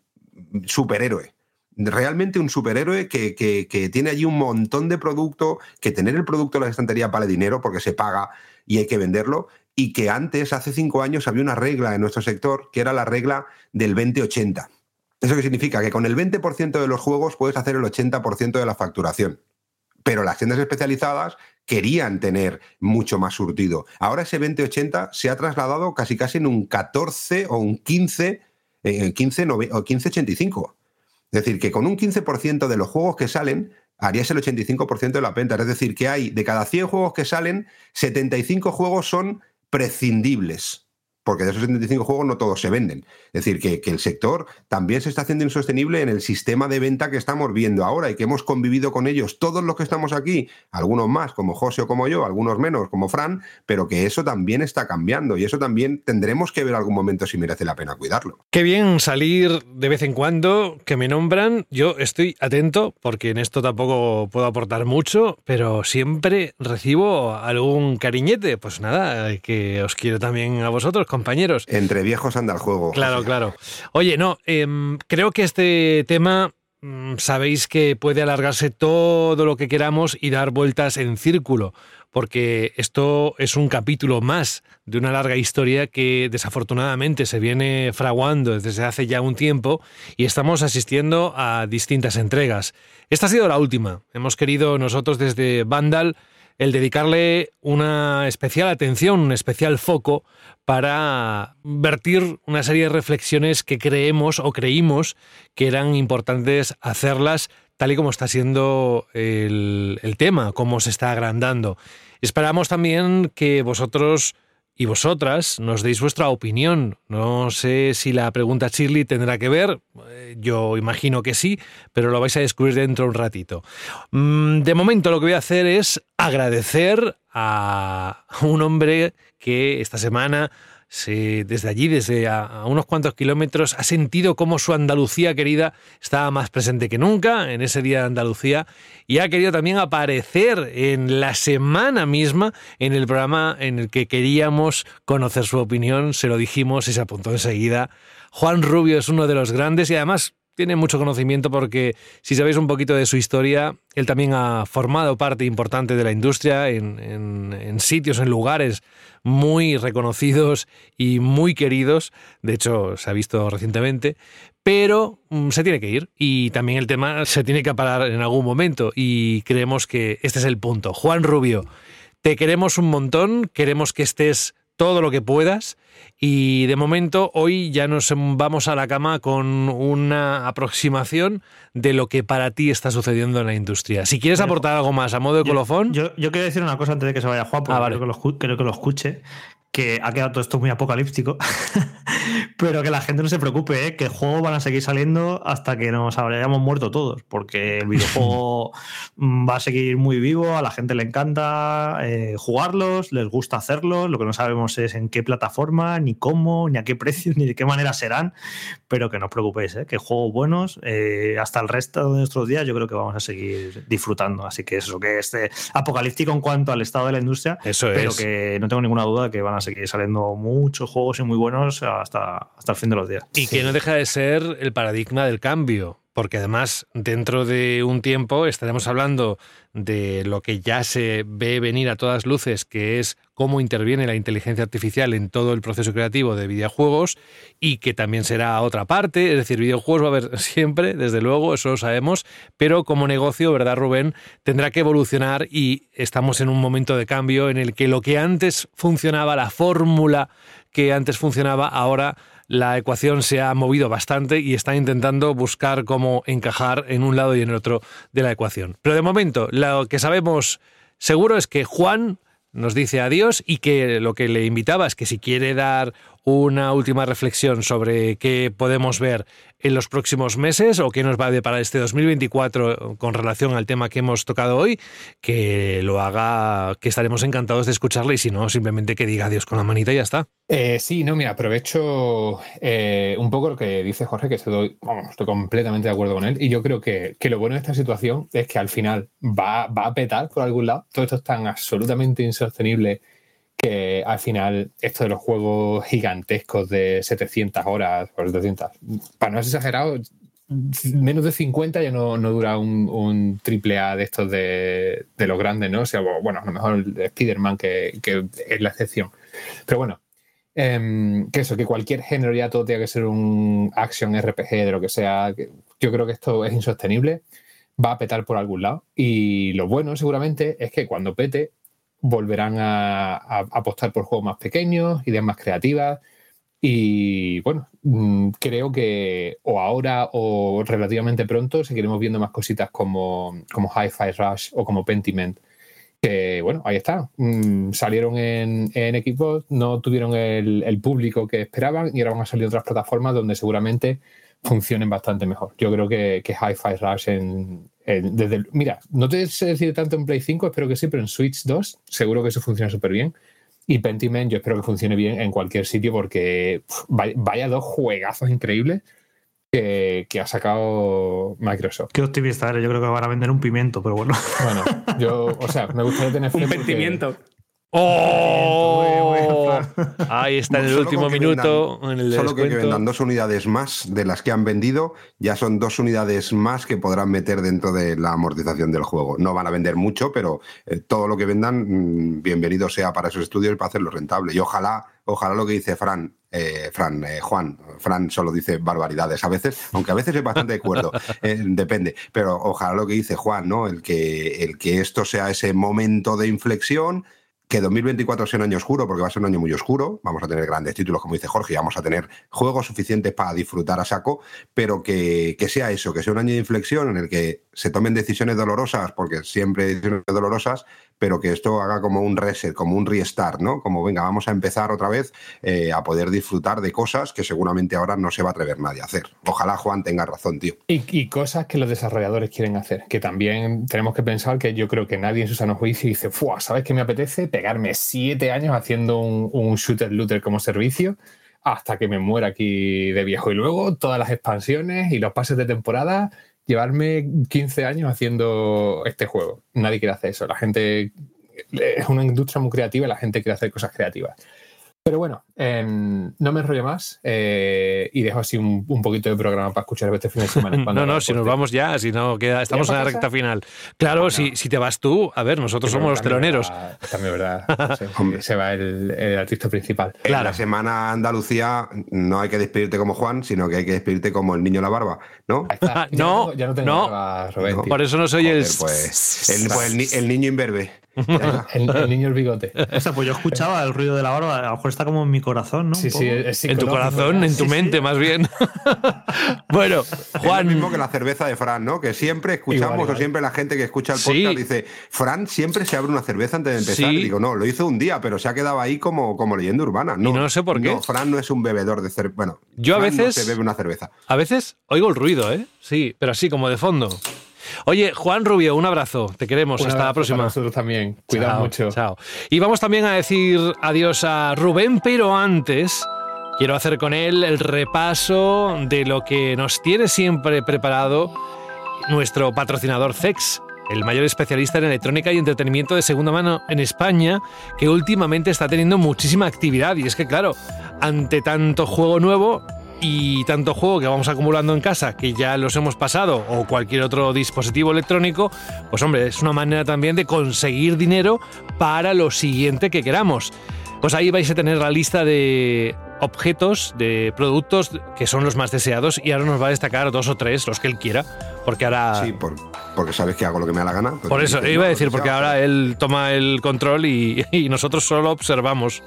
superhéroe realmente un superhéroe que, tiene allí un montón de producto, que tener el producto en la estantería vale dinero porque se paga y hay que venderlo, y que antes, hace cinco años, había una regla en nuestro sector que era la regla del 20-80. ¿Eso qué significa? Que con el 20% de los juegos puedes hacer el 80% de la facturación. Pero las tiendas especializadas querían tener mucho más surtido. Ahora ese 20-80 se ha trasladado casi casi en un 14 o un 15, eh, 15 nove- o 15-85. Es decir, que con un 15% de los juegos que salen, harías el 85% de la venta. Es decir, que hay de cada 100 juegos que salen, 75 juegos son prescindibles. Porque de esos 75 juegos no todos se venden. Es decir, que, el sector también se está haciendo insostenible en el sistema de venta que estamos viendo ahora y que hemos convivido con ellos todos los que estamos aquí, algunos más como José o como yo, algunos menos como Fran, pero que eso también está cambiando y eso también tendremos que ver algún momento si merece la pena cuidarlo. Qué bien salir de vez en cuando, que me nombran. Yo estoy atento, porque en esto tampoco puedo aportar mucho, pero siempre recibo algún cariñete. Pues nada, que os quiero también a vosotros, compañeros. Entre viejos anda el juego. Claro, claro. Oye, no, em, creo que este tema mm, sabéis que puede alargarse todo lo que queramos y dar vueltas en círculo. porque esto es un capítulo más de una larga historia que desafortunadamente se viene fraguando desde hace ya un tiempo y estamos asistiendo a distintas entregas. Esta ha sido la última. Hemos querido nosotros desde Vandal el dedicarle una especial atención, un especial foco para vertir una serie de reflexiones que creemos o creímos que eran importantes hacerlas tal y como está siendo el, el tema, cómo se está agrandando. Esperamos también que vosotros y vosotras nos deis vuestra opinión. No sé si la pregunta Shirley tendrá que ver, eh, yo imagino que sí, pero lo vais a descubrir dentro de un ratito. Mm, De momento lo que voy a hacer es agradecer a un hombre que esta semana se- desde allí, desde a, a unos cuantos kilómetros, ha sentido cómo su Andalucía querida estaba más presente que nunca en ese día de Andalucía y ha querido también aparecer en la semana misma en el programa en el que queríamos conocer su opinión, se lo dijimos y se apuntó enseguida. Juan Rubio es uno de los grandes y además tiene mucho conocimiento porque si sabéis un poquito de su historia, él también ha formado parte importante de la industria en, sitios, en lugares muy reconocidos y muy queridos. De hecho, se ha visto recientemente. Pero mm, se tiene que ir y también el tema se tiene que parar en algún momento y creemos que este es el punto. Juan Rubio, te queremos un montón, queremos que estés todo lo que puedas y de momento hoy ya nos vamos a la cama con una aproximación de lo que para ti está sucediendo en la industria. Si quieres aportar algo más a modo de colofón, Yo, yo quiero decir una cosa antes de que se vaya Juan, porque Ah, vale. creo, que lo, creo que lo escuche, que ha quedado todo esto muy apocalíptico, pero que la gente no se preocupe, ¿eh? que juegos van a seguir saliendo hasta que nos hayamos muerto todos, porque el videojuego va a seguir muy vivo, a la gente le encanta eh, jugarlos, les gusta hacerlos, lo que no sabemos es en qué plataforma, ni cómo, ni a qué precios, ni de qué manera serán, pero que no os preocupéis, ¿eh? que juegos buenos, eh, hasta el resto de nuestros días yo creo que vamos a seguir disfrutando, así que eso, que este apocalíptico en cuanto al estado de la industria, Eso pero es. que no tengo ninguna duda de que van a seguir saliendo muchos juegos y muy buenos hasta, hasta el fin de los días. Y que no deja de ser el paradigma del cambio, porque además dentro de un tiempo estaremos hablando de lo que ya se ve venir a todas luces, que es cómo interviene la inteligencia artificial en todo el proceso creativo de videojuegos y que también será otra parte, es decir, videojuegos va a haber siempre, desde luego, eso lo sabemos, pero como negocio, ¿verdad, Rubén? Tendrá que evolucionar y estamos en un momento de cambio en el que lo que antes funcionaba, la fórmula que antes funcionaba, ahora la ecuación se ha movido bastante y está intentando buscar cómo encajar en un lado y en el otro de la ecuación. Pero de momento, lo que sabemos seguro es que Juan nos dice adiós y que lo que le invitaba es que si quiere dar una última reflexión sobre qué podemos ver en los próximos meses o qué nos va a deparar este 2024 con relación al tema que hemos tocado hoy, que lo haga, que estaremos encantados de escucharle y si no, simplemente que diga adiós con la manita y ya está. Eh, sí, no, mira, aprovecho eh, un poco lo que dice Jorge, que estoy, estoy completamente de acuerdo con él. Y yo creo que, que lo bueno de esta situación es que al final va, va a petar por algún lado. Todo esto es tan absolutamente insostenible que al final esto de los juegos gigantescos de 700 horas o 700, para no ser exagerado, menos de 50 ya no, no dura un, triple A de estos de, de los grandes, ¿no? O sea, bueno, a lo mejor Spider-Man que, que es la excepción. Pero bueno, Em, que eso, que cualquier género ya todo tenga que ser un action RPG de lo que sea. Yo creo que esto es insostenible, va a petar por algún lado. Y lo bueno seguramente es que cuando pete volverán a, apostar por juegos más pequeños, ideas más creativas. Y bueno, mm, creo que o ahora o relativamente pronto seguiremos viendo más cositas como, como Hi-Fi Rush o como Pentiment que bueno, ahí está. Mm, salieron en, en Xbox, no tuvieron el, el público que esperaban y ahora van a salir otras plataformas donde seguramente funcionen bastante mejor. Yo creo que, que Hi-Fi Rush en, desde el- mira, no te sé decir tanto en Play 5, espero que sí, pero en Switch 2 seguro que eso funciona súper bien. Y Pentiment yo espero que funcione bien en cualquier sitio porque vaya, vaya dos juegazos increíbles que, que ha sacado Microsoft. Qué optimista eres, yo creo que van a vender un pimiento, pero bueno. Bueno, yo, o sea, me gustaría tener fe Un porque- pentimiento. ¡Oh! Ahí está en el Solo último minuto. vendan- en el solo que, que vendan dos unidades más de las que han vendido, ya son dos unidades más que podrán meter dentro de la amortización del juego. No van a vender mucho, pero eh, todo lo que vendan, mm, bienvenido sea para esos estudios y para hacerlo rentable. Y ojalá, ojalá lo que dice Fran, eh, Fran, eh, Juan, Fran solo dice barbaridades a veces, aunque a veces es bastante de acuerdo, eh, depende, pero ojalá lo que dice Juan, ¿no? El que, el que esto sea ese momento de inflexión que 2024 sea un año oscuro, porque va a ser un año muy oscuro, vamos a tener grandes títulos, como dice Jorge, y vamos a tener juegos suficientes para disfrutar a saco, pero que, que sea eso, que sea un año de inflexión en el que se tomen decisiones dolorosas, porque siempre decisiones dolorosas, pero que esto haga como un reset, como un restart, ¿no? Como venga, vamos a empezar otra vez eh, a poder disfrutar de cosas que seguramente ahora no se va a atrever nadie a hacer. Ojalá Juan tenga razón, tío. Y, cosas que los desarrolladores quieren hacer, que también tenemos que pensar que yo creo que nadie en su sano juicio dice, "Fua, ¿sabes qué me apetece? Pegarme siete años haciendo un, un shooter looter como servicio hasta que me muera aquí de viejo. Y luego todas las expansiones y los pases de temporada, llevarme 15 años haciendo este juego. Nadie quiere hacer eso. La gente es una industria muy creativa y la gente quiere hacer cosas creativas. Pero bueno, em, no me enrollo más eh, y dejo así un, un poquito de programa para escuchar este fin de semana. No, no, si nos vamos ya, si no queda, estamos en la recta final. Claro, si, si te vas tú, a ver, nosotros somos los teloneros. va- También verdad. Sí, se va el, el artista principal. En la semana Andalucía no hay que despedirte como Juan, sino que hay que despedirte como el niño la barba, ¿no? Ya no, tengo- ya no tengo no. barba, Rubén, tío. Por eso no soy el. Joder, pues, el, pues el ni- el niño imberbe. El, el niño el bigote. O sea, pues yo escuchaba el ruido de la barba, a lo mejor está como en mi corazón, ¿no? Sí, sí, es En tu corazón, en tu Sí, sí. mente, más bien. bueno, Juan. Es lo mismo que la cerveza de Fran, ¿no? Que siempre escuchamos, Igual, igual. o siempre la gente que escucha el Sí. podcast dice, Fran siempre se abre una cerveza antes de empezar. Sí. Y digo, no, lo hizo un día, pero se ha quedado ahí como, como leyenda urbana. No, no sé por qué. No, Fran no es un bebedor de cerveza. Bueno, Yo a Fran no veces- se bebe una cerveza. A veces oigo el ruido, ¿eh? Sí, pero así, como de fondo. Oye, Juan Rubio, un abrazo. Te queremos. Un Hasta la para próxima. Nosotros también. Cuidado mucho. Chao. Y vamos también a decir adiós a Rubén, pero antes quiero hacer con él el repaso de lo que nos tiene siempre preparado nuestro patrocinador CEX, el mayor especialista en electrónica y entretenimiento de segunda mano en España, que últimamente está teniendo muchísima actividad. Y es que, claro, ante tanto juego nuevo y tanto juego que vamos acumulando en casa, que ya los hemos pasado, o cualquier otro dispositivo electrónico, pues hombre, es una manera también de conseguir dinero para lo siguiente que queramos. Pues ahí vais a tener la lista de objetos, de productos que son los más deseados y ahora nos va a destacar dos o tres, los que él quiera, porque ahora... Sí, por- porque sabes que hago lo que me da la gana. pues Por eso, iba a decir, porque ahora él toma el control y, y nosotros solo observamos.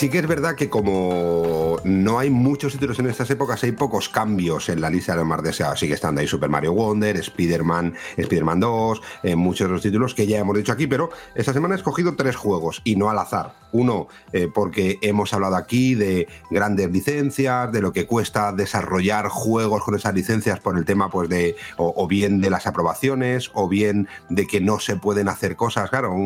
Sí que es verdad que como no hay muchos títulos en estas épocas, hay pocos cambios en la lista de los más deseados. Sigue estando ahí Super Mario Wonder, Spider-Man, Spider-Man 2, eh, muchos de los títulos que ya hemos dicho aquí, pero esta semana he escogido tres juegos y no al azar. Uno, eh, porque hemos hablado aquí de grandes licencias, de lo que cuesta desarrollar juegos con esas licencias por el tema pues de o, bien de las aprobaciones o bien de que no se pueden hacer cosas. Claro,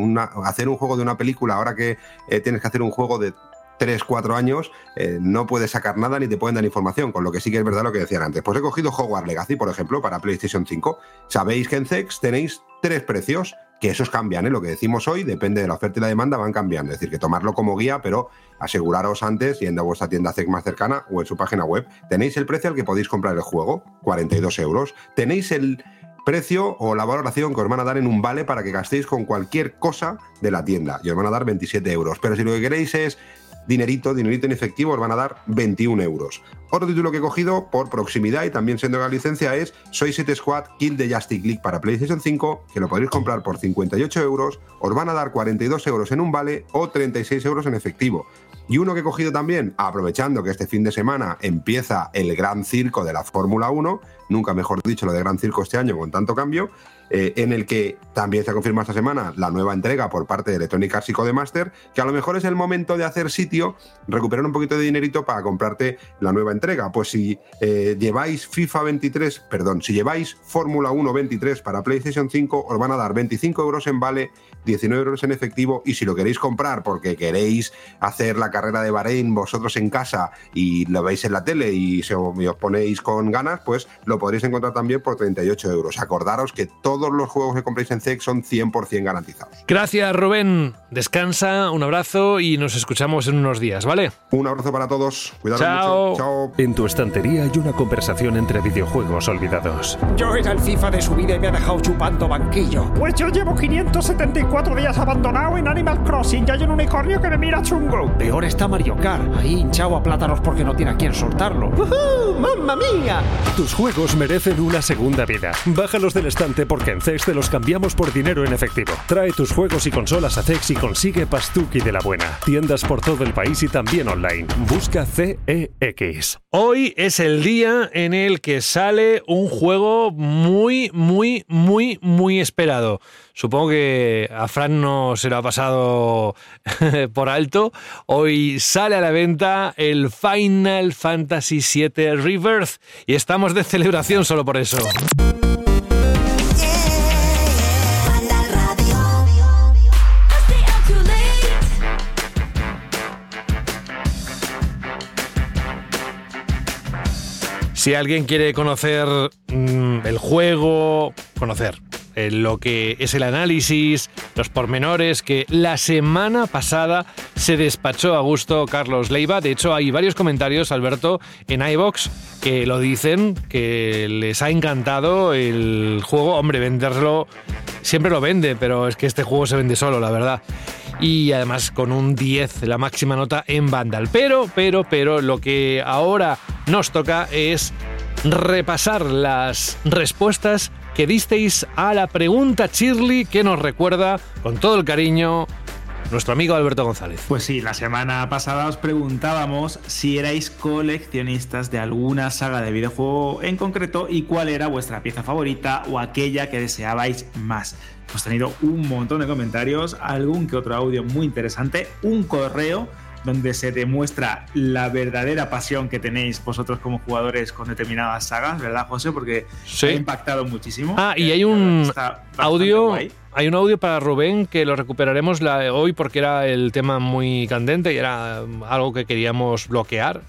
hacer un juego de una película ahora que eh, tienes que hacer un juego de 3, 4 años, eh, no puedes sacar nada ni te pueden dar información, con lo que sí que es verdad lo que decían antes. Pues he cogido Hogwarts Legacy, por ejemplo, para PlayStation 5. Sabéis que en CEX tenéis tres precios, que esos cambian, ¿eh? lo que decimos hoy depende de la oferta y la demanda, van cambiando. Es decir, que tomarlo como guía, pero aseguraros antes, yendo a vuestra tienda CEX más cercana o en su página web, tenéis el precio al que podéis comprar el juego, 42 euros. Tenéis el precio o la valoración que os van a dar en un vale para que gastéis con cualquier cosa de la tienda y os van a dar 27 euros. Pero si lo que queréis es dinerito, dinerito en efectivo, os van a dar 21 euros. Otro título que he cogido por proximidad y también siendo la licencia es Suicide Squad Kill the Justice League para PlayStation 5, que lo podréis comprar por 58 euros, os van a dar 42 euros en un vale o 36 euros en efectivo. Y uno que he cogido también, aprovechando que este fin de semana empieza el gran circo de la Fórmula 1, nunca mejor dicho lo de gran circo este año con tanto cambio, eh, en el que también se ha confirmado esta semana la nueva entrega por parte de Electronic Arts y Codemaster, que a lo mejor es el momento de hacer sitio, recuperar un poquito de dinerito para comprarte la nueva entrega. Pues si eh, lleváis FIFA 23, perdón, si lleváis Fórmula 1 23 para PlayStation 5, os van a dar 25 euros en vale, 19 euros en efectivo, y si lo queréis comprar porque queréis hacer la carrera de Bahrein vosotros en casa y lo veis en la tele y, se- y os ponéis con ganas, pues lo lo podréis encontrar también por 38 euros. Acordaros que todos los juegos que compréis en CEX son 100% garantizados. Gracias, Rubén. Descansa, un abrazo y nos escuchamos en unos días, ¿vale? Un abrazo para todos. Cuidaros Chao. mucho. Chao. En tu estantería hay una conversación entre videojuegos olvidados. Yo era el FIFA de su vida y me ha dejado chupando banquillo. Pues yo llevo 574 días abandonado en Animal Crossing y hay un unicornio que me mira chungo. Peor está Mario Kart, ahí hinchado a plátanos porque no tiene a quién soltarlo. ¡Mamma mía! Tus juegos merecen una segunda vida. Bájalos del estante porque en CEX te los cambiamos por dinero en efectivo. Trae tus juegos y consolas a CEX y consigue Pastuki de la buena. Tiendas por todo el país y también online. Busca CEX. Hoy es el día en el que sale un juego muy, muy, muy, muy esperado. Supongo que a Fran no se lo ha pasado por alto. Hoy sale a la venta el Final Fantasy VII Rebirth y estamos de celebración solo por eso. Si alguien quiere conocer mm, el juego, conocer lo que es el análisis, los pormenores, que la semana pasada se despachó a gusto Carlos Leiva. De hecho, hay varios comentarios, Alberto, en iBox que lo dicen, que les ha encantado el juego. Hombre, venderlo siempre lo vende, pero es que este juego se vende solo, la verdad y además con un 10, la máxima nota en Vandal. Pero, pero, pero lo que ahora nos toca es repasar las respuestas que disteis a la pregunta Shirley que nos recuerda con todo el cariño nuestro amigo Alberto González. Pues sí, la semana pasada os preguntábamos si erais coleccionistas de alguna saga de videojuego en concreto y cuál era vuestra pieza favorita o aquella que deseabais más. Hemos tenido un montón de comentarios, algún que otro audio muy interesante, un correo donde se demuestra la verdadera pasión que tenéis vosotros como jugadores con determinadas sagas, ¿verdad, José? Porque Sí. ha impactado muchísimo. Ah, y hay un audio. guay. Hay un audio para Rubén que lo recuperaremos hoy porque era el tema muy candente y era um, algo que queríamos bloquear,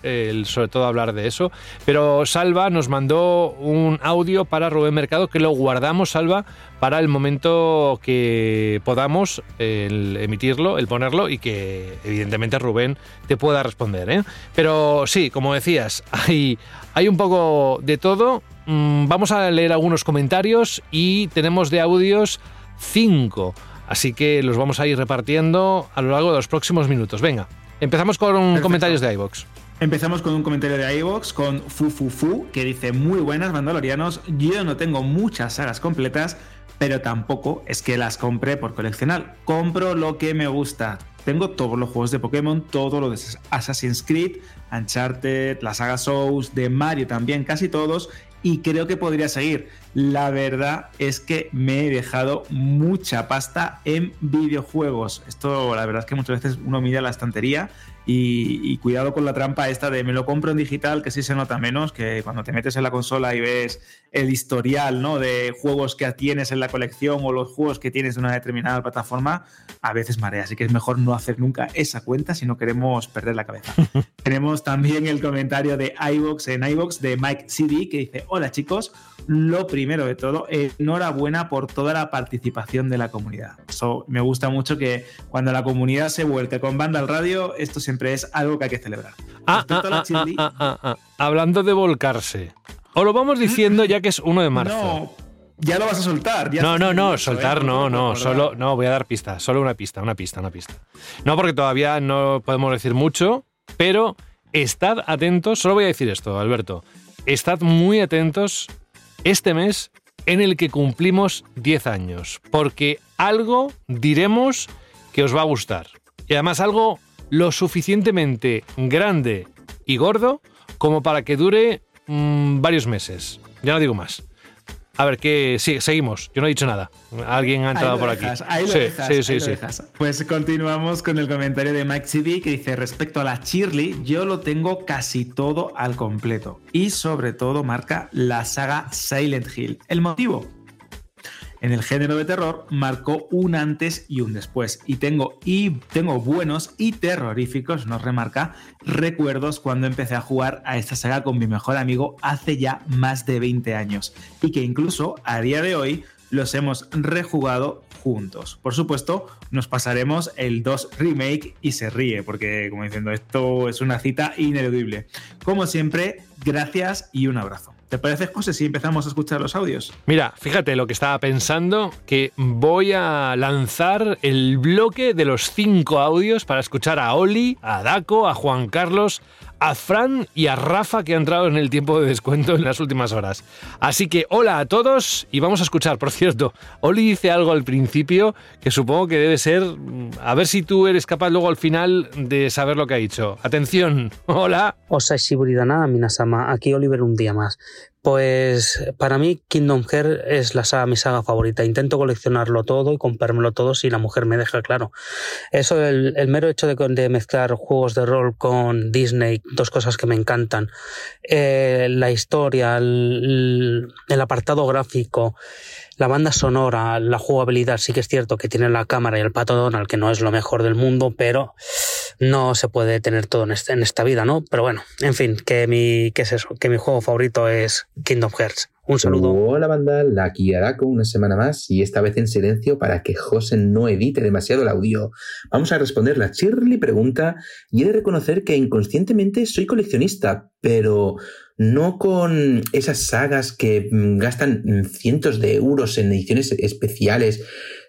sobre todo hablar de eso. Pero Salva nos mandó un audio para Rubén Mercado que lo guardamos, Salva, para el momento que podamos el emitirlo, el ponerlo y que evidentemente Rubén te pueda responder. ¿eh? Pero sí, como decías, hay, hay un poco de todo. Mm, Vamos a leer algunos comentarios y tenemos de audios cinco. Así que los vamos a ir repartiendo a lo largo de los próximos minutos. Venga, empezamos con Perfecto. comentarios de iVox. Empezamos con un comentario de iVox con Fufufu que dice muy buenas Mandalorianos, yo no tengo muchas sagas completas, pero tampoco es que las compre por coleccionar. Compro lo que me gusta. Tengo todos los juegos de Pokémon, todo lo de Assassin's Creed, Uncharted, la saga Souls, de Mario también, casi todos, y creo que podría seguir. La verdad es que me he dejado mucha pasta en videojuegos. Esto, la verdad es que muchas veces uno mira la estantería y, y cuidado con la trampa esta de me lo compro en digital, que sí se nota menos, que cuando te metes en la consola y ves el historial ¿no? de juegos que tienes en la colección o los juegos que tienes de una determinada plataforma, a veces marea. Así que es mejor no hacer nunca esa cuenta si no queremos perder la cabeza. Tenemos también el comentario de iVox en iVox de Mike CD que dice: Hola chicos, lo primero de todo, enhorabuena por toda la participación de la comunidad. Eso me gusta mucho que cuando la comunidad se vuelque con banda al radio, esto siempre es algo que hay que celebrar. Ah, ah, ah, ah, ah, ah. Hablando de volcarse. O lo vamos diciendo ya que es 1 de marzo. No, ya lo vas a soltar. ya No, no, no, nervioso, soltar ¿eh? no, no, recordar. solo, no, voy a dar pistas, solo una pista, una pista, una pista. No, porque todavía no podemos decir mucho, pero estad atentos, solo voy a decir esto, Alberto, estad muy atentos este mes en el que cumplimos 10 años, porque algo diremos que os va a gustar. Y además algo lo suficientemente grande y gordo como para que dure mm, varios meses. Ya no digo más. A ver, que sí, seguimos. Yo no he dicho nada. Alguien ha entrado por dejas, aquí. Ahí lo sí, dejas, sí, ahí sí, lo sí. dejas. Pues continuamos con el comentario de Mike CD que dice: Respecto a la Shirley, yo lo tengo casi todo al completo. Y sobre todo marca la saga Silent Hill. ¿El motivo? En el género de terror marcó un antes y un después. Y tengo, y tengo buenos y terroríficos, nos remarca, recuerdos cuando empecé a jugar a esta saga con mi mejor amigo hace ya más de 20 años. Y que incluso a día de hoy los hemos rejugado juntos. Por supuesto, nos pasaremos el 2 remake y se ríe, porque como diciendo, esto es una cita ineludible. Como siempre, gracias y un abrazo. ¿Te parece, José, si empezamos a escuchar los audios? Mira, fíjate lo que estaba pensando, que voy a lanzar el bloque de los cinco audios para escuchar a Oli, a Daco, a Juan Carlos, a Fran y a Rafa que ha entrado en el tiempo de descuento en las últimas horas. Así que hola a todos y vamos a escuchar. Por cierto, Oli dice algo al principio que supongo que debe ser... A ver si tú eres capaz luego al final de saber lo que ha dicho. Atención, hola. Osashi Buridana, Minasama, aquí Oliver un día más. Pues para mí Kingdom Hearts es la saga, mi saga favorita. Intento coleccionarlo todo y comprármelo todo si la mujer me deja claro. Eso, el, el mero hecho de, de mezclar juegos de rol con Disney, dos cosas que me encantan. Eh, la historia, el, el apartado gráfico, la banda sonora, la jugabilidad, sí que es cierto que tiene la cámara y el pato Donald, que no es lo mejor del mundo, pero no se puede tener todo en, esta vida, ¿no? Pero bueno, en fin, que mi, ¿qué es eso? Que mi juego favorito es Kingdom Hearts. Un saludo. Hola banda, la Kiarako una semana más y esta vez en silencio para que José no edite demasiado el audio. Vamos a responder la Shirley pregunta y he de reconocer que inconscientemente soy coleccionista, pero no con esas sagas que mm, gastan mm, cientos de euros en ediciones especiales,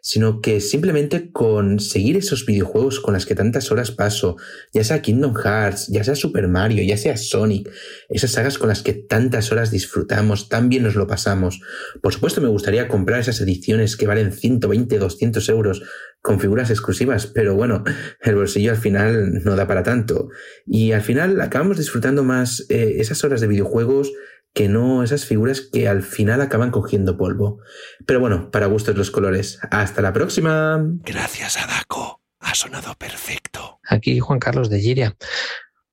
sino que simplemente con seguir esos videojuegos con las que tantas horas paso, ya sea Kingdom Hearts, ya sea Super Mario, ya sea Sonic, esas sagas con las que tantas horas disfrutamos, tan bien nos lo pasamos. Por supuesto me gustaría comprar esas ediciones que valen 120, 200 euros con figuras exclusivas, pero bueno, el bolsillo al final no da para tanto. Y al final acabamos disfrutando más eh, esas horas de videojuegos que no esas figuras que al final acaban cogiendo polvo. Pero bueno, para gustos los colores. Hasta la próxima. Gracias, Adako. Ha sonado perfecto. Aquí Juan Carlos de Giria.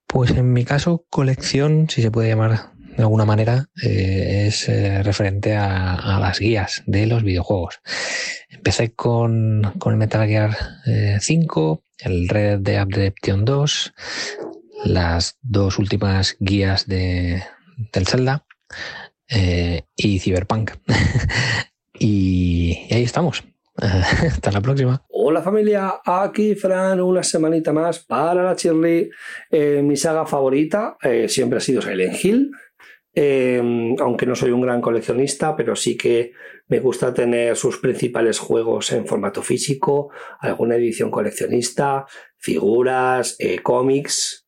Pues en mi caso, colección, si se puede llamar de alguna manera, eh, es eh, referente a, a las guías de los videojuegos. Empecé con, con el Metal Gear eh, 5, el Red Dead Redemption 2, las dos últimas guías de, del Zelda eh, y Cyberpunk. y, ahí estamos. Hasta la próxima. Hola familia, aquí Fran, una semanita más para la Shirley. Eh, mi saga favorita eh, siempre ha sido Silent Hill, aunque no soy un gran coleccionista, pero sí que me gusta tener sus principales juegos en formato físico, alguna edición coleccionista, figuras, cómics,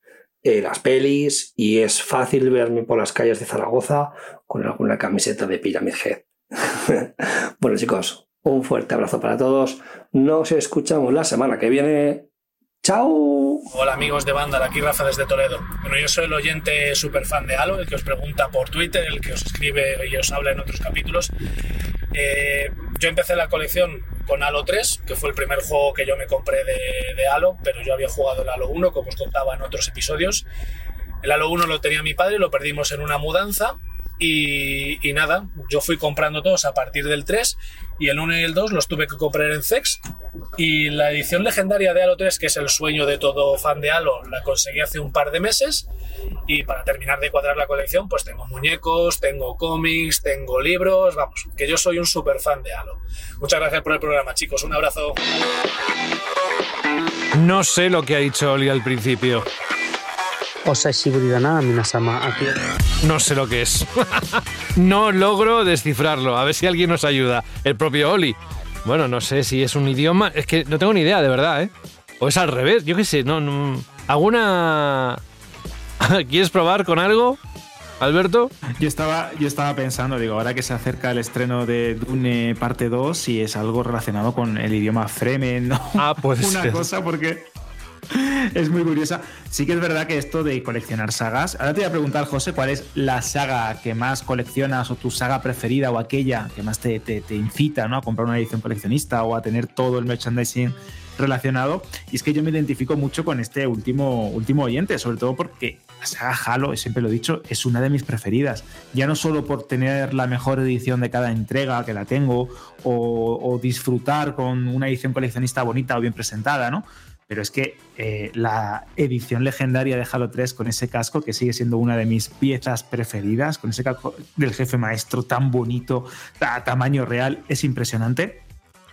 eh, las pelis, y es fácil verme por las calles de Zaragoza con alguna camiseta de Pyramid Head. bueno chicos, un fuerte abrazo para todos. Nos escuchamos la semana que viene. ¡Chao! Hola amigos de banda, aquí Rafa desde Toledo. Bueno, yo soy el oyente super fan de Halo, el que os pregunta por Twitter, el que os escribe y os habla en otros capítulos. Eh, yo empecé la colección con Halo 3, que fue el primer juego que yo me compré de, de Halo, pero yo había jugado el Halo 1, como os contaba en otros episodios. El Halo 1 lo tenía mi padre, lo perdimos en una mudanza y, y nada, yo fui comprando todos a partir del 3 y el 1 y el 2 los tuve que comprar en CEX y la edición legendaria de Halo 3, que es el sueño de todo fan de Halo, la conseguí hace un par de meses y para terminar de cuadrar la colección pues tengo muñecos, tengo cómics, tengo libros, vamos, que yo soy un super fan de Halo. Muchas gracias por el programa chicos, un abrazo. No sé lo que ha dicho Oli al principio. No sé lo que es. no logro descifrarlo. A ver si alguien nos ayuda. El propio Oli. Bueno, no sé si es un idioma. Es que no tengo ni idea, de verdad, ¿eh? O es al revés. Yo qué sé. No, no. ¿Alguna. ¿Quieres probar con algo? Alberto. Yo estaba, yo estaba pensando, digo, ahora que se acerca el estreno de Dune parte 2, si es algo relacionado con el idioma Fremen, ¿no? Ah, puede Una ser. cosa porque es muy curiosa. Sí que es verdad que esto de coleccionar sagas. Ahora te voy a preguntar, José, ¿cuál es la saga que más coleccionas o tu saga preferida o aquella que más te, incita ¿no? a comprar una edición coleccionista o a tener todo el merchandising relacionado. Y es que yo me identifico mucho con este último, último oyente, sobre todo porque la saga Halo, siempre lo he dicho, es una de mis preferidas. Ya no solo por tener la mejor edición de cada entrega, que la tengo, o, o disfrutar con una edición coleccionista bonita o bien presentada, ¿no? Pero es que eh, la edición legendaria de Halo 3 con ese casco, que sigue siendo una de mis piezas preferidas, con ese casco del jefe maestro tan bonito, a tamaño real, es impresionante.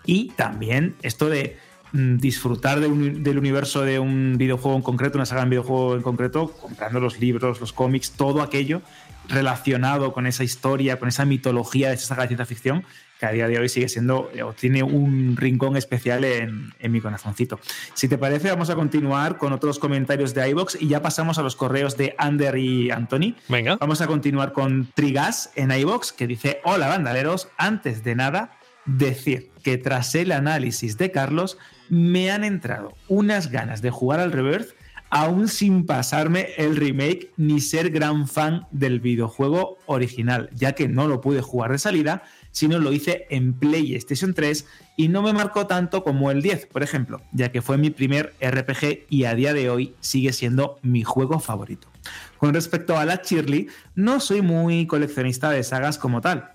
Y también esto de mm, disfrutar de un- del universo de un videojuego en concreto, una saga de un videojuego en concreto, comprando los libros, los cómics, todo aquello relacionado con esa historia, con esa mitología de esa saga de ciencia ficción, que a día de hoy sigue siendo, o tiene un rincón especial en, en mi corazoncito. Si te parece, vamos a continuar con otros comentarios de iBox y ya pasamos a los correos de Ander y Anthony. Venga. Vamos a continuar con Trigas en iBox, que dice: Hola, bandaleros. Antes de nada, decir que tras el análisis de Carlos, me han entrado unas ganas de jugar al Rebirth aún sin pasarme el remake ni ser gran fan del videojuego original, ya que no lo pude jugar de salida, sino lo hice en PlayStation 3 y no me marcó tanto como el 10, por ejemplo, ya que fue mi primer RPG y a día de hoy sigue siendo mi juego favorito. Con respecto a la Shirley, no soy muy coleccionista de sagas como tal,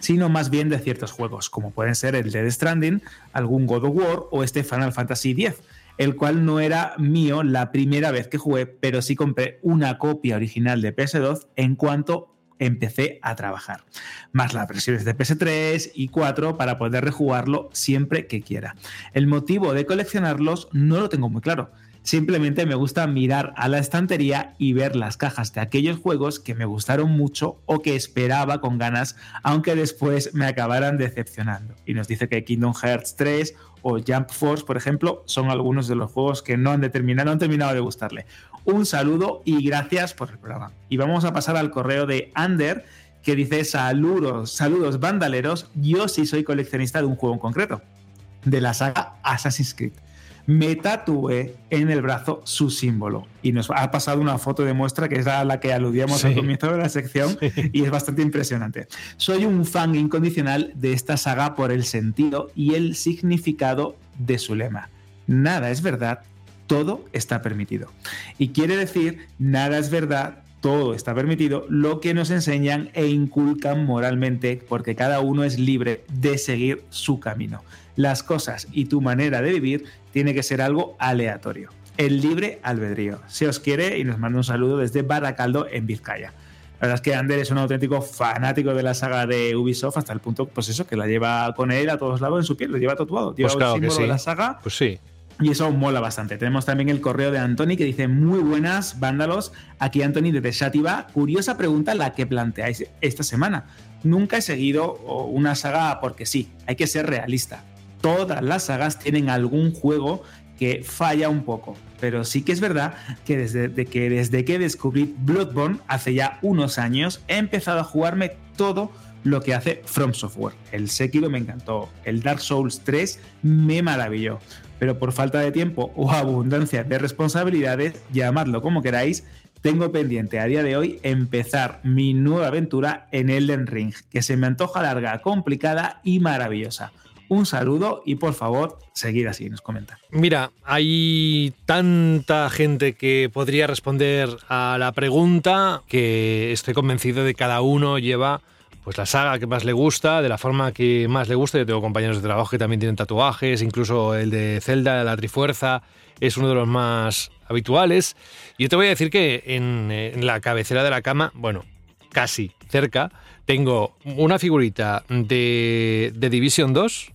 sino más bien de ciertos juegos, como pueden ser el Dead Stranding, algún God of War o este Final Fantasy X, el cual no era mío la primera vez que jugué, pero sí compré una copia original de PS2 en cuanto empecé a trabajar, más las versiones de PS3 y 4 para poder rejugarlo siempre que quiera. El motivo de coleccionarlos no lo tengo muy claro. Simplemente me gusta mirar a la estantería y ver las cajas de aquellos juegos que me gustaron mucho o que esperaba con ganas, aunque después me acabaran decepcionando. Y nos dice que Kingdom Hearts 3 o Jump Force, por ejemplo, son algunos de los juegos que no han, determinado, no han terminado de gustarle. Un saludo y gracias por el programa. Y vamos a pasar al correo de Ander, que dice saludos, saludos bandaleros, yo sí soy coleccionista de un juego en concreto, de la saga Assassin's Creed me tatué en el brazo su símbolo. Y nos ha pasado una foto de muestra que es a la que aludíamos Sí. al comienzo de la sección y es bastante impresionante. Soy un fan incondicional de esta saga por el sentido y el significado de su lema. Nada es verdad, todo está permitido. Y quiere decir, nada es verdad, todo está permitido, lo que nos enseñan e inculcan moralmente, porque cada uno es libre de seguir su camino. Las cosas y tu manera de vivir tiene que ser algo aleatorio. El libre albedrío. Se os quiere y nos manda un saludo desde Baracaldo, en Vizcaya. La verdad es que Ander es un auténtico fanático de la saga de Ubisoft hasta el punto, pues eso, que la lleva con él a todos lados en su piel, lo lleva tatuado. Lleva Pues claro el que símbolo sí. de la saga Pues sí. y eso mola bastante. Tenemos también el correo de Anthony que dice: Muy buenas, vándalos. Aquí Anthony desde Shativa. Curiosa pregunta la que planteáis esta semana. Nunca he seguido una saga porque sí, hay que ser realista. Todas las sagas tienen algún juego que falla un poco. Pero sí que es verdad que desde, de que que descubrí Bloodborne hace ya unos años, he empezado a jugarme todo lo que hace From Software. El Sekiro me encantó, el Dark Souls 3 me maravilló, pero por falta de tiempo o abundancia de responsabilidades, llamadlo como queráis, tengo pendiente a día de hoy empezar mi nueva aventura en Elden Ring, que se me antoja larga, complicada y maravillosa. Un saludo y por favor, seguid así, nos comenta. Mira, hay tanta gente que podría responder a la pregunta que estoy convencido de que cada uno lleva pues la saga que más le gusta, de la forma que más le gusta. Yo tengo compañeros de trabajo que también tienen tatuajes, incluso el de Zelda, la Trifuerza, es uno de los más habituales. Yo te voy a decir que en, en la cabecera de la cama, bueno, casi cerca, tengo una figurita de, de Division 2,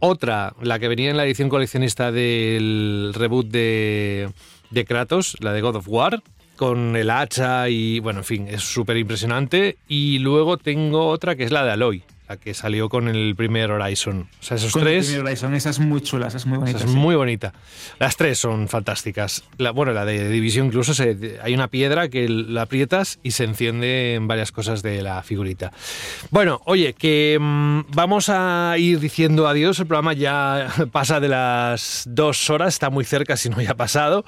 otra, la que venía en la edición coleccionista del reboot de, de Kratos, la de God of War, con el hacha y, bueno, en fin, es súper impresionante. Y luego tengo otra que es la de Aloy, la que salió con el primer Horizon. O sea, esos Con el tres... primer Horizon, esa es muy chula, esa es muy bonita. Esa es sí. muy bonita. Las tres son fantásticas. La, bueno, la de División incluso se- hay una piedra que la aprietas y se enciende en varias cosas de la figurita. Bueno, oye, que mm, vamos a ir diciendo adiós. El programa ya pasa de las dos horas, está muy cerca, si no ya ha pasado.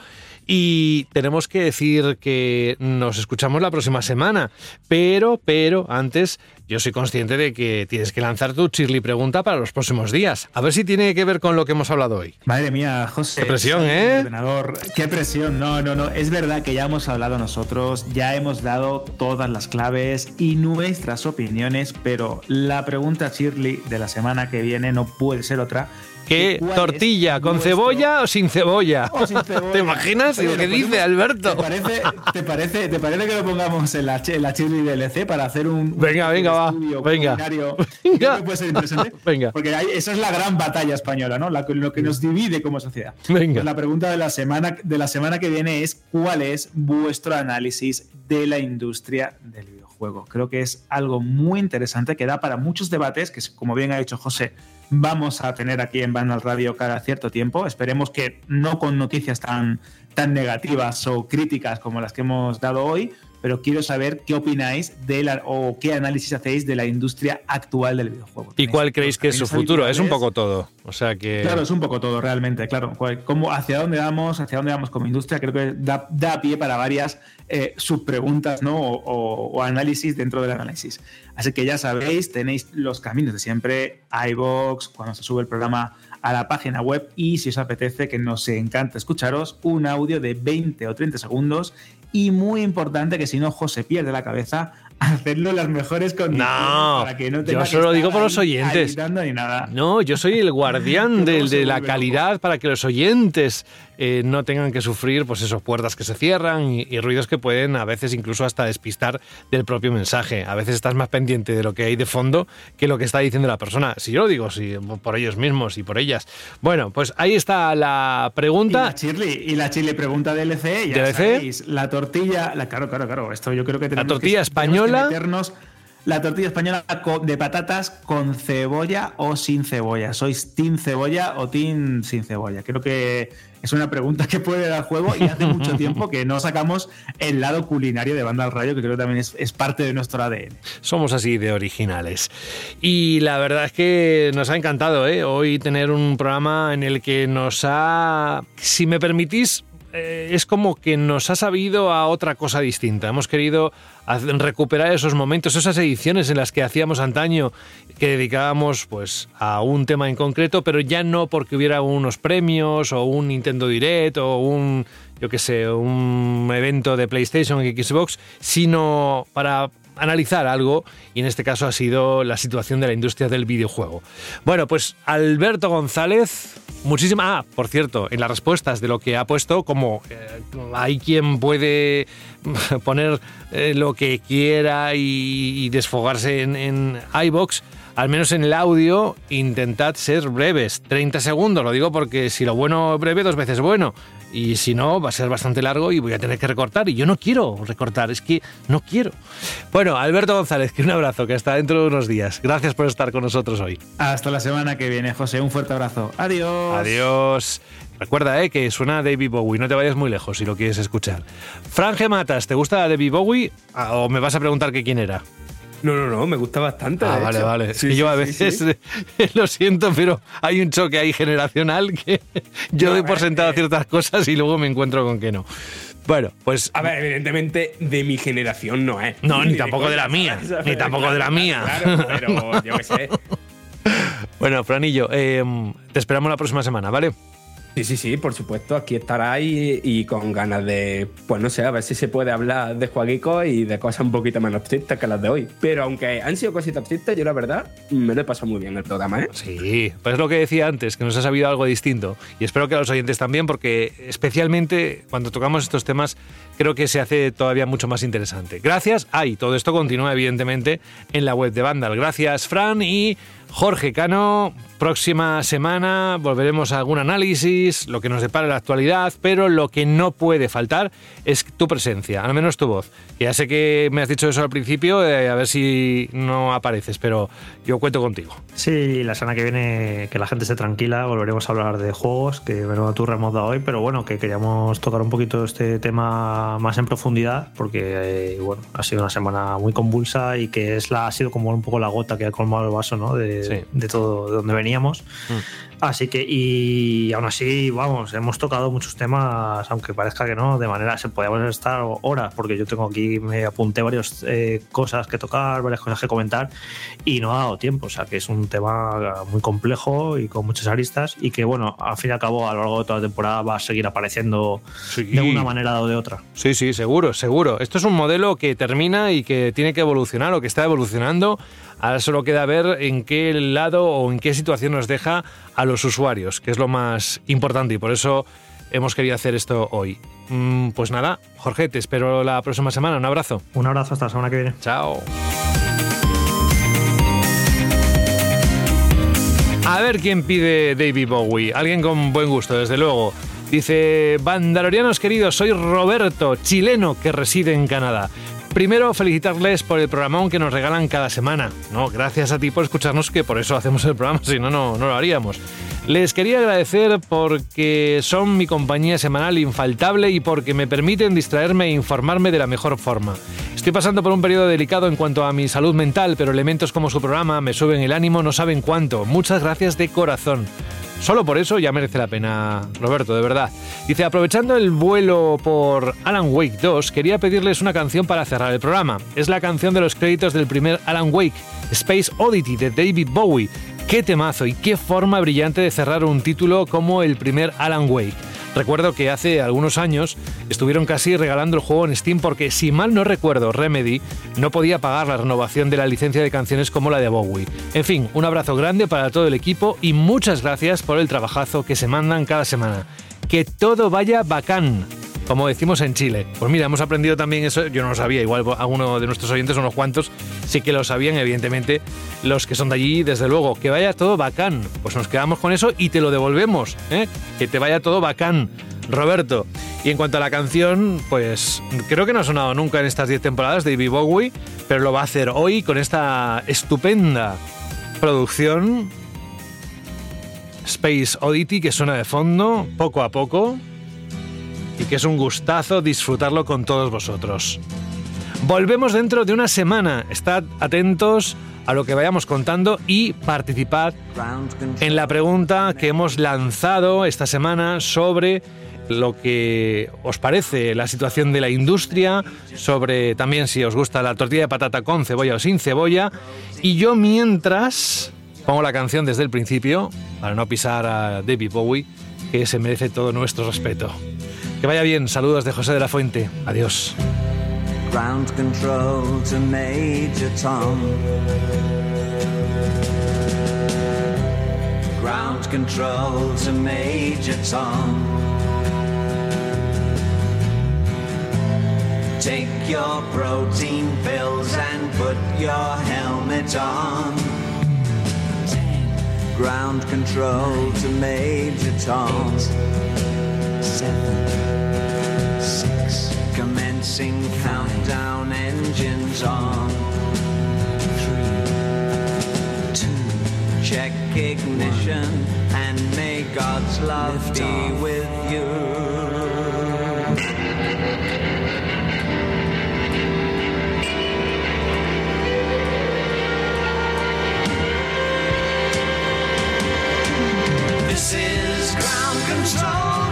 Y tenemos que decir que nos escuchamos la próxima semana. Pero, pero, antes, yo soy consciente de que tienes que lanzar tu chirly pregunta para los próximos días. A ver si tiene que ver con lo que hemos hablado hoy. Madre mía, José. Qué presión, ¿eh? Ordenador. Qué presión. No, no, no. Es verdad que ya hemos hablado nosotros, ya hemos dado todas las claves y nuestras opiniones, pero la pregunta Shirley de la semana que viene no puede ser otra. ¿Qué ¿Cuál es tortilla? ¿Con cebolla o sin cebolla? O sin cebolla. ¿Te imaginas Oye, lo que dice Alberto? ¿Te parece, te, parece, ¿Te parece que lo pongamos en la, en la DLC para hacer un. Venga, un venga, va, estudio venga. Venga. Que puede ser interesante. Venga. Porque esa es la gran batalla española, ¿no? La, lo que nos divide como sociedad. Venga. Pues la pregunta de la, semana, de la semana que viene es: ¿cuál es vuestro análisis de la industria del videojuego? Creo que es algo muy interesante que da para muchos debates, que como bien ha dicho José, vamos a tener aquí en Vandal Radio cada cierto tiempo. Esperemos que no con noticias tan, tan negativas o críticas como las que hemos dado hoy, pero quiero saber qué opináis de la, o qué análisis hacéis de la industria actual del videojuego. ¿Y cuál creéis que es su futuro? Es un poco todo. O sea que. Claro, es un poco todo, realmente, claro. Cómo, hacia dónde vamos, hacia dónde vamos como industria, creo que da, da pie para varias eh, subpreguntas ¿no? o, o- o análisis dentro del análisis. Así que ya sabéis, tenéis los caminos de siempre, iBox, cuando se sube el programa a la página web y si os apetece, que nos encanta escucharos, un audio de 20 o 30 segundos y muy importante que si no José pierde la cabeza, hacerlo las mejores condiciones No, para que no yo tenga que solo estar digo por los oyentes. ni nada. No, yo soy el guardián de la calidad para que los oyentes eh, no tengan que sufrir pues esos puertas que se cierran y, y ruidos que pueden a veces incluso hasta despistar del propio mensaje. A veces estás más pendiente de lo que hay de fondo que lo que está diciendo la persona. Si yo lo digo, si, por ellos mismos y por ellas. Bueno, pues ahí está la Y pregunta. la Shirley, y la Chile pregunta DLC, ya DLC. sabéis, la tortilla, la, claro, claro, claro, esto yo creo que tenemos tortilla que, tenemos que española. meternos la tortilla española de patatas con cebolla o sin cebolla. ¿Sois team cebolla o team sin cebolla? Creo que es una pregunta que puede dar juego y hace mucho tiempo que no sacamos el lado culinario de Banda al Radio, que creo que también es, es parte de nuestro ADN. Somos así de originales. Y la verdad es que nos ha encantado ¿eh? hoy tener un programa en el que nos ha, si me permitís, eh, es como que nos ha sabido a otra cosa distinta. Hemos querido recuperar esos momentos, esas ediciones en las que hacíamos antaño, que dedicábamos pues a un tema en concreto, pero ya no porque hubiera unos premios o un Nintendo Direct o un, yo qué sé, un evento de PlayStation y Xbox, sino para analizar algo y en este caso ha sido la situación de la industria del videojuego. Bueno, pues Alberto González, muchísimas... Ah, por cierto, en las respuestas de lo que ha puesto, como eh, hay quien puede poner eh, lo que quiera y, desfogarse en, en iBox, al menos en el audio, intentad ser breves, 30 segundos, lo digo porque si lo bueno breve, dos veces bueno. Y si no, va a ser bastante largo y voy a tener que recortar. Y yo no quiero recortar, es que no quiero. Bueno, Alberto González, que un abrazo, que hasta dentro de unos días. Gracias por estar con nosotros hoy. Hasta la semana que viene, José. Un fuerte abrazo. Adiós. Adiós. Recuerda eh, que suena David Bowie, no te vayas muy lejos si lo quieres escuchar. Franje Matas, ¿te gusta David Bowie? Ah, ¿O me vas a preguntar que quién era? No, no, no, me gusta bastante. Ah, vale, hecho. vale. Es Sí, que yo a veces, sí. lo siento, pero hay un choque ahí generacional que yo doy por sentado ciertas cosas y luego me encuentro con que no. Bueno, pues. A ver, evidentemente de mi generación no es. No, ni tampoco de la mía. ¿sabes? Ni tampoco de la mía. Claro, pero yo qué sé. Bueno, Franillo, eh, te esperamos la próxima semana, ¿vale? Sí, sí, sí, por supuesto. Aquí estará y, y con ganas de, pues no sé, a ver si se puede hablar de jueguicos y de cosas un poquito menos tristes que las de hoy. Pero aunque han sido cositas tristes, yo la verdad me lo he pasado muy bien el programa, ¿eh? Sí, pues es lo que decía antes, que nos ha sabido algo distinto. Y espero que a los oyentes también, porque especialmente cuando tocamos estos temas, creo que se hace todavía mucho más interesante. Gracias. Ah, y todo esto continúa, evidentemente, en la web de Vandal. Gracias, Fran y Jorge Cano. Próxima semana volveremos a algún análisis, lo que nos depara la actualidad, pero lo que no puede faltar es tu presencia, al menos tu voz. Ya sé que me has dicho eso al principio, eh, a ver si no apareces, pero yo cuento contigo. Sí, la semana que viene que la gente esté tranquila, volveremos a hablar de juegos, que menuda turra hemos hoy, pero bueno, que queríamos tocar un poquito este tema más en profundidad, porque eh, bueno, ha sido una semana muy convulsa y que es la, ha sido como un poco la gota que ha colmado el vaso, ¿no? De, Sí. de todo, de donde veníamos. Así que, y aún así, vamos, hemos tocado muchos temas, aunque parezca que no, de manera, se podíamos estar horas, porque yo tengo aquí, me apunté varias eh, cosas que tocar, varias cosas que comentar, y no ha dado tiempo. O sea, que es un tema muy complejo y con muchas aristas, y que, bueno, al fin y al cabo, a lo largo de toda la temporada va a seguir apareciendo de una manera o de otra. Sí, sí, seguro, seguro. Esto es un modelo que termina y que tiene que evolucionar o que está evolucionando. Ahora solo queda ver en qué lado o en qué situación nos deja a los usuarios, que es lo más importante y por eso hemos querido hacer esto hoy. Mm, pues nada, Jorge, te espero la próxima semana. Un abrazo. Un abrazo hasta la semana que viene. Chao. A ver quién pide David Bowie. Alguien con buen gusto, desde luego. Dice, Bandalorianos queridos, soy Roberto, chileno que reside en Canadá. Primero, felicitarles por el programón que nos regalan cada semana. No, gracias a ti por escucharnos, que por eso hacemos el programa, si no, no, no lo haríamos. Les quería agradecer porque son mi compañía semanal infaltable y porque me permiten distraerme e informarme de la mejor forma. Estoy pasando por un periodo delicado en cuanto a mi salud mental, pero elementos como su programa me suben el ánimo, no saben cuánto. Muchas gracias de corazón. Solo por eso ya merece la pena, Roberto, de verdad. Dice, aprovechando el vuelo por Alan Wake 2, quería pedirles una canción para cerrar el programa. Es la canción de los créditos del primer Alan Wake, Space Oddity, de David Bowie. Qué temazo y qué forma brillante de cerrar un título como el primer Alan Wake. Recuerdo que hace algunos años estuvieron casi regalando el juego en Steam porque, si mal no recuerdo, Remedy no podía pagar la renovación de la licencia de canciones como la de Bowie. En fin, un abrazo grande para todo el equipo y muchas gracias por el trabajazo que se mandan cada semana. Que todo vaya bacán como decimos en Chile. Pues mira, hemos aprendido también eso, yo no lo sabía, igual alguno de nuestros oyentes, unos cuantos, sí que lo sabían, evidentemente, los que son de allí, desde luego, que vaya todo bacán. Pues nos quedamos con eso y te lo devolvemos, ¿eh? que te vaya todo bacán. Roberto. Y en cuanto a la canción, pues creo que no ha sonado nunca en estas 10 temporadas de David Bowie, pero lo va a hacer hoy con esta estupenda producción Space Oddity que suena de fondo, poco a poco, y que es un gustazo disfrutarlo con todos vosotros. Volvemos dentro de una semana. Estad atentos a lo que vayamos contando y participad en la pregunta que hemos lanzado esta semana sobre lo que os parece la situación de la industria, sobre también si os gusta la tortilla de patata con cebolla o sin cebolla. Y yo mientras pongo la canción desde el principio, para no pisar a David Bowie, que se merece todo nuestro respeto. Que vaya bien, saludos de José de la Fuente. Adiós. Ground control to Major Tom. Ground control to Major Tom. Take your protein pills and put your helmet on. Ground control to Major Tom. Seven, six. Commencing countdown engines on. Three, two. Check ignition and may God's love be with you. This is ground control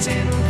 tin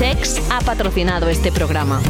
CEX ha patrocinado este programa.